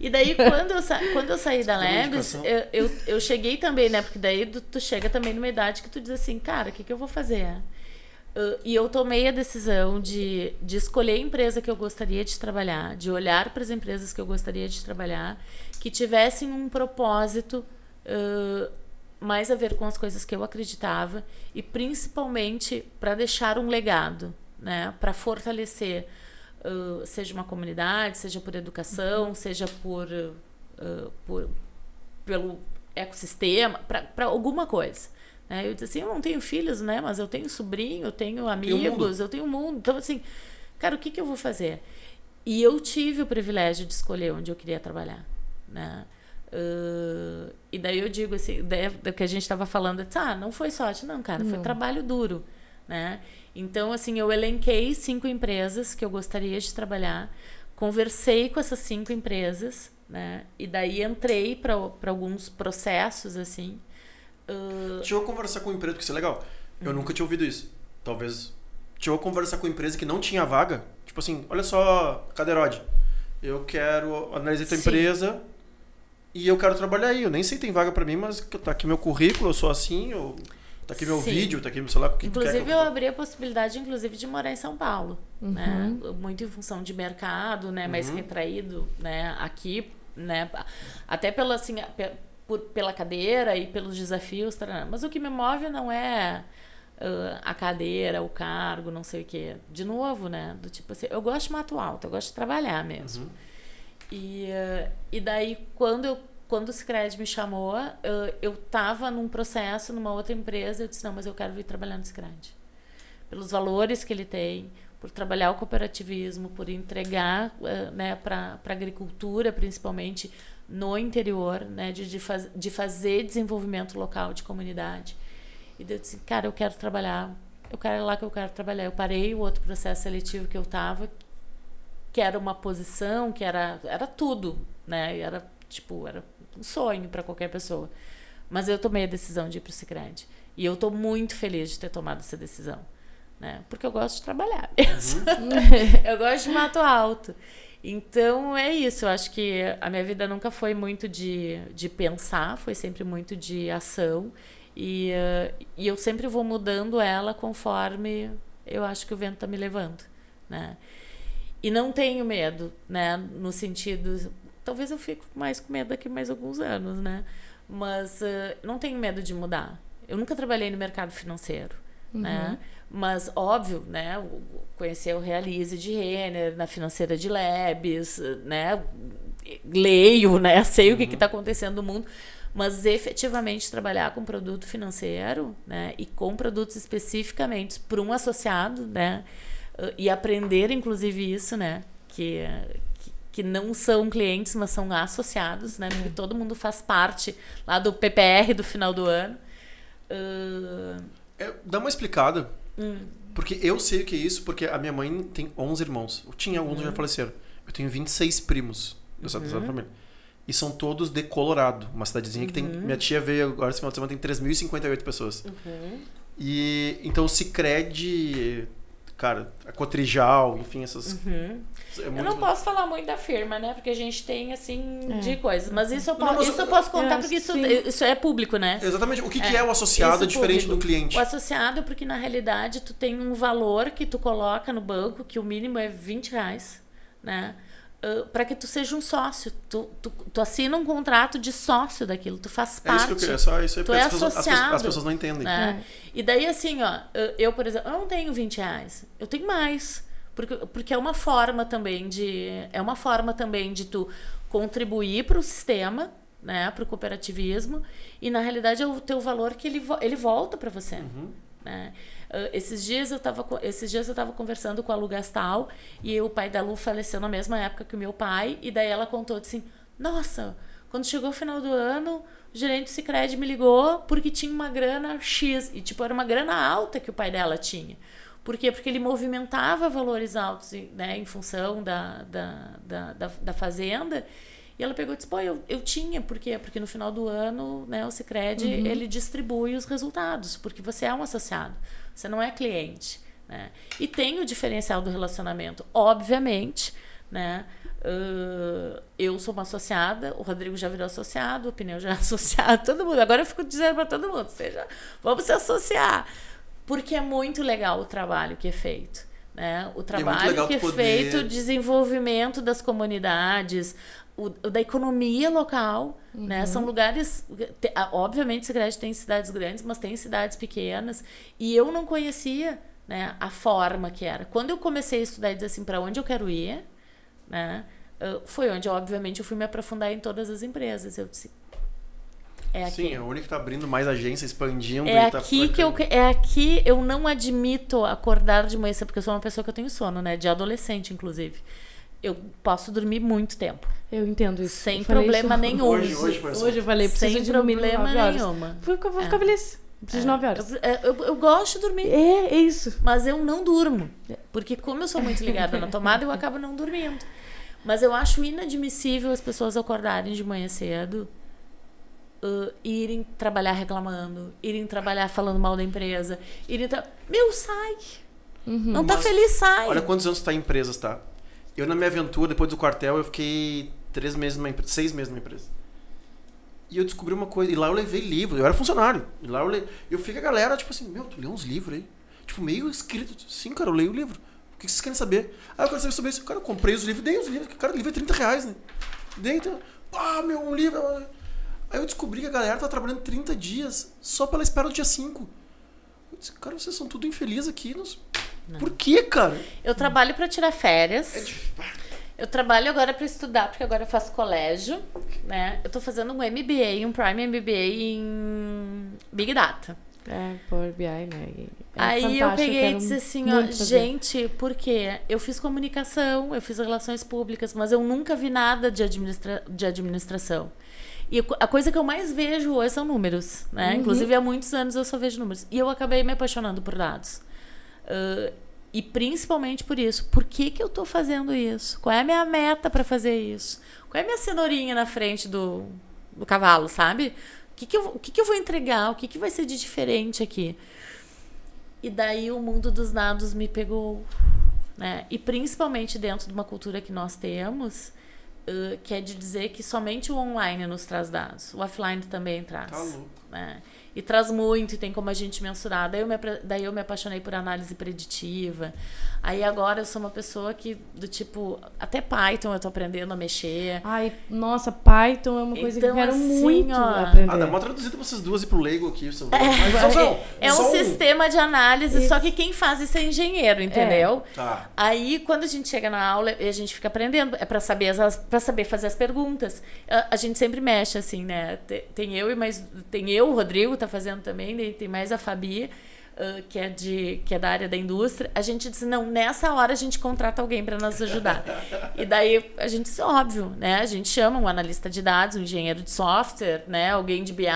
E daí, quando eu, sa quando eu saí da Lebes, indicação? eu, eu, eu cheguei também, né? Porque daí tu, tu chega também numa idade que tu diz assim, cara, o que, que eu vou fazer? Uh, e eu tomei a decisão de, de escolher a empresa que eu gostaria de trabalhar, de olhar para as empresas que eu gostaria de trabalhar, que tivessem um propósito uh, mais a ver com as coisas que eu acreditava e principalmente para deixar um legado, né? Para fortalecer uh, seja uma comunidade, seja por educação, seja por, uh, por pelo ecossistema, para alguma coisa. Né? Eu disse assim, eu não tenho filhos, né? Mas eu tenho sobrinho, eu tenho amigos, eu tenho um mundo. Então, assim, cara, o que, que eu vou fazer? E eu tive o privilégio de escolher onde eu queria trabalhar, né? Uh, e daí eu digo assim, daí, do que a gente estava falando, ah, não foi sorte, não, cara, foi Não. trabalho duro, né? Então, assim, eu elenquei cinco empresas que eu gostaria de trabalhar, conversei com essas cinco empresas, né? E daí entrei para alguns processos, assim. Uh, Deixa eu conversar com uma empresa, porque isso é legal. Eu nunca tinha ouvido isso. Talvez. Deixa eu conversar com uma empresa que não tinha vaga. Tipo assim, olha só, Caderode. Eu quero analisar tua Sim. empresa e eu quero trabalhar aí. Eu nem sei se tem vaga pra mim, mas tá aqui meu currículo, eu sou assim, eu... tá aqui meu Sim. vídeo, tá aqui, sei lá, o que Inclusive, que eu abri a possibilidade, inclusive, de morar em São Paulo, né? Uhum. Muito em função de mercado, né? Mais Uhum. retraído, né? Aqui, né? Até pela, assim, por, pela cadeira e pelos desafios, mas o que me move não é a cadeira, o cargo, não sei o quê. De novo, né? Do tipo assim, eu gosto de mato alto, eu gosto de trabalhar mesmo. Uhum. E, e daí, quando, eu, quando o Cicred me chamou, eu estava num processo, numa outra empresa, eu disse, não, mas eu quero vir trabalhar no Cicred. Pelos valores que ele tem, por trabalhar o cooperativismo, por entregar eh, né, para a agricultura, principalmente no interior, né, de, de, faz, de fazer desenvolvimento local de comunidade. E eu disse, cara, eu quero trabalhar, eu quero é lá que eu quero trabalhar. Eu parei o outro processo seletivo que eu estava, que era uma posição, que era, era tudo, né? Era tipo, era um sonho para qualquer pessoa. Mas eu tomei a decisão de ir para o Sicredi. E eu estou muito feliz de ter tomado essa decisão, né? Porque eu gosto de trabalhar mesmo. eu gosto de mato alto. Então é isso, eu acho que a minha vida nunca foi muito de, de pensar, foi sempre muito de ação. E, eh, e eu sempre vou mudando ela conforme eu acho que o vento está me levando, né? E não tenho medo, né? No sentido. Talvez eu fique mais com medo daqui mais alguns anos, né? Mas eh, não tenho medo de mudar. Eu nunca trabalhei no mercado financeiro, né? Mas, óbvio, né? Conhecer o Realize de Renner, na financeira de Lebes, né? Leio, né? Sei o que está acontecendo no mundo. Mas efetivamente trabalhar com produto financeiro, né? E com produtos especificamente para um associado, né? Uh, E aprender, inclusive, isso, né? Que, que, que não são clientes, mas são associados, né? Porque todo mundo faz parte lá do PPR do final do ano. Uh, É, dá uma explicada. hum, Porque eu sei o que é isso, porque a minha mãe tem 11 irmãos. Eu tinha alguns Uhum. já faleceram. Eu tenho 26 primos dessa, dessa família. E são todos de Colorado, uma cidadezinha que tem. Uhum. Minha tia veio agora esse final de semana, tem 3.058 pessoas. E então o Cicred, cara, a Cotrijal, enfim, essas. é uhum. Eu muito- não posso falar muito da firma, né? Porque a gente tem, assim, de coisas. Mas isso eu, Não, posso, mas isso eu eu- posso contar, eu porque isso, sim. isso é público, né? Exatamente. O que, que é o associado Isso diferente público. do cliente? O associado é porque, na realidade, tu tem um valor que tu coloca no banco, que o mínimo é 20 reais, né? Para que tu seja um sócio. Tu, tu, tu assina um contrato de sócio daquilo, tu faz É parte. isso que eu queria, só isso aí, Tu é as, pessoas, as, associado. as pessoas não entendem. né? E daí, assim, ó, eu- por exemplo, eu não tenho 20 reais. Eu tenho mais. Porque, porque é uma forma também de. É uma forma também de tu contribuir para o sistema, né? Para o cooperativismo. E na realidade é o teu valor que ele, ele volta para você. Né? Ah, esses dias eu estava esses dias eu tava conversando com a Lu Gastal e o pai da Lu faleceu na mesma época que o meu pai e daí ela contou assim nossa quando chegou o final do ano o gerente do Sicredi me ligou porque tinha uma grana X e tipo era uma grana alta que o pai dela tinha por quê? Porque ele movimentava valores altos né, em função da, da, da, da, da fazenda. E ela pegou e disse, pô, eu, eu tinha, por quê? Porque no final do ano, né, o Cicred, ele distribui os resultados, porque você é um associado, você não é cliente, né? E tem o diferencial do relacionamento, obviamente, né? Uh, eu sou uma associada, o Rodrigo já virou associado, o Pneu já é associado, todo mundo. Agora eu fico dizendo para todo mundo, seja, vamos se associar. Porque é muito legal o trabalho que é feito. Né? O trabalho legal que é poder- feito, o desenvolvimento das comunidades, o, o da economia local. Né? São lugares. te- Obviamente, Segredo tem cidades grandes, mas tem cidades pequenas. E eu não conhecia né, a forma que era. Quando eu comecei a estudar e dizer assim, para onde eu quero ir, né, foi onde, obviamente, eu fui me aprofundar em todas as empresas. Eu disse. É aqui. Sim, é o único que tá abrindo mais agência, expandindo. É tá aqui que eu é aqui eu não admito acordar de manhã porque eu sou uma pessoa que eu tenho sono, né? De adolescente, inclusive. Eu posso dormir muito tempo, Eu entendo isso. sem problema isso- nenhum. Hoje, hoje foi assim. Hoje eu falei, preciso sem de problema nove horas. nenhuma. Vou, ficar- vou ficar feliz. Preciso de nove horas. Eu, é, eu, eu gosto de dormir, É, é isso. mas eu não durmo. Porque como eu sou muito ligada na tomada, eu acabo não dormindo. Mas eu acho inadmissível as pessoas acordarem de manhã cedo, uh, irem trabalhar reclamando, irem trabalhar falando mal da empresa, irem tra... Meu, sai! Não tá Mas feliz, sai! Olha quantos anos tá em empresas, tá? Eu, na minha aventura, depois do quartel, eu fiquei três meses numa empresa, seis meses numa empresa. E eu descobri uma coisa, e lá eu levei livro, eu era funcionário. E lá eu le... eu fico a galera, tipo assim, meu, tu lê uns livros aí? Tipo, meio escrito. Sim, cara, eu leio o livro. O que vocês querem saber? Ah, eu quero saber sobre isso. Cara, eu comprei os livros, dei os livros. Cara, o livro é 30 reais, né? Dei, então, ah, meu, um livro. Aí eu descobri que a galera tá trabalhando 30 dias só pela espera do dia 5. Eu disse, cara, vocês são tudo infelizes aqui. Nos... Por quê, cara? Eu trabalho pra tirar férias. É difícil. Eu trabalho agora pra estudar, porque agora eu faço colégio, né? Eu tô fazendo um MBA, um Prime MBA em Big Data. É, Power BI, né? É Aí eu peguei e disse assim, ó, fazer. gente, por quê? Eu fiz comunicação, eu fiz relações públicas, mas eu nunca vi nada de, administra de administração. E a co- a coisa que eu mais vejo hoje são números, né? Uhum. Inclusive, há muitos anos eu só vejo números. E eu acabei me apaixonando por dados. Ah, e principalmente por isso. Por que, que eu tô fazendo isso? Qual é a minha meta para fazer isso? Qual é a minha cenourinha na frente do, do cavalo, sabe? O que, que, eu, o que, que eu vou entregar? O que, que vai ser de diferente aqui? E daí o mundo dos dados me pegou. Né? E principalmente dentro de uma cultura que nós temos, uh, que é de dizer que somente o online nos traz dados. O offline também traz. Tá louco. né? E traz muito, e tem como a gente mensurar. Daí eu, me, daí eu me apaixonei por análise preditiva. Aí agora eu sou uma pessoa que, do tipo, até Python eu tô aprendendo a mexer. Ai, nossa, Python é uma coisa que eu Então, quero assim, muito ó, aprender. Ah, dá uma traduzida pra vocês duas e pro leigo aqui. Só... Mas só- só- É um só sistema de análise, só que quem faz isso é engenheiro, entendeu? Tá. Aí, quando a gente chega na aula, e a gente fica aprendendo, é para saber as para saber fazer as perguntas. A, a gente sempre mexe assim, né? Te- Tem eu e mais tem eu, o Rodrigo tá fazendo também, daí tem mais a Fabi. uh, que, é de, que é da área da indústria, a gente disse, não, nessa hora a gente contrata alguém para nos ajudar. e daí a gente disse, óbvio, né? A gente chama um analista de dados, um engenheiro de software, né? Alguém de BI,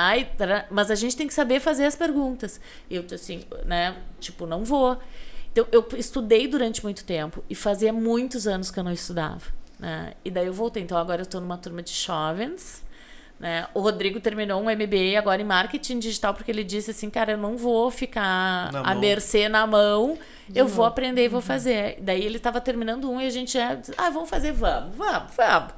mas a gente tem que saber fazer as perguntas. E eu, assim, né? Tipo, não vou. Então, eu estudei durante muito tempo e fazia muitos anos que eu não estudava. Né? E daí eu voltei. Então, agora eu estou numa turma de jovens né? O Rodrigo terminou um MBA agora em marketing digital porque ele disse assim, cara, eu não vou ficar Na mão. mercê na mão, eu novo. vou aprender e vou fazer. Daí ele estava terminando um e a gente já, ah, vamos fazer, vamos, vamos, vamos.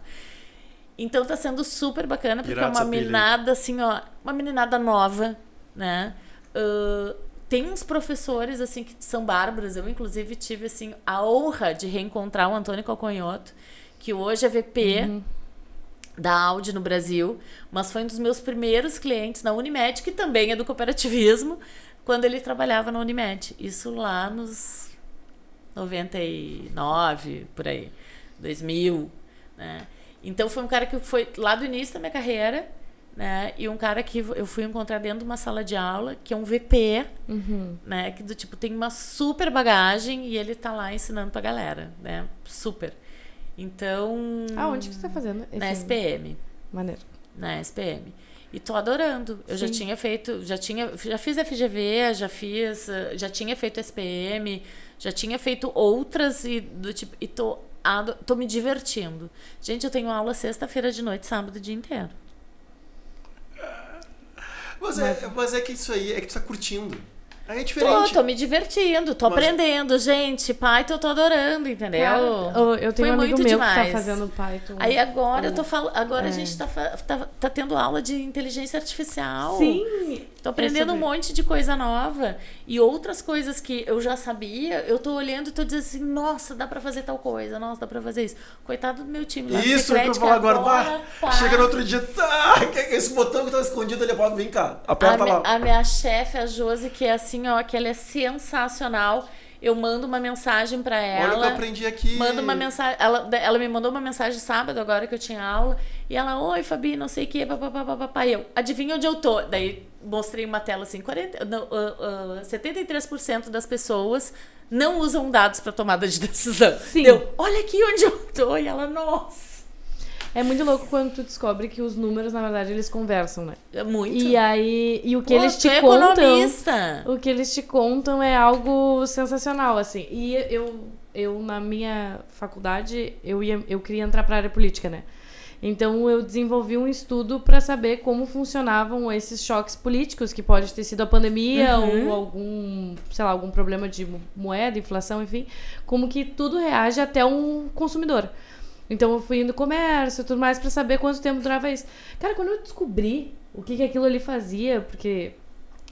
Então tá sendo super bacana porque Irado é uma meninada assim, ó, uma meninada nova, né? Ahn, tem uns professores assim que são bárbaros. Eu inclusive tive assim a honra de reencontrar o Antônio Calconhoto, que hoje é VP da Audi no Brasil, mas foi um dos meus primeiros clientes na Unimed, que também é do cooperativismo, quando ele trabalhava na Unimed. Isso lá nos 99, por aí, 2000, né? Então foi um cara que foi lá do início da minha carreira, né? E um cara que eu fui encontrar dentro de uma sala de aula, que é um VP, Uhum. né? Que do tipo tem uma super bagagem e ele tá lá ensinando pra galera, né? Super. Então, Ah, onde que você tá fazendo? na esse- SPM Maneiro. na SPM. E tô adorando. Eu já Sim. tinha feito, já tinha, já fiz FGV, já fiz, eh, já tinha feito SPM, já tinha feito outras e do tipo e tô ado- tô me divertindo. Gente, eu tenho aula sexta-feira de noite, sábado o dia inteiro. Mas é, mas é que isso aí é que tu tá curtindo. Aí é Tô, diferente. tô me divertindo, tô Mas- aprendendo, gente. Python, tô adorando, entendeu? Cara, eu, eu tenho Foi um amigo muito meu que demais. tá fazendo Python. Aí agora eu tô falando, agora a É. gente tá, tá, tá tendo aula de inteligência artificial. Sim! Tô aprendendo um monte de coisa nova. E outras coisas que eu já sabia, eu tô olhando e tô dizendo assim, nossa, dá pra fazer tal coisa, nossa, dá pra fazer isso. Coitado do meu time lá. Isso que eu vou falar agora. agora Bah, tá- Chega no outro dia, tá, que é esse botão que tá escondido ali, bota, vem cá, a, aperta mi- lá. a minha chefe, a Josi, que é assim, ó, que ela é sensacional. Eu mando uma mensagem pra ela. Olha o que eu aprendi aqui. Manda uma mensagem. Ela, ela me mandou uma mensagem sábado, agora que eu tinha aula. E ela, oi, Fabi, não sei o que, papapá. Eu, adivinha onde eu tô? Daí mostrei uma tela assim: 40, não, ah, ah, 73% das pessoas não usam dados para tomada de decisão. Sim. Eu, olha aqui onde eu tô. E ela, nossa. É muito louco quando tu descobre que os números, na verdade, eles conversam, né? É muito. E aí, e o que Pô, eles te é contam. economista. O que eles te contam é algo sensacional, assim. E eu, eu na minha faculdade, eu, ia, eu queria entrar para área política, né? Então eu desenvolvi um estudo para saber como funcionavam esses choques políticos, que pode ter sido a pandemia Uhum. ou algum, sei lá, algum problema de mo- moeda, inflação, enfim, como que tudo reage até um consumidor. Então eu fui indo no comércio e tudo mais para saber quanto tempo durava isso. Cara, quando eu descobri o que, que aquilo ali fazia, porque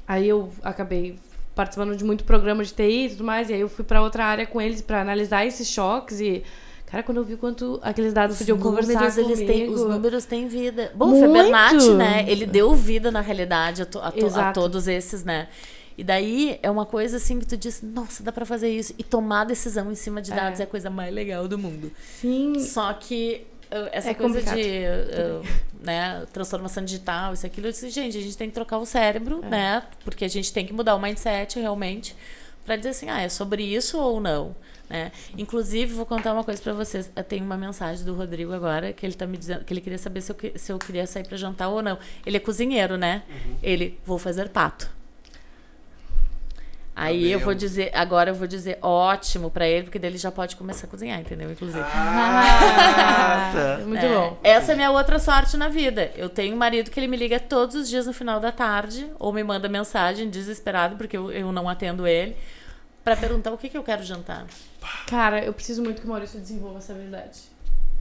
Aí eu acabei participando de muito programa de TI e tudo mais, e aí eu fui pra outra área com eles pra analisar esses choques e cara, quando eu vi quanto aqueles dados podiam conversar números, eles comigo. têm, os números têm vida. Bom, o. Fibonacci, né? Ele deu vida na realidade a, to- a to- a todos esses, né? E daí é uma coisa assim que tu diz, nossa, dá pra fazer isso. E tomar decisão em cima de dados é, a coisa mais legal do mundo. Sim, Só que essa É coisa complicado. de uh, né, transformação digital, isso aquilo, eu disse, gente, a gente tem que trocar o cérebro, É. né? Porque a gente tem que mudar o mindset realmente pra dizer assim, ah, é sobre isso ou não, né? Inclusive, vou contar uma coisa pra vocês. Eu tenho uma mensagem do Rodrigo agora que ele tá me dizendo que ele queria saber se eu, se eu queria sair pra jantar ou não. Ele é cozinheiro, né? Ele, vou fazer pato. Aí eu vou dizer, agora eu vou dizer ótimo pra ele, porque daí ele já pode começar a cozinhar, entendeu? Inclusive. Ah, tá. muito É, bom. Essa é a minha outra sorte na vida. Eu tenho um marido que ele me liga todos os dias no final da tarde, ou me manda mensagem desesperado, porque eu, eu não atendo ele, pra perguntar o que, que eu quero jantar. Cara, eu preciso muito que o Maurício desenvolva essa habilidade.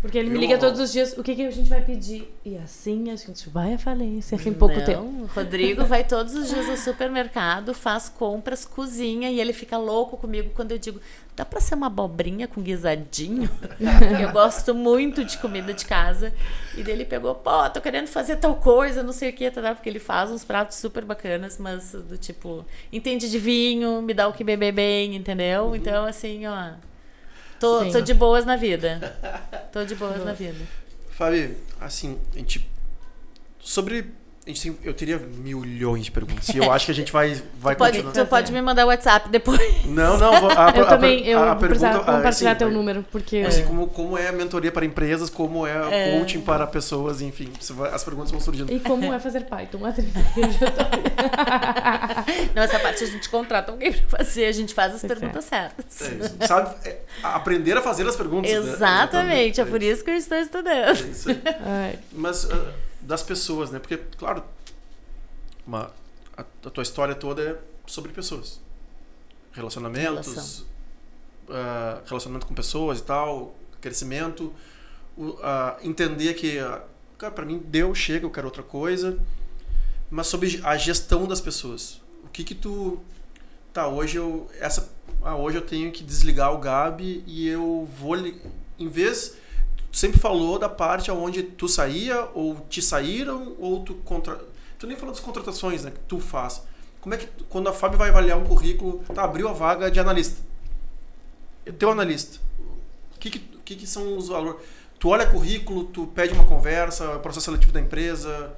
Porque ele me liga todos os dias, o que, que a gente vai pedir? E assim a gente vai à falência em pouco não, tempo. O Rodrigo vai todos os dias ao supermercado, faz compras, cozinha e ele fica louco comigo quando eu digo: dá pra ser uma abobrinha com guisadinho? eu gosto muito de comida de casa. E daí ele pegou: pô, tô querendo fazer tal coisa, não sei o que, tá, porque ele faz uns pratos super bacanas, mas do tipo, entende de vinho, me dá o que beber bem, entendeu? Então, assim, ó. Tô, tô de boas na vida. Tô de boas na vida. Fabi, assim, a gente. Sobre tem- eu teria milhões de perguntas. E eu acho que a gente vai, vai Tu pode, continuar. tu pode me mandar o WhatsApp depois. Não, não. vou- A, a- Eu a- também, eu a vou precisar pergunta- ah, compartilhar assim, teu vai- número, porque... Assim, como, como é a mentoria para empresas, como é, É. coaching para pessoas, enfim. vai- As perguntas vão surgindo. E como é fazer Python? Não, essa parte a gente contrata alguém pra fazer, a gente faz as Tá perguntas certas. É. Sabe, é, aprender a fazer as perguntas. né? Exatamente, é por isso que eu estou É estudando. isso aí. Ai, Mas ah, das pessoas, né? Porque, claro, uma, a, a tua história toda é sobre pessoas. Relacionamentos, Relação. ah, relacionamento com pessoas e tal, crescimento. ah, entender que, ah, cara, pra mim deu, chega, eu quero outra coisa. Mas sobre a gestão das pessoas. O que que tu... Tá, hoje eu... Essa, ah, hoje eu tenho que desligar o Gabi e eu vou... Em vez tu sempre falou da parte onde tu saía ou te saíram ou tu contra tu nem falou das contratações né que tu faz como é que quando a Fábio vai avaliar um currículo tá abriu a vaga de analista teu analista o que que, que, que são os valores tu olha currículo tu pede uma conversa processo seletivo da empresa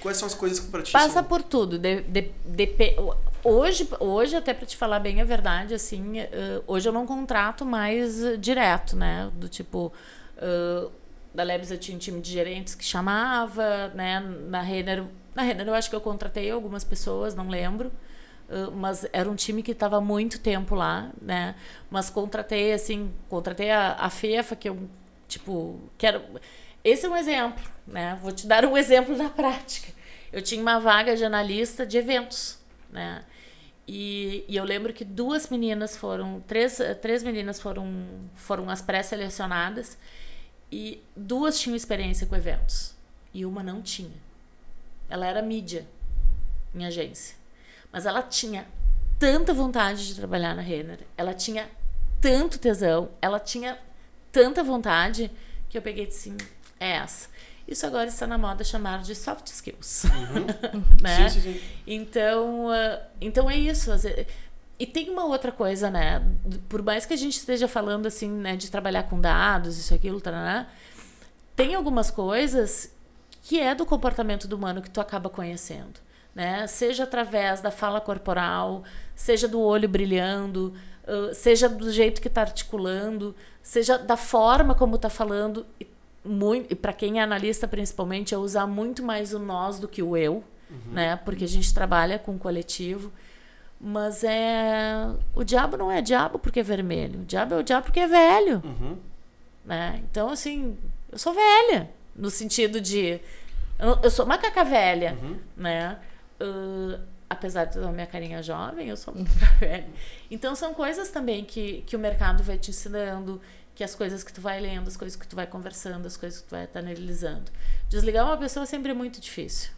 quais são as coisas que para ti Passa são... por tudo. de- de- depe- hoje, hoje, até pra te falar bem a verdade, assim, eh, hoje eu não contrato mais direto, né? Do tipo, eh, da Lebs eu tinha um time de gerentes que chamava, né? Na Renner, na Renner eu acho que eu contratei algumas pessoas, não lembro. eh, mas era um time que estava muito tempo lá, né? Mas contratei, assim, contratei a, a FEFA, que eu, tipo, quero... Esse é um exemplo, né? Vou te dar um exemplo da prática. Eu tinha uma vaga de analista de eventos, né? E, e eu lembro que duas meninas foram, três, três meninas foram, foram as pré-selecionadas e duas tinham experiência com eventos e uma não tinha. Ela era mídia em agência, mas ela tinha tanta vontade de trabalhar na Renner, ela tinha tanto tesão, ela tinha tanta vontade que eu peguei e disse assim, é essa. Isso agora está na moda chamar de soft skills. né? Uhum. sim, sim, sim. Então, ah, então é isso. às ve- E tem uma outra coisa, né? Por mais que a gente esteja falando assim, né, de trabalhar com dados, isso, aquilo, tarará, tem algumas coisas que é do comportamento do humano que tu acaba conhecendo, né? Seja através da fala corporal, seja do olho brilhando, seja do jeito que está articulando, seja da forma como está falando. E, muito, e para quem é analista, principalmente, é usar muito mais o nós do que o eu, né? Porque a gente trabalha com coletivo. Mas é. O diabo não é diabo porque é vermelho. O diabo é o diabo porque é velho. Uhum. Né? Então, assim, eu sou velha. No sentido de. Eu, eu sou macaca velha. Uhum. Né? Ah, apesar de ter a minha carinha jovem, eu sou macaca velha. Então, são coisas também que, que o mercado vai te ensinando, que as coisas que tu vai lendo, as coisas que tu vai conversando, as coisas que tu vai estar analisando. Desligar uma pessoa sempre é muito difícil.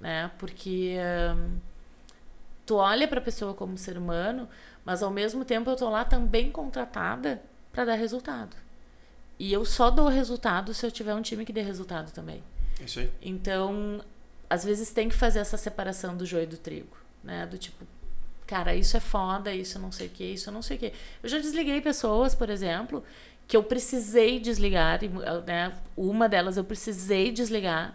Né? Porque. hum, tu olha para a pessoa como ser humano, mas ao mesmo tempo eu tô lá também contratada para dar resultado. E eu só dou resultado se eu tiver um time que dê resultado também. Isso aí. Então, às vezes tem que fazer essa separação do joio e do trigo, né? Do tipo, cara, isso é foda, isso não sei o que, isso não sei o que. Eu já desliguei pessoas, por exemplo, que eu precisei desligar, e, né? Uma delas eu precisei desligar,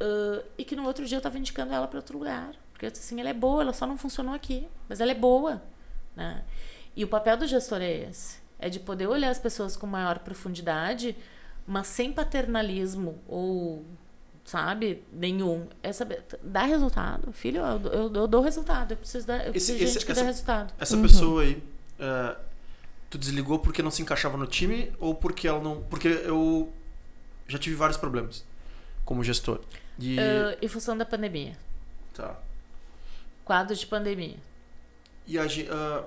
ãh, e que no outro dia eu tava indicando ela para outro lugar. Porque eu disse assim, ela é boa, ela só não funcionou aqui, mas ela é boa, né? E o papel do gestor é esse, é de poder olhar as pessoas com maior profundidade, mas sem paternalismo ou sabe, nenhum. É saber, dá resultado, filho, eu, eu, eu dou resultado, eu preciso, dar, eu preciso esse- gente que essa- dê resultado. Essa pessoa aí, eh, tu desligou porque não se encaixava no time ou porque ela não. Porque eu já tive vários problemas como gestor. E. Ah, em função da pandemia, Tá. Quadro de pandemia. E a gente. ah,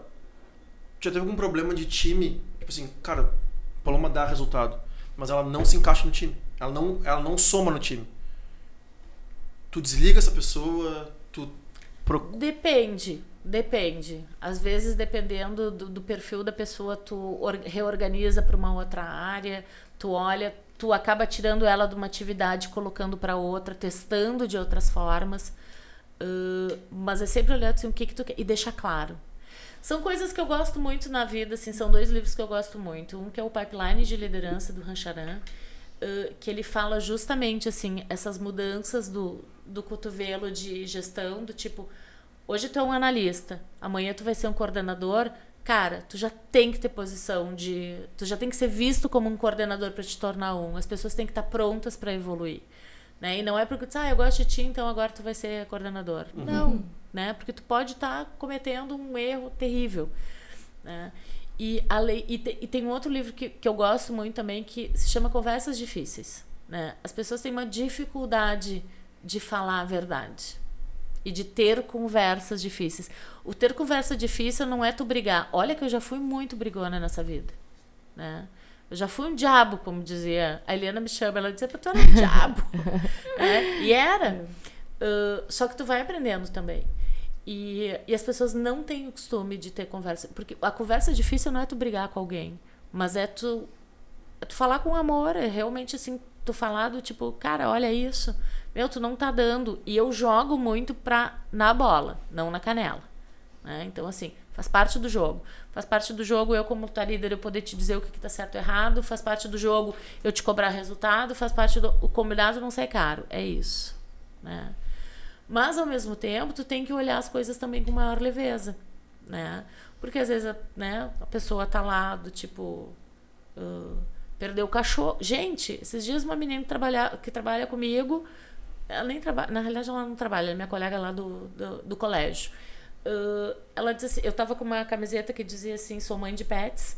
já teve algum problema de time? Tipo assim, cara, Paloma dá resultado, mas ela não se encaixa no time. Ela não, ela não soma no time. Tu desliga essa pessoa, tu. Depende, depende. Às vezes, dependendo do, do perfil da pessoa, tu or- reorganiza para uma outra área, tu olha, tu acaba tirando ela de uma atividade, colocando para outra, testando de outras formas. Mas é sempre olhar assim, o que, que tu quer e deixar claro. São coisas que eu gosto muito na vida, assim, são dois livros que eu gosto muito. Um que é o Pipeline de Liderança, do Rancharan. uh, que ele fala justamente assim, essas mudanças do, do cotovelo de gestão, do tipo, hoje tu é um analista, amanhã tu vai ser um coordenador, cara, tu já tem que ter posição de, tu já tem que ser visto como um coordenador para te tornar um. As pessoas têm que estar prontas para evoluir. Né? E não é porque tu ah, eu gosto de ti, então agora tu vai ser coordenador. Uhum. Não, né? Porque tu pode estar tá cometendo um erro terrível. Né? E, a lei, e, te, e, tem um outro livro que, que eu gosto muito também que se chama Conversas Difíceis. Né? As pessoas têm uma dificuldade de falar a verdade e de ter conversas difíceis. O ter conversa difícil não é tu brigar. Olha que eu já fui muito brigona nessa vida. Né? Eu já fui um diabo, como dizia. A Eliana me chama, ela dizia, tu era um diabo. é, e era. Uh, só que tu vai aprendendo também. E, e as pessoas não têm o costume de ter conversa. Porque a conversa difícil não é tu brigar com alguém, mas é tu, é tu falar com amor. É realmente assim, tu falar do tipo, cara, olha isso. Meu, tu não tá dando. E eu jogo muito pra, na bola, não na canela. Né? Então, assim, faz parte do jogo. Faz parte do jogo eu, como tua líder, eu poder te dizer o que, que tá certo e errado. Faz parte do jogo eu te cobrar resultado. Faz parte do. O combinado não sai caro. É isso. Né? Mas, ao mesmo tempo, tu tem que olhar as coisas também com maior leveza, né? Porque, às vezes, né, a pessoa tá lá do tipo... Uh, perdeu o cachorro. Gente, esses dias uma menina que trabalha, que trabalha comigo... Ela nem trabalha... Na realidade, ela não trabalha. Ela é minha colega lá do, do, do colégio. Uh, ela disse assim... Eu tava com uma camiseta que dizia assim... Sou mãe de pets.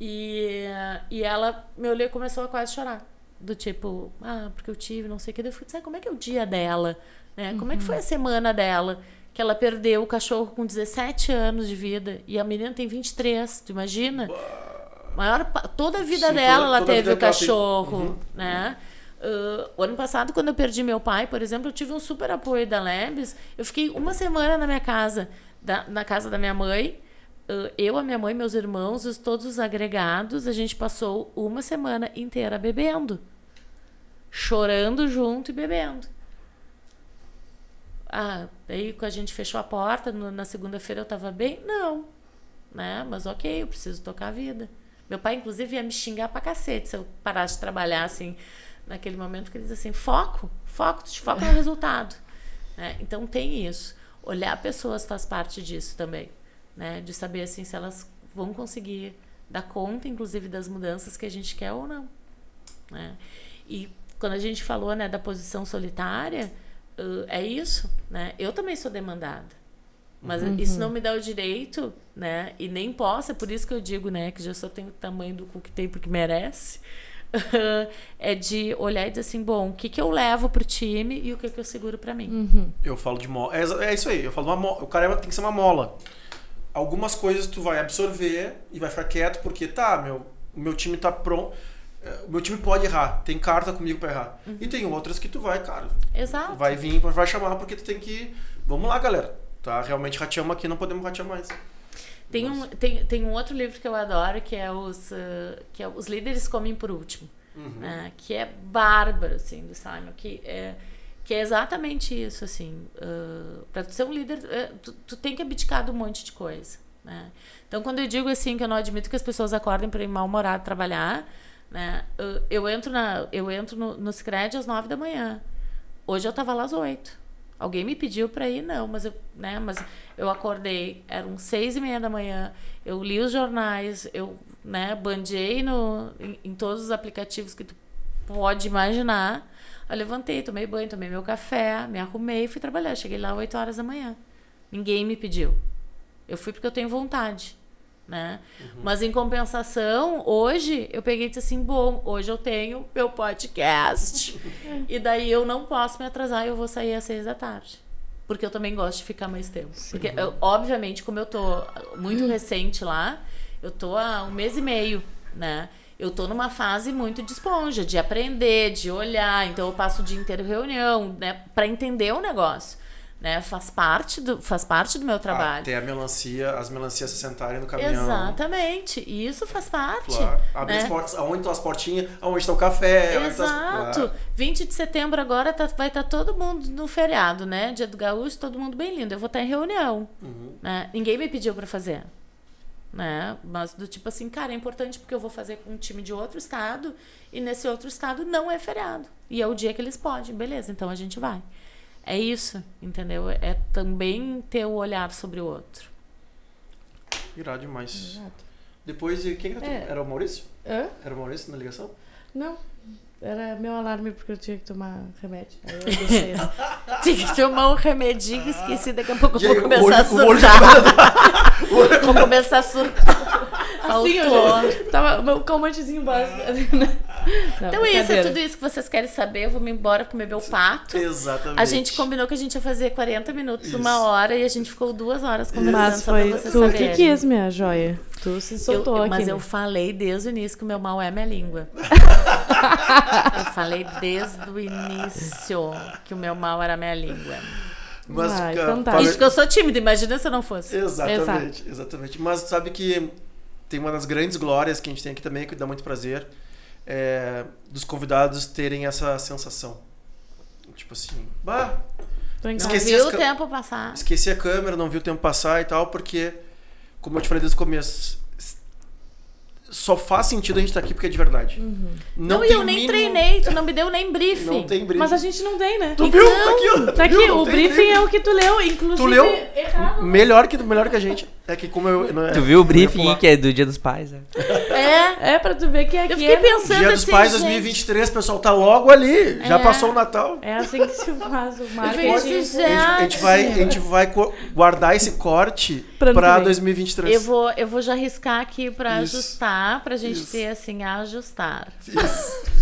E, e ela me olhou e começou a quase chorar. Do tipo... Ah, porque eu tive, não sei o que. Eu fui, sabe como é que é o dia dela? Né? Uhum. Como é que foi a semana dela? Que ela perdeu o cachorro com 17 anos de vida e a menina tem 23, tu imagina? Maior, toda a vida Sim, dela toda, ela toda teve o cachorro, uhum. né? Uh, o ano passado, quando eu perdi meu pai, por exemplo, eu tive um super apoio da Lebes. Eu fiquei uma semana na minha casa, da, na casa da minha mãe. Uh, eu, a minha mãe, meus irmãos, os, todos os agregados, a gente passou uma semana inteira bebendo. Chorando junto e bebendo. Ah, daí a gente fechou a porta, no, na segunda-feira eu tava bem? Não. Né? Mas ok, eu preciso tocar a vida. Meu pai, inclusive, ia me xingar pra cacete se eu parasse de trabalhar assim, naquele momento, que ele diz assim: foco, foco, te foca no resultado. Né? Então tem isso. Olhar pessoas faz parte disso também. Né? De saber assim, se elas vão conseguir dar conta, inclusive, das mudanças que a gente quer ou não. Né? E quando a gente falou né, da posição solitária, uh, é isso, né? Eu também sou demandada. Mas uhum. isso não me dá o direito, né? E nem posso, é por isso que eu digo, né? Que já só tem o tamanho do cu que tem porque merece. É de olhar e dizer assim, bom, o que, que eu levo pro time e o que, que eu seguro para mim. Uhum. Eu falo de mola. É, é, isso aí, eu falo uma mola. O cara tem que ser uma mola. Algumas coisas tu vai absorver e vai ficar quieto porque, tá, meu, o meu time tá pronto o meu time pode errar, tem carta comigo para errar. Uhum. E tem outras que tu vai, cara. Exato. Vai vir, vai chamar porque tu tem que. Vamos lá, galera. Tá? Realmente rateamos aqui, não podemos ratear mais. Tem um, tem, tem um outro livro que eu adoro que é os, uh, que é Os Líderes Comem por Último. Uhum. Né? Que é bárbaro, assim, do Simon. Que é, que é exatamente isso, assim. Uh, para ser um líder, uh, tu, tu tem que abdicar de um monte de coisa. Né? Então, quando eu digo assim que eu não admito que as pessoas acordem para ir mal-humorado trabalhar né? Eu, eu entro, na, eu entro no, no às nove da manhã. Hoje eu tava lá às oito. Alguém me pediu para ir? Não, mas eu, né, mas eu acordei, eram seis e meia da manhã, eu li os jornais, eu né, bandei no, em, em todos os aplicativos que tu pode imaginar. Eu levantei, tomei banho, tomei meu café, me arrumei e fui trabalhar. Cheguei lá 8 horas da manhã. Ninguém me pediu. Eu fui porque eu tenho vontade né? Uhum. Mas em compensação, hoje eu peguei e disse assim: bom, hoje eu tenho meu podcast. e daí eu não posso me atrasar, eu vou sair às seis da tarde. Porque eu também gosto de ficar mais tempo. Sim. Porque, eu, obviamente, como eu tô muito recente lá, eu tô há um mês e meio, né? Eu tô numa fase muito de esponja, de aprender, de olhar. Então eu passo o dia inteiro reunião, né? Pra entender o negócio né? Faz parte do, faz parte do meu trabalho. Até a melancia, as melancias se sentarem no caminhão. Exatamente. Isso faz parte. Claro. Abrir né? as portas, aonde estão as portinhas, aonde está o café. Tá Exato. Claro. 20 de setembro agora tá, vai estar tá todo mundo no feriado, né? Dia do Gaúcho, todo mundo bem lindo. Eu vou estar em reunião. Uhum. Né? Ninguém me pediu para fazer. né? Mas do tipo assim, cara, é importante porque eu vou fazer com um time de outro estado e nesse outro estado não é feriado. E é o dia que eles podem. Beleza, então a gente vai. É isso, entendeu? É também ter o olhar sobre o outro. Irá demais. Exato. Depois, e quem era? É. era o Maurício? Hã? Era o Maurício na ligação? Não. Era meu alarme porque eu tinha que tomar remédio. Aí eu deixei. Tem que tomar um remedinho, esqueci, daqui a pouco eu vou começar a surtar. Vou começar a surtar. Assim, eu tava o meu calmantezinho básico. Não, Então é isso, é tudo isso que vocês querem saber. Eu vou me embora comer meu pato. Exatamente. A gente combinou que a gente ia fazer 40 minutos, uma hora, e a gente ficou duas horas conversando Mas só pra foi vocês tu que quis, minha joia. Tu se soltou Eu- aqui. mas eu né? falei desde o início que o meu mal é minha língua. eu falei desde o início que o meu mal era minha língua. Mas, Ai, cara, fala- Isso que eu sou tímida, imagina se eu não fosse. Exatamente, exatamente. Mas sabe que tem uma das grandes glórias que a gente tem aqui também, que dá muito prazer, é dos convidados terem essa sensação. Tipo assim, bah, casa. Não Esqueci viu o tempo passar. esqueci a câmera, não vi o tempo passar e tal, porque, como eu te falei desde o começo, só faz sentido a gente estar aqui porque é de verdade. Não, e tem eu nem mínimo- treinei, tu não me deu nem briefing. Não tem briefing. Mas a gente não tem, né? Tu viu? Tá aqui, ó. Tá aqui, Viu? Não o briefing é o que tu leu, inclusive. Tu leu? Errado. Melhor que, melhor que a gente. É que como eu... Não é, Tu viu o briefing aí, que é do Dia dos Pais, né? É. É pra tu ver que aqui Eu fiquei é, pensando Dia dos assim, Pais gente, 2023, pessoal, tá logo ali. Já É. passou o Natal. é assim que se faz o marketing. pensei, A gente, a gente vai, a gente vai guardar esse corte Pra pra vem. 2023. Eu vou, eu vou já riscar aqui pra Isso. ajustar, pra gente Isso. ter assim, ajustar. Isso.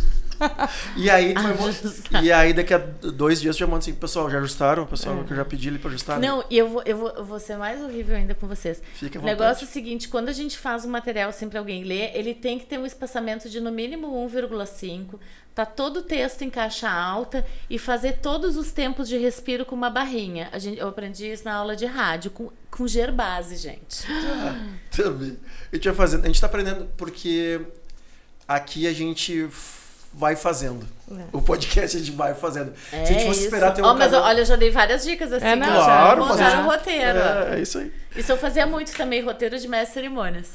E aí, mo- Ajustar. e aí daqui a dois dias tu já manda assim, pessoal, já ajustaram? Pessoal, que eu já pedi ali pra ajustar. né? Não, e eu vou, eu, vou, eu vou ser mais horrível ainda com vocês. Fica à O vontade. negócio é o seguinte, quando a gente faz um material assim pra alguém ler, ele tem que ter um espaçamento de no mínimo 1,5, tá todo o texto em caixa alta e fazer todos os tempos de respiro com uma barrinha. A gente, eu aprendi isso na aula de rádio, com, com gerbase, gente. Também. A gente vai fazendo. A gente tá aprendendo porque aqui a gente vai fazendo. É. O podcast a gente vai fazendo. É Se a gente fosse isso. esperar ter um Ó, mas canal- olha, eu já dei várias dicas assim. É, não, já- Claro, montar mas a o roteiro. É, é isso aí. Isso eu fazia muito também, roteiro de mestre cerimônias.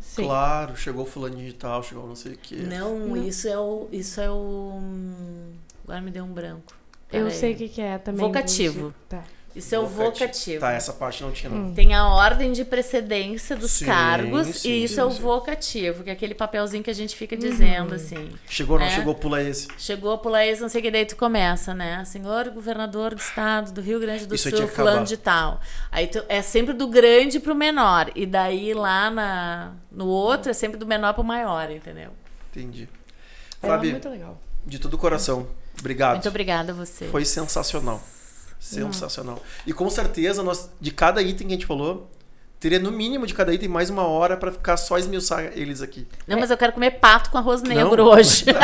Sim. Claro, chegou o fulano digital, chegou não sei o quê. Não, isso é o. Isso é o. hum, Agora me deu um branco. Eu Peraí. sei o que, que é também. Vocativo. Tá. Isso é o vocativo. Tá, essa parte não tinha não. Tem a ordem de precedência dos Sim, cargos sim, e isso sim, é o sim. vocativo, que é aquele papelzinho que a gente fica dizendo assim. Chegou, não É. chegou, pula esse. Chegou, pula esse, não sei o que, daí tu começa, né? Senhor governador do estado do Rio Grande do Isso Sul, fulano de tal. Aí tu, é sempre do grande pro menor. E daí lá na, no outro é sempre do menor pro maior, entendeu? Entendi. É Fabi, muito legal. de todo o coração, obrigado. Muito obrigada a você. Foi sensacional. Sensacional. E com certeza, nós, de cada item que a gente falou, teria no mínimo de cada item mais uma hora pra ficar só esmiuçar eles aqui. Não, mas eu quero comer pato com arroz negro Não. hoje.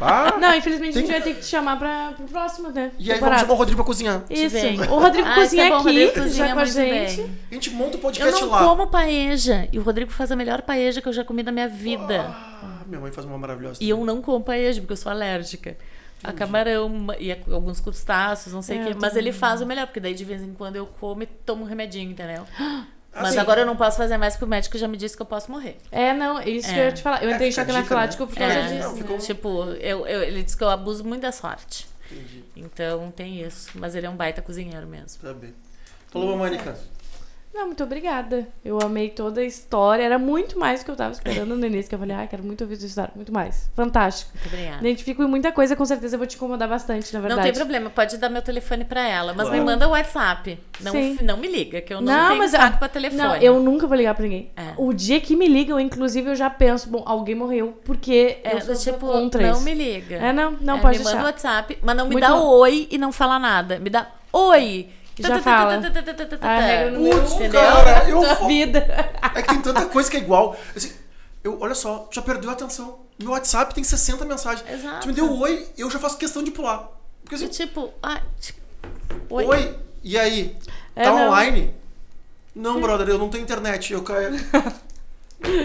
Ah, Não, infelizmente a gente Tem- vai ter que te chamar pra, pro próximo, né? e aí vamos chamar o Rodrigo pra cozinhar. Isso. O Rodrigo Ah, cozinha é bom, aqui, Rodrigo cozinha com a muito gente. bem. A gente monta o Eu podcast não lá. como paeja. E o Rodrigo faz a melhor paeja que eu já comi na minha vida. Ah, minha mãe faz uma maravilhosa. E eu não como paeja, porque eu sou alérgica. A camarão e a- alguns crustáceos, não sei o É, quê. eu Mas ele faz o melhor, porque daí de vez em quando eu como e tomo um remedinho, entendeu? Mas Assim, agora eu não posso fazer mais porque o médico já me disse que eu posso morrer. É, não, isso É. que eu ia te falar. Eu É, entrei em choque dica, anafilático né? por causa É, disso. não, né? ficou- Tipo, eu, eu- ele disse que eu abuso muito da sorte. Entendi. Então tem isso. Mas ele é um baita cozinheiro mesmo. Tá bem. Falou, Mônica. Não, muito obrigada. Eu amei toda a história. Era muito mais do que eu tava esperando no início. Que eu falei, ah, quero muito ouvir essa história. Muito mais. Fantástico. Muito obrigada. Identifico em muita coisa, com certeza eu vou te incomodar bastante, na verdade. Não tem problema, pode dar meu telefone pra ela, mas Claro. me manda o WhatsApp. Não, Sim. não me liga, que eu não, Não, tenho mas saco pra telefone. Não, eu nunca vou ligar pra ninguém. É. O dia que me ligam, inclusive, eu já penso, bom, alguém morreu porque É, eu sou tipo, contra não isso. me liga. É, não, não É, pode me deixar. manda o WhatsApp, mas não me Muito dá bom. oi e não fala nada. Me dá oi. Já fala. A regra número Putz, um Entendeu? cara, eu vida. É que tem tanta coisa que é igual. Assim, eu, olha só, já perdeu a atenção. Meu WhatsApp tem 60 mensagens. Exato. Tu me deu oi, eu já faço questão de pular. Porque E assim, tipo, ah, tipo, oi. oi. e aí? É, tá não. online? Não, brother, eu não tenho internet. Eu caio.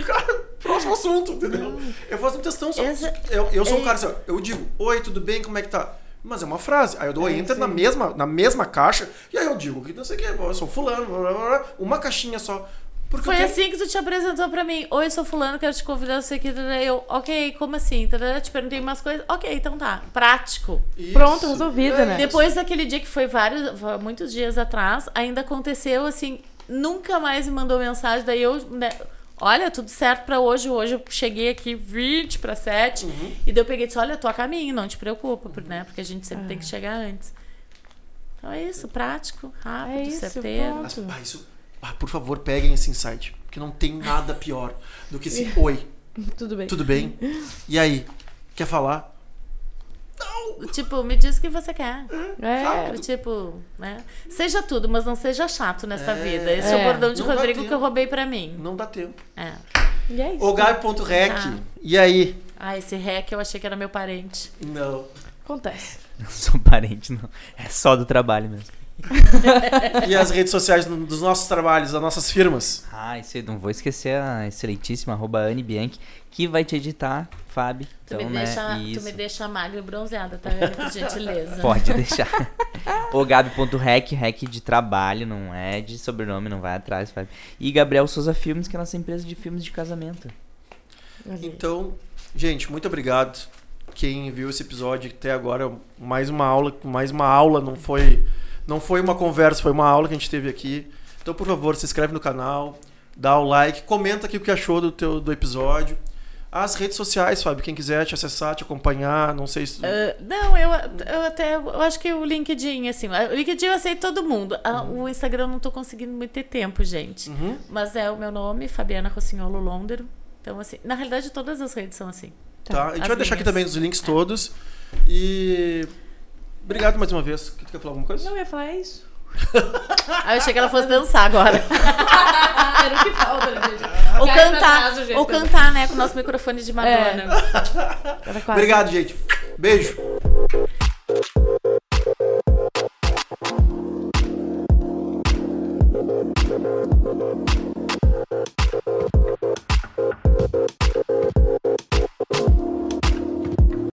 Cara, próximo assunto, entendeu? Eu faço uma questão só. Essa- Eu, eu sou um é- cara assim, eu digo, oi, tudo bem, como é que tá? Mas é uma frase. Aí eu dou É, enter na mesma, na mesma caixa, e aí eu digo que não sei o que, eu sou fulano, blá, blá, blá, uma caixinha só. Porque Foi eu tenho- assim que tu te apresentou pra mim. Oi, eu sou fulano, quero te convidar, não sei o que. Eu, ok, como assim? Tadã, Te perguntei umas coisas. Ok, então tá. Prático. Isso. Pronto, resolvido, É né? isso. Depois daquele dia que foi vários, muitos dias atrás, ainda aconteceu assim, nunca mais me mandou mensagem. Daí eu, né, olha, tudo certo pra hoje. Hoje eu cheguei aqui 20 para 7. Uhum. E daí eu peguei e disse: Olha, tô a caminho, não te preocupa, por- né? Porque a gente sempre tem que chegar antes. Então é isso, prático, rápido, É isso, certeiro. ah, isso, ah, por favor, peguem esse insight. Porque não tem nada pior do que esse oi, Tudo bem. tudo bem? E aí? Quer falar? Tipo, me diz o que você quer. É, Rápido. Tipo, né? Seja tudo, mas não seja chato nessa É. vida. Esse é, É. o bordão de Não Rodrigo que eu roubei pra mim. Não dá tempo. É. e é isso. O Gabi.rec. Ah. E aí? Ah, esse rec eu achei que era meu parente. Não. Acontece. Não sou parente, não. É só do trabalho mesmo. E as redes sociais do- dos nossos trabalhos, das nossas firmas? Ah, isso eu não vou esquecer a excelentíssima arroba Anne Bianchi, que vai te editar, Fábio. Tu, Então, me, né, deixa, tu me deixa magra e bronzeada, tá? Por gentileza. Pode deixar. o Gabi.rec, rec de trabalho, não é de sobrenome, não vai atrás, Fábio. E Gabriel Souza Filmes, que é a nossa empresa de filmes de casamento. Então, gente, muito obrigado. Quem viu esse episódio até agora, mais uma aula, mais uma aula, não foi, não foi uma conversa, foi uma aula que a gente teve aqui. Então, por favor, se inscreve no canal, dá o like, comenta aqui o que achou do teu do episódio. As redes sociais, Fábio, quem quiser te acessar, te acompanhar, não sei se Ah, não, eu, eu até eu acho que o LinkedIn, assim, o LinkedIn eu aceito todo mundo. Ah, O Instagram eu não tô conseguindo muito ter tempo, gente. Uhum. Mas é o meu nome, Fabiana Rossignolo Londero. Então, assim, na realidade, todas as redes são assim. Tá, a gente As vai deixar aqui também os links todos. E Obrigado mais uma vez. Tu quer falar alguma coisa? Não, eu ia falar é isso. ah, eu achei que ela fosse dançar agora. Era o que falta, gente. Ou cantar, cantar, né, com o nosso microfone de é. Madonna. É. Obrigado, gente. Beijo.